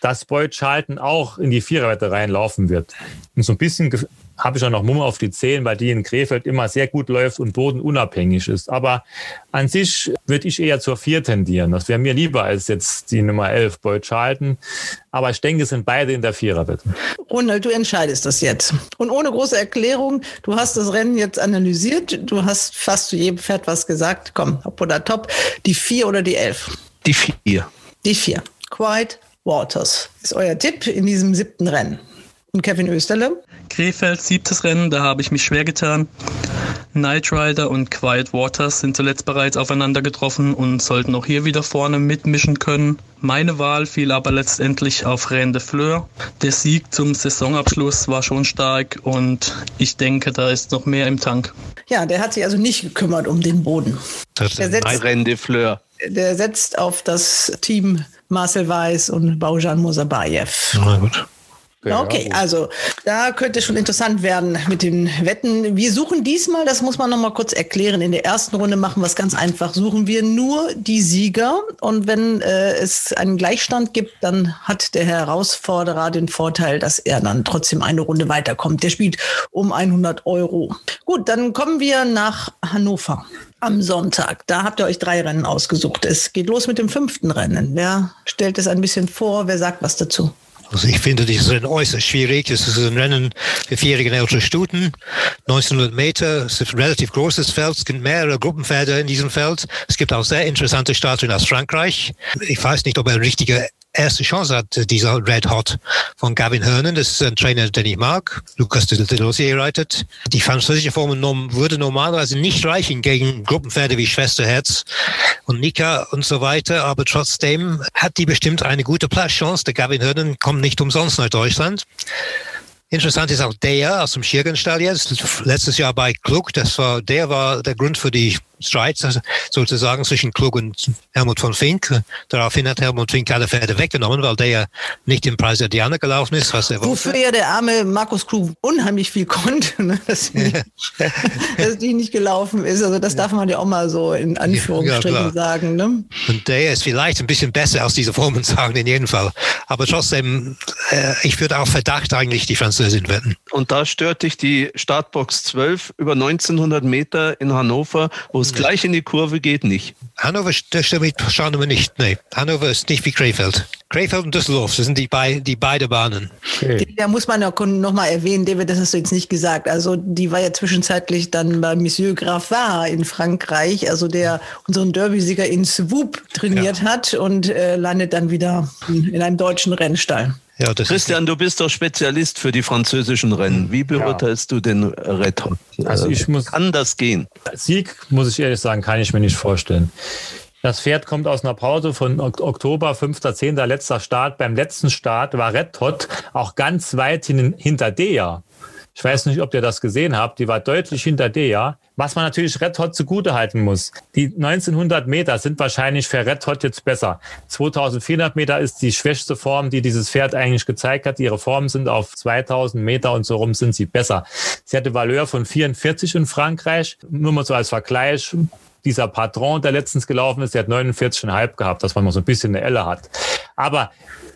dass Boy Charlton auch in die Viererwette reinlaufen wird. Und so ein bisschen habe ich auch noch Mumme auf die Zehen, weil die in Krefeld immer sehr gut läuft und bodenunabhängig ist. Aber an sich würde ich eher zur vier tendieren. Das wäre mir lieber als jetzt die Nummer 11 Boy Charlton. Aber ich denke, es sind beide in der Viererwette. Ronald, du entscheidest das jetzt. Und ohne große Erklärung, du hast das Rennen jetzt analysiert, du hast fast zu jedem Pferd was gesagt. Komm, ob oder top. Die vier oder die elf? Die vier. Die vier. Quiet Waters ist euer Tipp in diesem siebten Rennen. Und Kevin Österle? Krefeld, siebtes Rennen, da habe ich mich schwer getan. Knight Rider und Quiet Waters sind zuletzt bereits aufeinander getroffen und sollten auch hier wieder vorne mitmischen können. Meine Wahl fiel aber letztendlich auf Rennes de Fleur. Der Sieg zum Saisonabschluss war schon stark und ich denke, da ist noch mehr im Tank. Ja, der hat sich also nicht gekümmert um den Boden. Der setzt, Rennes de Fleur. Der setzt auf das Team Marcel Weiß und Baujan Mosabayev. Na gut. Okay, also da könnte schon interessant werden mit den Wetten. Wir suchen diesmal, das muss man noch mal kurz erklären, in der ersten Runde machen wir es ganz einfach, suchen wir nur die Sieger und wenn äh, es einen Gleichstand gibt, dann hat der Herausforderer den Vorteil, dass er dann trotzdem eine Runde weiterkommt. Der spielt um 100 Euro. Gut, dann kommen wir nach Hannover am Sonntag. Da habt ihr euch drei Rennen ausgesucht. Es geht los mit dem fünften Rennen. Wer stellt es ein bisschen vor? Wer sagt was dazu? Also ich finde dieses Rennen äußerst schwierig. Es ist ein Rennen für vierjährige ältere Stuten. 1900 Meter, es ist ein relativ großes Feld. Es gibt mehrere Gruppenpferde in diesem Feld. Es gibt auch sehr interessante Starter aus Frankreich. Ich weiß nicht, ob er ein richtiger erste Chance hat, dieser Red Hot von Gavin Hernan. Das ist ein Trainer, den ich mag. Lucas de Delosier reitet. Die französische Form würde normalerweise nicht reichen gegen Gruppenpferde wie Schwesterherz und Nika und so weiter. Aber trotzdem hat die bestimmt eine gute Platzchance. Der Gavin Hernan kommt nicht umsonst nach Deutschland. Interessant ist auch der aus dem Schirgenstall jetzt, letztes Jahr bei Klug, das war, der war der Grund für die Streit sozusagen zwischen Klug und Helmut von Fink. Daraufhin hat Helmut Fink alle Pferde weggenommen, weil der ja nicht im Preis der Diana gelaufen ist, was er Wofür wollte. ja der arme Markus Klug unheimlich viel konnte, ne? dass, die, dass die nicht gelaufen ist. Also das darf man ja auch mal so in Anführungsstrichen ja, sagen. Ne? Und der ist vielleicht ein bisschen besser aus dieser Formen sagen, in jedem Fall. Aber trotzdem, äh, ich würde auch Verdacht eigentlich die Französin wetten. Und da stört dich die Startbox 12 über 1900 Meter in Hannover, wo es gleich in die Kurve geht, nicht. Hannover schauen wir nicht. Nee, Hannover ist nicht wie Krefeld. Krefeld und Düsseldorf, das sind die, bei, die beide Bahnen. Okay. Da muss man noch mal erwähnen, David, das hast du jetzt nicht gesagt. Also die war ja zwischenzeitlich dann bei Monsieur Graffard in Frankreich, also der unseren Derby-Sieger in Swoop trainiert ja. hat und äh, landet dann wieder in einem deutschen Rennstall. Ja, Christian, du bist doch Spezialist für die französischen Rennen. Wie beurteilst ja. du den Red Hot? Also ich muss, kann das gehen? Sieg, muss ich ehrlich sagen, kann ich mir nicht vorstellen. Das Pferd kommt aus einer Pause von Oktober, 5.10. letzter Start. Beim letzten Start war Red Hot auch ganz weit hin, hinter Dea. Ich weiß nicht, ob ihr das gesehen habt. Die war deutlich hinter Dea. Was man natürlich Red Hot zugute halten muss. Die 1900 Meter sind wahrscheinlich für Red Hot jetzt besser. 2400 Meter ist die schwächste Form, die dieses Pferd eigentlich gezeigt hat. Ihre Formen sind auf 2000 Meter und so rum sind sie besser. Sie hatte Valeur von 44 in Frankreich. Nur mal so als Vergleich dieser Patron, der letztens gelaufen ist, der hat 49,5 gehabt, dass man mal so ein bisschen eine Elle hat. Aber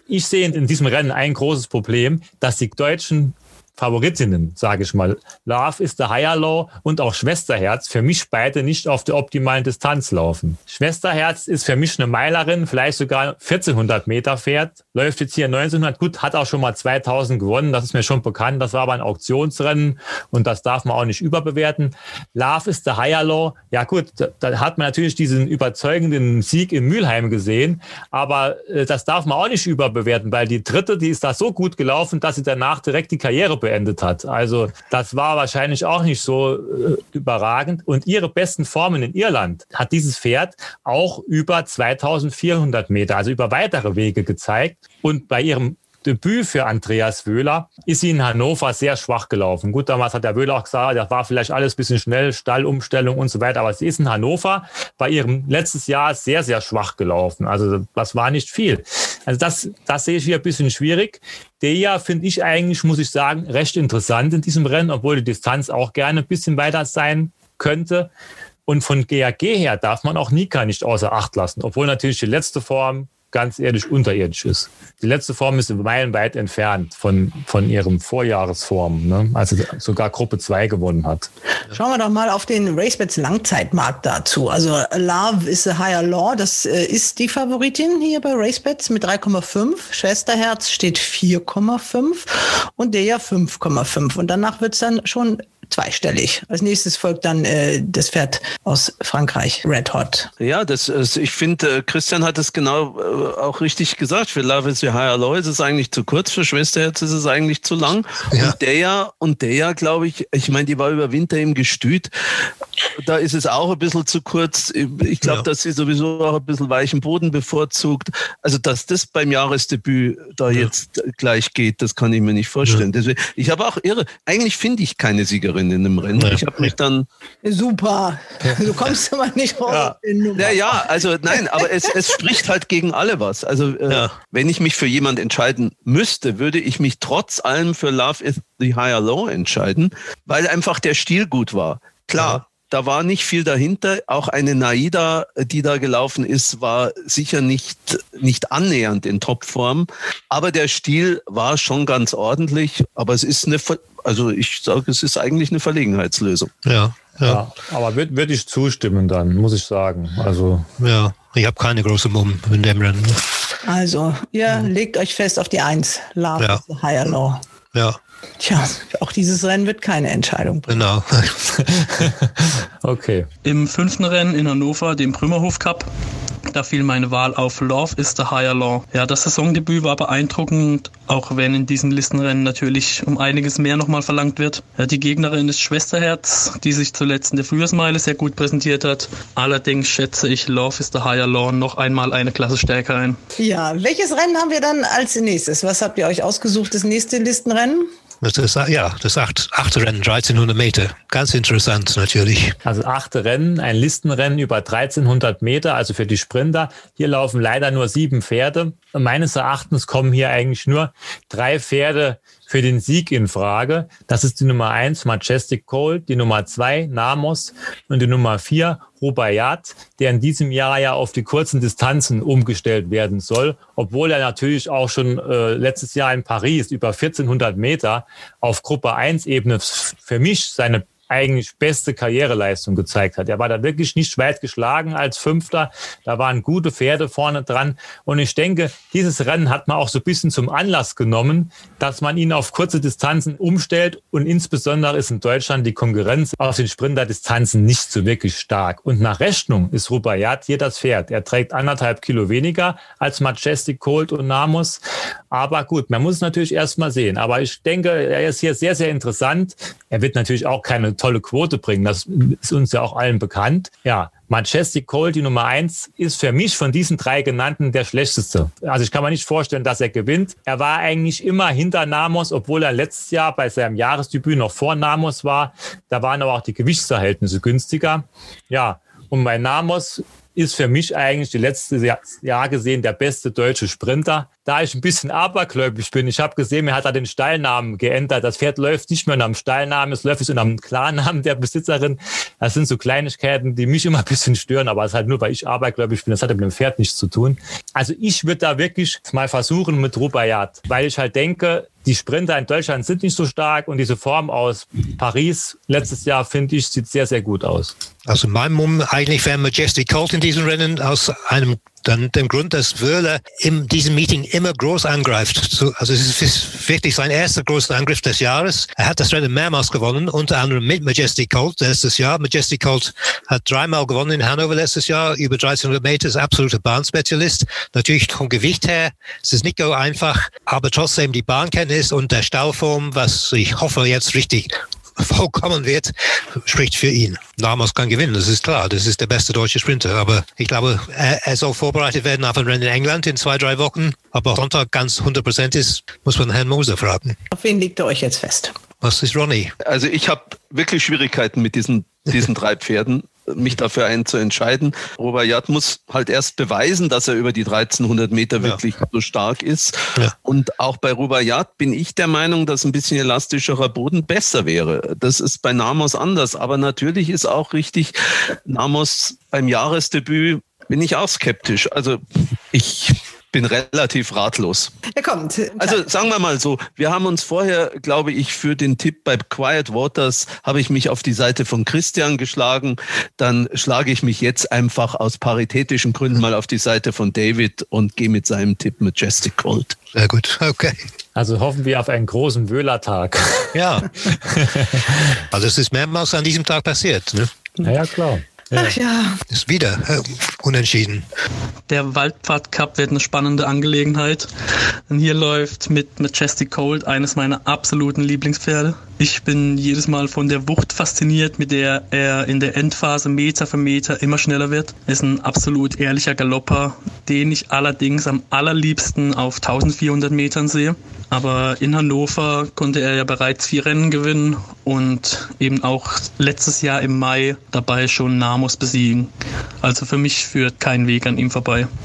ich sehe in diesem Rennen ein großes Problem, dass die Deutschen Favoritinnen, sage ich mal. Love is the Higher Law und auch Schwesterherz für mich beide nicht auf der optimalen Distanz laufen. Schwesterherz ist für mich eine Meilerin, vielleicht sogar 1400 Meter fährt, läuft jetzt hier 1900, gut, hat auch schon mal 2000 gewonnen, das ist mir schon bekannt, das war aber ein Auktionsrennen und das darf man auch nicht überbewerten. Love is the Higher Law, ja gut, da, da hat man natürlich diesen überzeugenden Sieg in Mülheim gesehen, aber äh, das darf man auch nicht überbewerten, weil die dritte, die ist da so gut gelaufen, dass sie danach direkt die Karriere beendet hat. Also das war wahrscheinlich auch nicht so äh, überragend. Und ihre besten Formen in Irland hat dieses Pferd auch über 2400 Meter, also über weitere Wege gezeigt. Und bei ihrem Debüt für Andreas Wöhler ist sie in Hannover sehr schwach gelaufen. Gut, damals hat der Wöhler auch gesagt, das war vielleicht alles ein bisschen schnell, Stallumstellung und so weiter, aber sie ist in Hannover bei ihrem letztes Jahr sehr, sehr schwach gelaufen. Also das war nicht viel. Also das, das sehe ich hier ein bisschen schwierig. Der finde ich eigentlich, muss ich sagen, recht interessant in diesem Rennen, obwohl die Distanz auch gerne ein bisschen weiter sein könnte. Und von GAG her darf man auch Nika nicht außer Acht lassen, obwohl natürlich die letzte Form ganz ehrlich unterirdisch ist. Die letzte Form ist meilenweit entfernt von, von ihrem Vorjahresform, ne? also sogar Gruppe 2 gewonnen hat. Schauen wir doch mal auf den RaceBets Langzeitmarkt dazu. Also Love is a Higher Law, das äh, ist die Favoritin hier bei RaceBets mit 3,5. Schwesterherz steht 4,5 und der ja 5,5. Und danach wird es dann schon zweistellig. Als nächstes folgt dann äh, das Pferd aus Frankreich, Red Hot. Ja, das, ich finde, äh, Christian hat es genau auch richtig gesagt. Für Love is your higher law ist es eigentlich zu kurz, für Schwesterherz ist es eigentlich zu lang. Ja. Und der ja, und der ja, glaube ich, ich meine, die war über Winter im Gestüt. Da ist es auch ein bisschen zu kurz. Ich glaube, Ja. dass sie sowieso auch ein bisschen weichen Boden bevorzugt. Also, dass das beim Jahresdebüt da jetzt gleich geht, das kann ich mir nicht vorstellen. Deswegen, ich habe auch irre. Eigentlich finde ich keine Siegerin in dem Rennen. Ja. Ich habe mich dann Super. Du kommst immer nicht raus. ja, ja, also nein, aber es, es spricht halt gegen alle was. Also äh, Ja. wenn ich mich für jemand entscheiden müsste, würde ich mich trotz allem für Love is the Higher Law entscheiden, weil einfach der Stil gut war. Klar. Da war nicht viel dahinter. Auch eine Naida, die da gelaufen ist, war sicher nicht, nicht annähernd in Topform. Aber der Stil war schon ganz ordentlich. Aber es ist eine, also ich sage, es ist eigentlich eine Verlegenheitslösung. Ja, ja, Ja, aber würde würd ich zustimmen dann, muss ich sagen. Also ja. Ich habe keine große Mumm in dem Rennen. Also, ihr legt euch fest auf die Eins. Love Ja. is the higher law. Ja, Tja, auch dieses Rennen wird keine Entscheidung bringen. genau. okay. Im fünften Rennen in Hannover, dem Brümmerhof Cup, da fiel meine Wahl auf Love is the Higher Law. Ja, das Saisondebüt war beeindruckend, auch wenn in diesen Listenrennen natürlich um einiges mehr nochmal verlangt wird. Ja, die Gegnerin ist Schwesterherz, die sich zuletzt in der Frühjahrsmeile sehr gut präsentiert hat. Allerdings schätze ich Love is the Higher Law noch einmal eine Klasse stärker ein. Ja, welches Rennen haben wir dann als nächstes? Was habt ihr euch ausgesucht, das nächste Listenrennen? Das ist, ja, das acht, achte Rennen, 1300 Meter. Ganz interessant natürlich. Also achte Rennen, ein Listenrennen über 1300 Meter, also für die Sprinter. Hier laufen leider nur sieben Pferde. Meines Erachtens kommen hier eigentlich nur drei Pferde für den Sieg in Frage. Das ist die Nummer eins Majestic Cold, die Nummer zwei Namos und die Nummer vier Rubaiyat, der in diesem Jahr ja auf die kurzen Distanzen umgestellt werden soll, obwohl er natürlich auch schon äh, letztes Jahr in Paris über 1400 Meter auf Gruppe 1 Ebene für mich seine eigentlich beste Karriereleistung gezeigt hat. Er war da wirklich nicht weit geschlagen als Fünfter. Da waren gute Pferde vorne dran. Und ich denke, dieses Rennen hat man auch so ein bisschen zum Anlass genommen, dass man ihn auf kurze Distanzen umstellt. Und insbesondere ist in Deutschland die Konkurrenz auf den Sprinterdistanzen nicht so wirklich stark. Und nach Rechnung ist Rubaiyat hier das Pferd. Er trägt anderthalb Kilo weniger als Majestic Colt und Namus. Aber gut, man muss es natürlich erst mal sehen. Aber ich denke, er ist hier sehr, sehr interessant. Er wird natürlich auch keine tolle Quote bringen. Das ist uns ja auch allen bekannt. Ja, Majestic Colt, die Nummer eins, ist für mich von diesen drei genannten der schlechteste. Also ich kann mir nicht vorstellen, dass er gewinnt. Er war eigentlich immer hinter Namos, obwohl er letztes Jahr bei seinem Jahresdebüt noch vor Namos war. Da waren aber auch die Gewichtsverhältnisse günstiger. Ja, und bei Namos ist für mich eigentlich die letzte Jahr- gesehen der beste deutsche Sprinter. Da ich ein bisschen abergläubig bin, ich habe gesehen, er hat da den Stallnamen geändert. Das Pferd läuft nicht mehr nach dem Stallnamen, es läuft jetzt unter dem Klarnamen der Besitzerin. Das sind so Kleinigkeiten, die mich immer ein bisschen stören, aber es ist halt nur, weil ich abergläubig bin. Das hat mit dem Pferd nichts zu tun. Also ich würde da wirklich mal versuchen mit Rubaiyat, weil ich halt denke, die Sprinter in Deutschland sind nicht so stark und diese Form aus Paris letztes Jahr, finde ich, sieht sehr, sehr gut aus. Also mein Mumm eigentlich wäre Majestic Colt in diesem Rennen aus einem dann dem Grund, dass Wöhler in diesem Meeting immer groß angreift. So, also es ist wirklich sein erster großer Angriff des Jahres. Er hat das Rennen mehrmals gewonnen, unter anderem mit Majestic Colt letztes Jahr. Majestic Colt hat dreimal gewonnen in Hannover letztes Jahr, über 1300 Meter, ist absoluter Bahnspezialist. Natürlich vom Gewicht her, es ist nicht so einfach, aber trotzdem die Bahnkenntnis und der Stallform, was ich hoffe jetzt richtig vollkommen wird, spricht für ihn. Namos kann gewinnen, das ist klar. Das ist der beste deutsche Sprinter. Aber ich glaube, er, er soll vorbereitet werden auf ein Rennen in England in zwei, drei Wochen. Aber Sonntag ganz 100 Prozent ist, muss man Herrn Moser fragen. Auf wen legt ihr euch jetzt fest? Was ist Ronny? Also ich habe wirklich Schwierigkeiten mit diesen, diesen drei Pferden, mich dafür einen zu entscheiden. Robert muss halt erst beweisen, dass er über die 1300 Meter wirklich so stark ist. Ja. Und auch bei Rubaiyat bin ich der Meinung, dass ein bisschen elastischerer Boden besser wäre. Das ist bei Namos anders. Aber natürlich ist auch richtig, Namos beim Jahresdebüt bin ich auch skeptisch. Also ich bin relativ ratlos. Er kommt. Also sagen wir mal so, wir haben uns vorher, glaube ich, für den Tipp bei Quiet Waters habe ich mich auf die Seite von Christian geschlagen. Dann schlage ich mich jetzt einfach aus paritätischen Gründen mal auf die Seite von David und gehe mit seinem Tipp Majestic Cold. Sehr gut, okay. Also hoffen wir auf einen großen Wöhlertag. Ja. also es ist mehrmals an diesem Tag passiert. Ne? Na ja, klar. Ach ja. Ist wieder äh, unentschieden. Der Waldpfad Cup wird eine spannende Angelegenheit. Denn hier läuft mit Majestic Cold eines meiner absoluten Lieblingspferde. Ich bin jedes Mal von der Wucht fasziniert, mit der er in der Endphase Meter für Meter immer schneller wird. Er ist ein absolut ehrlicher Galopper, den ich allerdings am allerliebsten auf 1400 Metern sehe. Aber in Hannover konnte er ja bereits vier Rennen gewinnen und eben auch letztes Jahr im Mai dabei schon Namos besiegen. Also für mich führt kein Weg an ihm vorbei.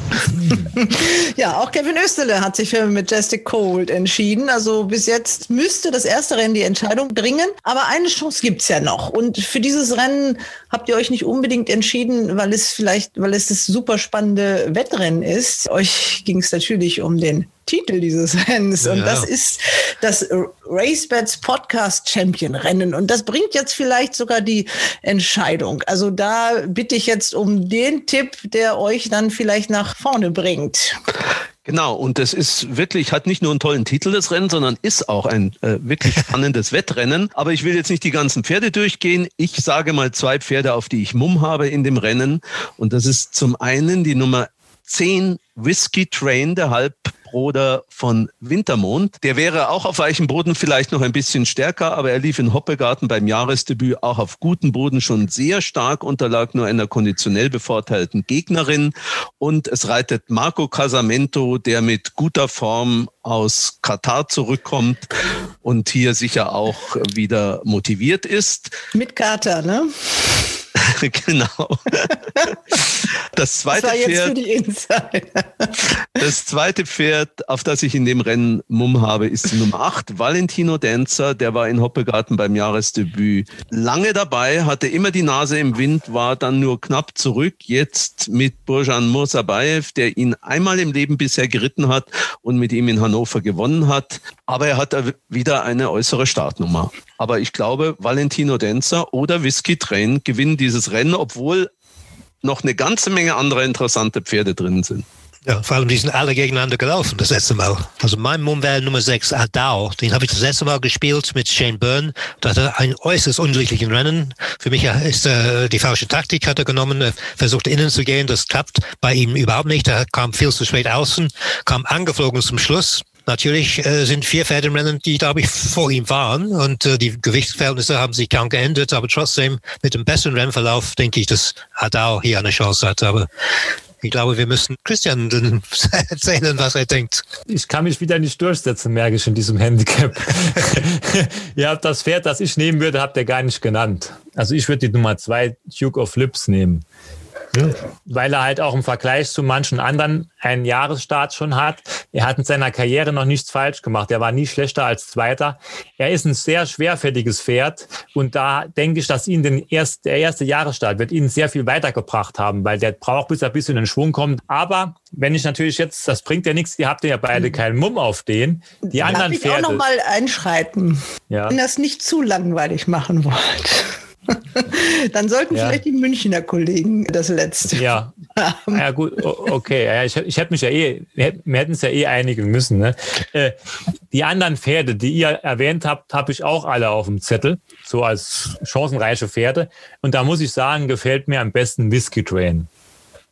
Ja, auch Kevin Österle hat sich für Majestic Cold entschieden. Also bis jetzt müsste das erste Rennen die Entscheidung bringen. Aber eine Chance gibt's ja noch. Und für dieses Rennen habt ihr euch nicht unbedingt entschieden, weil es vielleicht, weil es das super spannende Wettrennen ist. Euch ging es natürlich um den Titel dieses Rennens. Und Ja. das ist das RaceBets Podcast Champion Rennen. Und das bringt jetzt vielleicht sogar die Entscheidung. Also da bitte ich jetzt um den Tipp, der euch dann vielleicht nach vorne bringt. Genau, und das ist wirklich, hat nicht nur einen tollen Titel, das Rennen, sondern ist auch ein äh, wirklich spannendes Wettrennen. Aber ich will jetzt nicht die ganzen Pferde durchgehen. Ich sage mal zwei Pferde, auf die ich Mumm habe in dem Rennen. Und das ist zum einen die Nummer 10 Whiskey Train, der Halbbruder von Wintermond. Der wäre auch auf weichem Boden vielleicht noch ein bisschen stärker, aber er lief in Hoppegarten beim Jahresdebüt auch auf gutem Boden schon sehr stark, unterlag nur einer konditionell bevorteilten Gegnerin. Und es reitet Marco Casamento, der mit guter Form aus Katar zurückkommt und hier sicher auch wieder motiviert ist. Mit Kater, ne? genau. Das zweite Das Pferd. Das zweite Pferd, auf das ich in dem Rennen Mumm habe, ist die Nummer 8, Valentino Dancer. Der war in Hoppegarten beim Jahresdebüt lange dabei, hatte immer die Nase im Wind, war dann nur knapp zurück. Jetzt mit Burjan Mursabayev, der ihn einmal im Leben bisher geritten hat und mit ihm in Hannover gewonnen hat. Aber er hat wieder eine äußere Startnummer. Aber ich glaube, Valentino Dancer oder Whisky Train gewinnen dieses Rennen, obwohl noch eine ganze Menge andere interessante Pferde drin sind. Ja, vor allem, die sind alle gegeneinander gelaufen das letzte Mal. Also mein Mumm wäre Nummer 6, Adao. Den habe ich das letzte Mal gespielt mit Shane Byrne. Da hat er einen äußerst unglücklichen Rennen. Für mich ist äh, die falsche Taktik hat er genommen. Er versucht innen zu gehen, das klappt bei ihm überhaupt nicht. Er kam viel zu spät außen, kam angeflogen zum Schluss. Natürlich äh, sind vier Pferde im Rennen, die, glaube ich, vor ihm waren. Und äh, die Gewichtsverhältnisse haben sich kaum geändert. Aber trotzdem, mit dem besseren Rennverlauf, denke ich, dass Adao hier eine Chance hat. Aber ich glaube, wir müssen Christian erzählen, was er denkt. Ich kann mich wieder nicht durchsetzen, merke ich in diesem Handicap. habt das Pferd, das ich nehmen würde, habt ihr gar nicht genannt. Also ich würde die Nummer zwei Duke of Lips nehmen. Weil er halt auch im Vergleich zu manchen anderen einen Jahresstart schon hat. Er hat in seiner Karriere noch nichts falsch gemacht. Er war nie schlechter als Zweiter. Er ist ein sehr schwerfälliges Pferd. Und da denke ich, dass ihn den erst, der erste Jahresstart wird ihn sehr viel weitergebracht haben, weil der braucht, bis er ein bisschen in den Schwung kommt. Aber wenn ich natürlich jetzt, das bringt ja nichts, ihr habt ja beide keinen Mumm auf den. Die anderen Darf ich auch Pferde. noch mal einschreiten, Ja. wenn das nicht zu langweilig machen wollt. Dann sollten Ja. vielleicht die Münchner Kollegen das letzte Ja, haben. ja gut, okay. Ja, ich, ich hätte mich ja eh, wir hätten- es ja eh einigen müssen. Ne? Äh, die anderen Pferde, die ihr erwähnt habt, habe ich auch alle auf dem Zettel, so als chancenreiche Pferde. Und da muss ich sagen, gefällt mir am besten Whisky Train.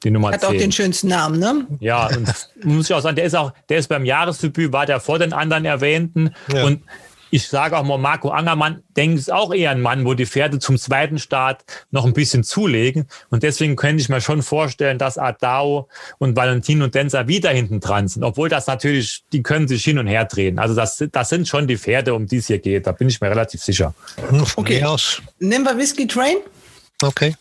Die Nummer Hat auch 10. den schönsten Namen, ne? Ja, und muss ich auch sagen, der ist auch, der ist beim Jahresdebüt, war der vor den anderen erwähnten. Ja. Und ich sage auch mal, Marco Angermann, ich, ist auch eher ein Mann, wo die Pferde zum zweiten Start noch ein bisschen zulegen. Und deswegen könnte ich mir schon vorstellen, dass Adao und Valentin und Denzer wieder hinten dran sind. Obwohl das natürlich, die können sich hin und her drehen. Also das, das sind schon die Pferde, um die es hier geht. Da bin ich mir relativ sicher. Hm, Okay. Nehmen wir Whisky Train. Okay.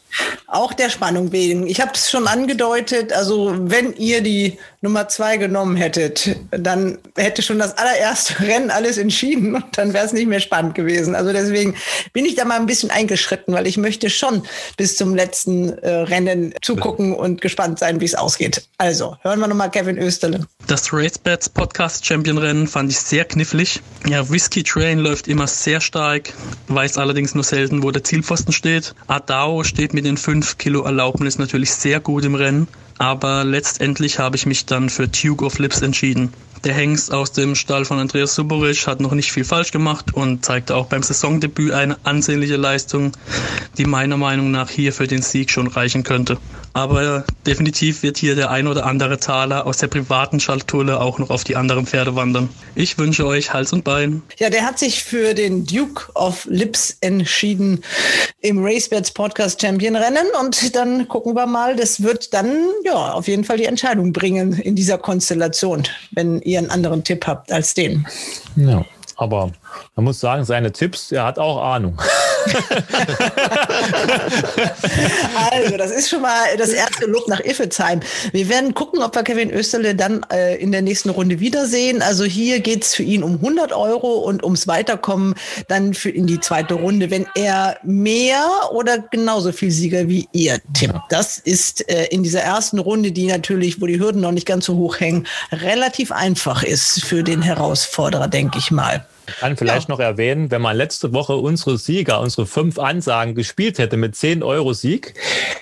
Auch der Spannung wegen. Ich habe es schon angedeutet, also wenn ihr die Nummer zwei genommen hättet, dann hätte schon das allererste Rennen alles entschieden und dann wäre es nicht mehr spannend gewesen. Also deswegen bin ich da mal ein bisschen eingeschritten, weil ich möchte schon bis zum letzten äh, Rennen zugucken und gespannt sein, wie es ausgeht. Also, hören wir nochmal Kevin Österle. Das RaceBets Podcast Champion Rennen fand ich sehr knifflig. Ja, Whiskey Train läuft immer sehr stark, weiß allerdings nur selten, wo der Zielpfosten steht. Adao steht mit den 5 Kilo Erlaubnis natürlich sehr gut im Rennen. Aber letztendlich habe ich mich dann für Duke of Lips entschieden. Der Hengst aus dem Stall von Andreas Suboric hat noch nicht viel falsch gemacht und zeigte auch beim Saisondebüt eine ansehnliche Leistung, die meiner Meinung nach hier für den Sieg schon reichen könnte. Aber definitiv wird hier der ein oder andere Taler aus der privaten Schatulle auch noch auf die anderen Pferde wandern. Ich wünsche euch Hals und Bein. Ja, der hat sich für den Duke of Lips entschieden im RaceBets Podcast Champion Rennen und dann gucken wir mal, das wird dann ja auf jeden Fall die Entscheidung bringen in dieser Konstellation, wenn ihr einen anderen Tipp habt als den. Ja, aber man muss sagen, seine Tipps, er hat auch Ahnung. also, das ist schon mal das erste Lob nach Iffelsheim. Wir werden gucken, ob wir Kevin Österle dann äh, in der nächsten Runde wiedersehen. Also hier geht es für ihn um 100 Euro und ums Weiterkommen dann für in die zweite Runde, wenn er mehr oder genauso viel Sieger wie ihr tippt. Das ist äh, in dieser ersten Runde, die natürlich, wo die Hürden noch nicht ganz so hoch hängen, relativ einfach ist für den Herausforderer, denke ich mal. Ich kann vielleicht ja. noch erwähnen, wenn man letzte Woche unsere Sieger, unsere fünf Ansagen gespielt hätte mit 10 Euro Sieg,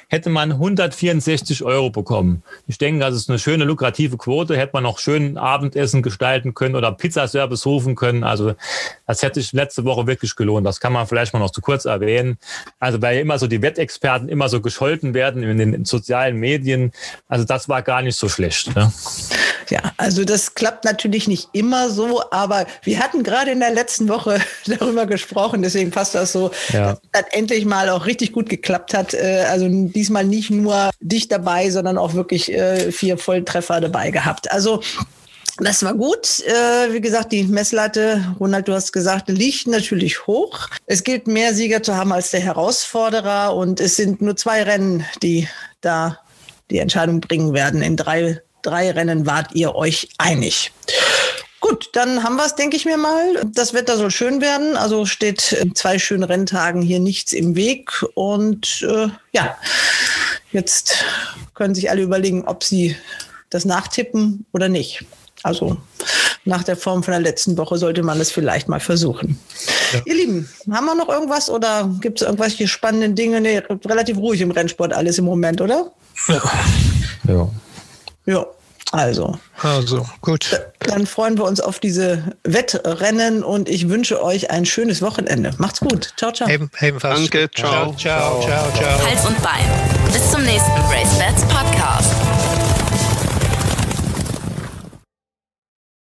hätte man 164 Euro bekommen. Ich denke, das ist eine schöne, lukrative Quote. Hätte man noch schön Abendessen gestalten können oder Pizzaservice rufen können. Also das hätte sich letzte Woche wirklich gelohnt. Das kann man vielleicht mal noch zu kurz erwähnen. Also weil immer so die Wettexperten immer so gescholten werden in den sozialen Medien. Also das war gar nicht so schlecht. Ne? Ja, also das klappt natürlich nicht immer so, aber wir hatten gerade in der letzten Woche darüber gesprochen, deswegen passt das so, ja. dass das endlich mal auch richtig gut geklappt hat. Äh, also diesmal nicht nur dich dabei, sondern auch wirklich äh, vier Volltreffer dabei gehabt. Also das war gut. Äh, wie gesagt, die Messlatte, Ronald, du hast gesagt, liegt natürlich hoch. Es gilt mehr Sieger zu haben als der Herausforderer und es sind nur zwei Rennen, die da die Entscheidung bringen werden. In drei, drei Rennen wart ihr euch einig. Gut, dann haben wir es, denke ich mir mal. Das Wetter soll schön werden. Also steht in zwei schönen Renntagen hier nichts im Weg. Und äh, ja, jetzt können sich alle überlegen, ob sie das nachtippen oder nicht. Also nach der Form von der letzten Woche sollte man es vielleicht mal versuchen. Ja. Ihr Lieben, haben wir noch irgendwas oder gibt es irgendwelche spannenden Dinge? Nee, relativ ruhig im Rennsport alles im Moment, oder? Ja. Ja. Ja. Also. Also, gut. Dann freuen wir uns auf diese Wettrennen und ich wünsche euch ein schönes Wochenende. Macht's gut. Ciao, ciao. Eben, ebenfalls. Danke, ciao. Ciao, ciao, ciao, ciao. Hals und Bein. Bis zum nächsten Race Bats Podcast.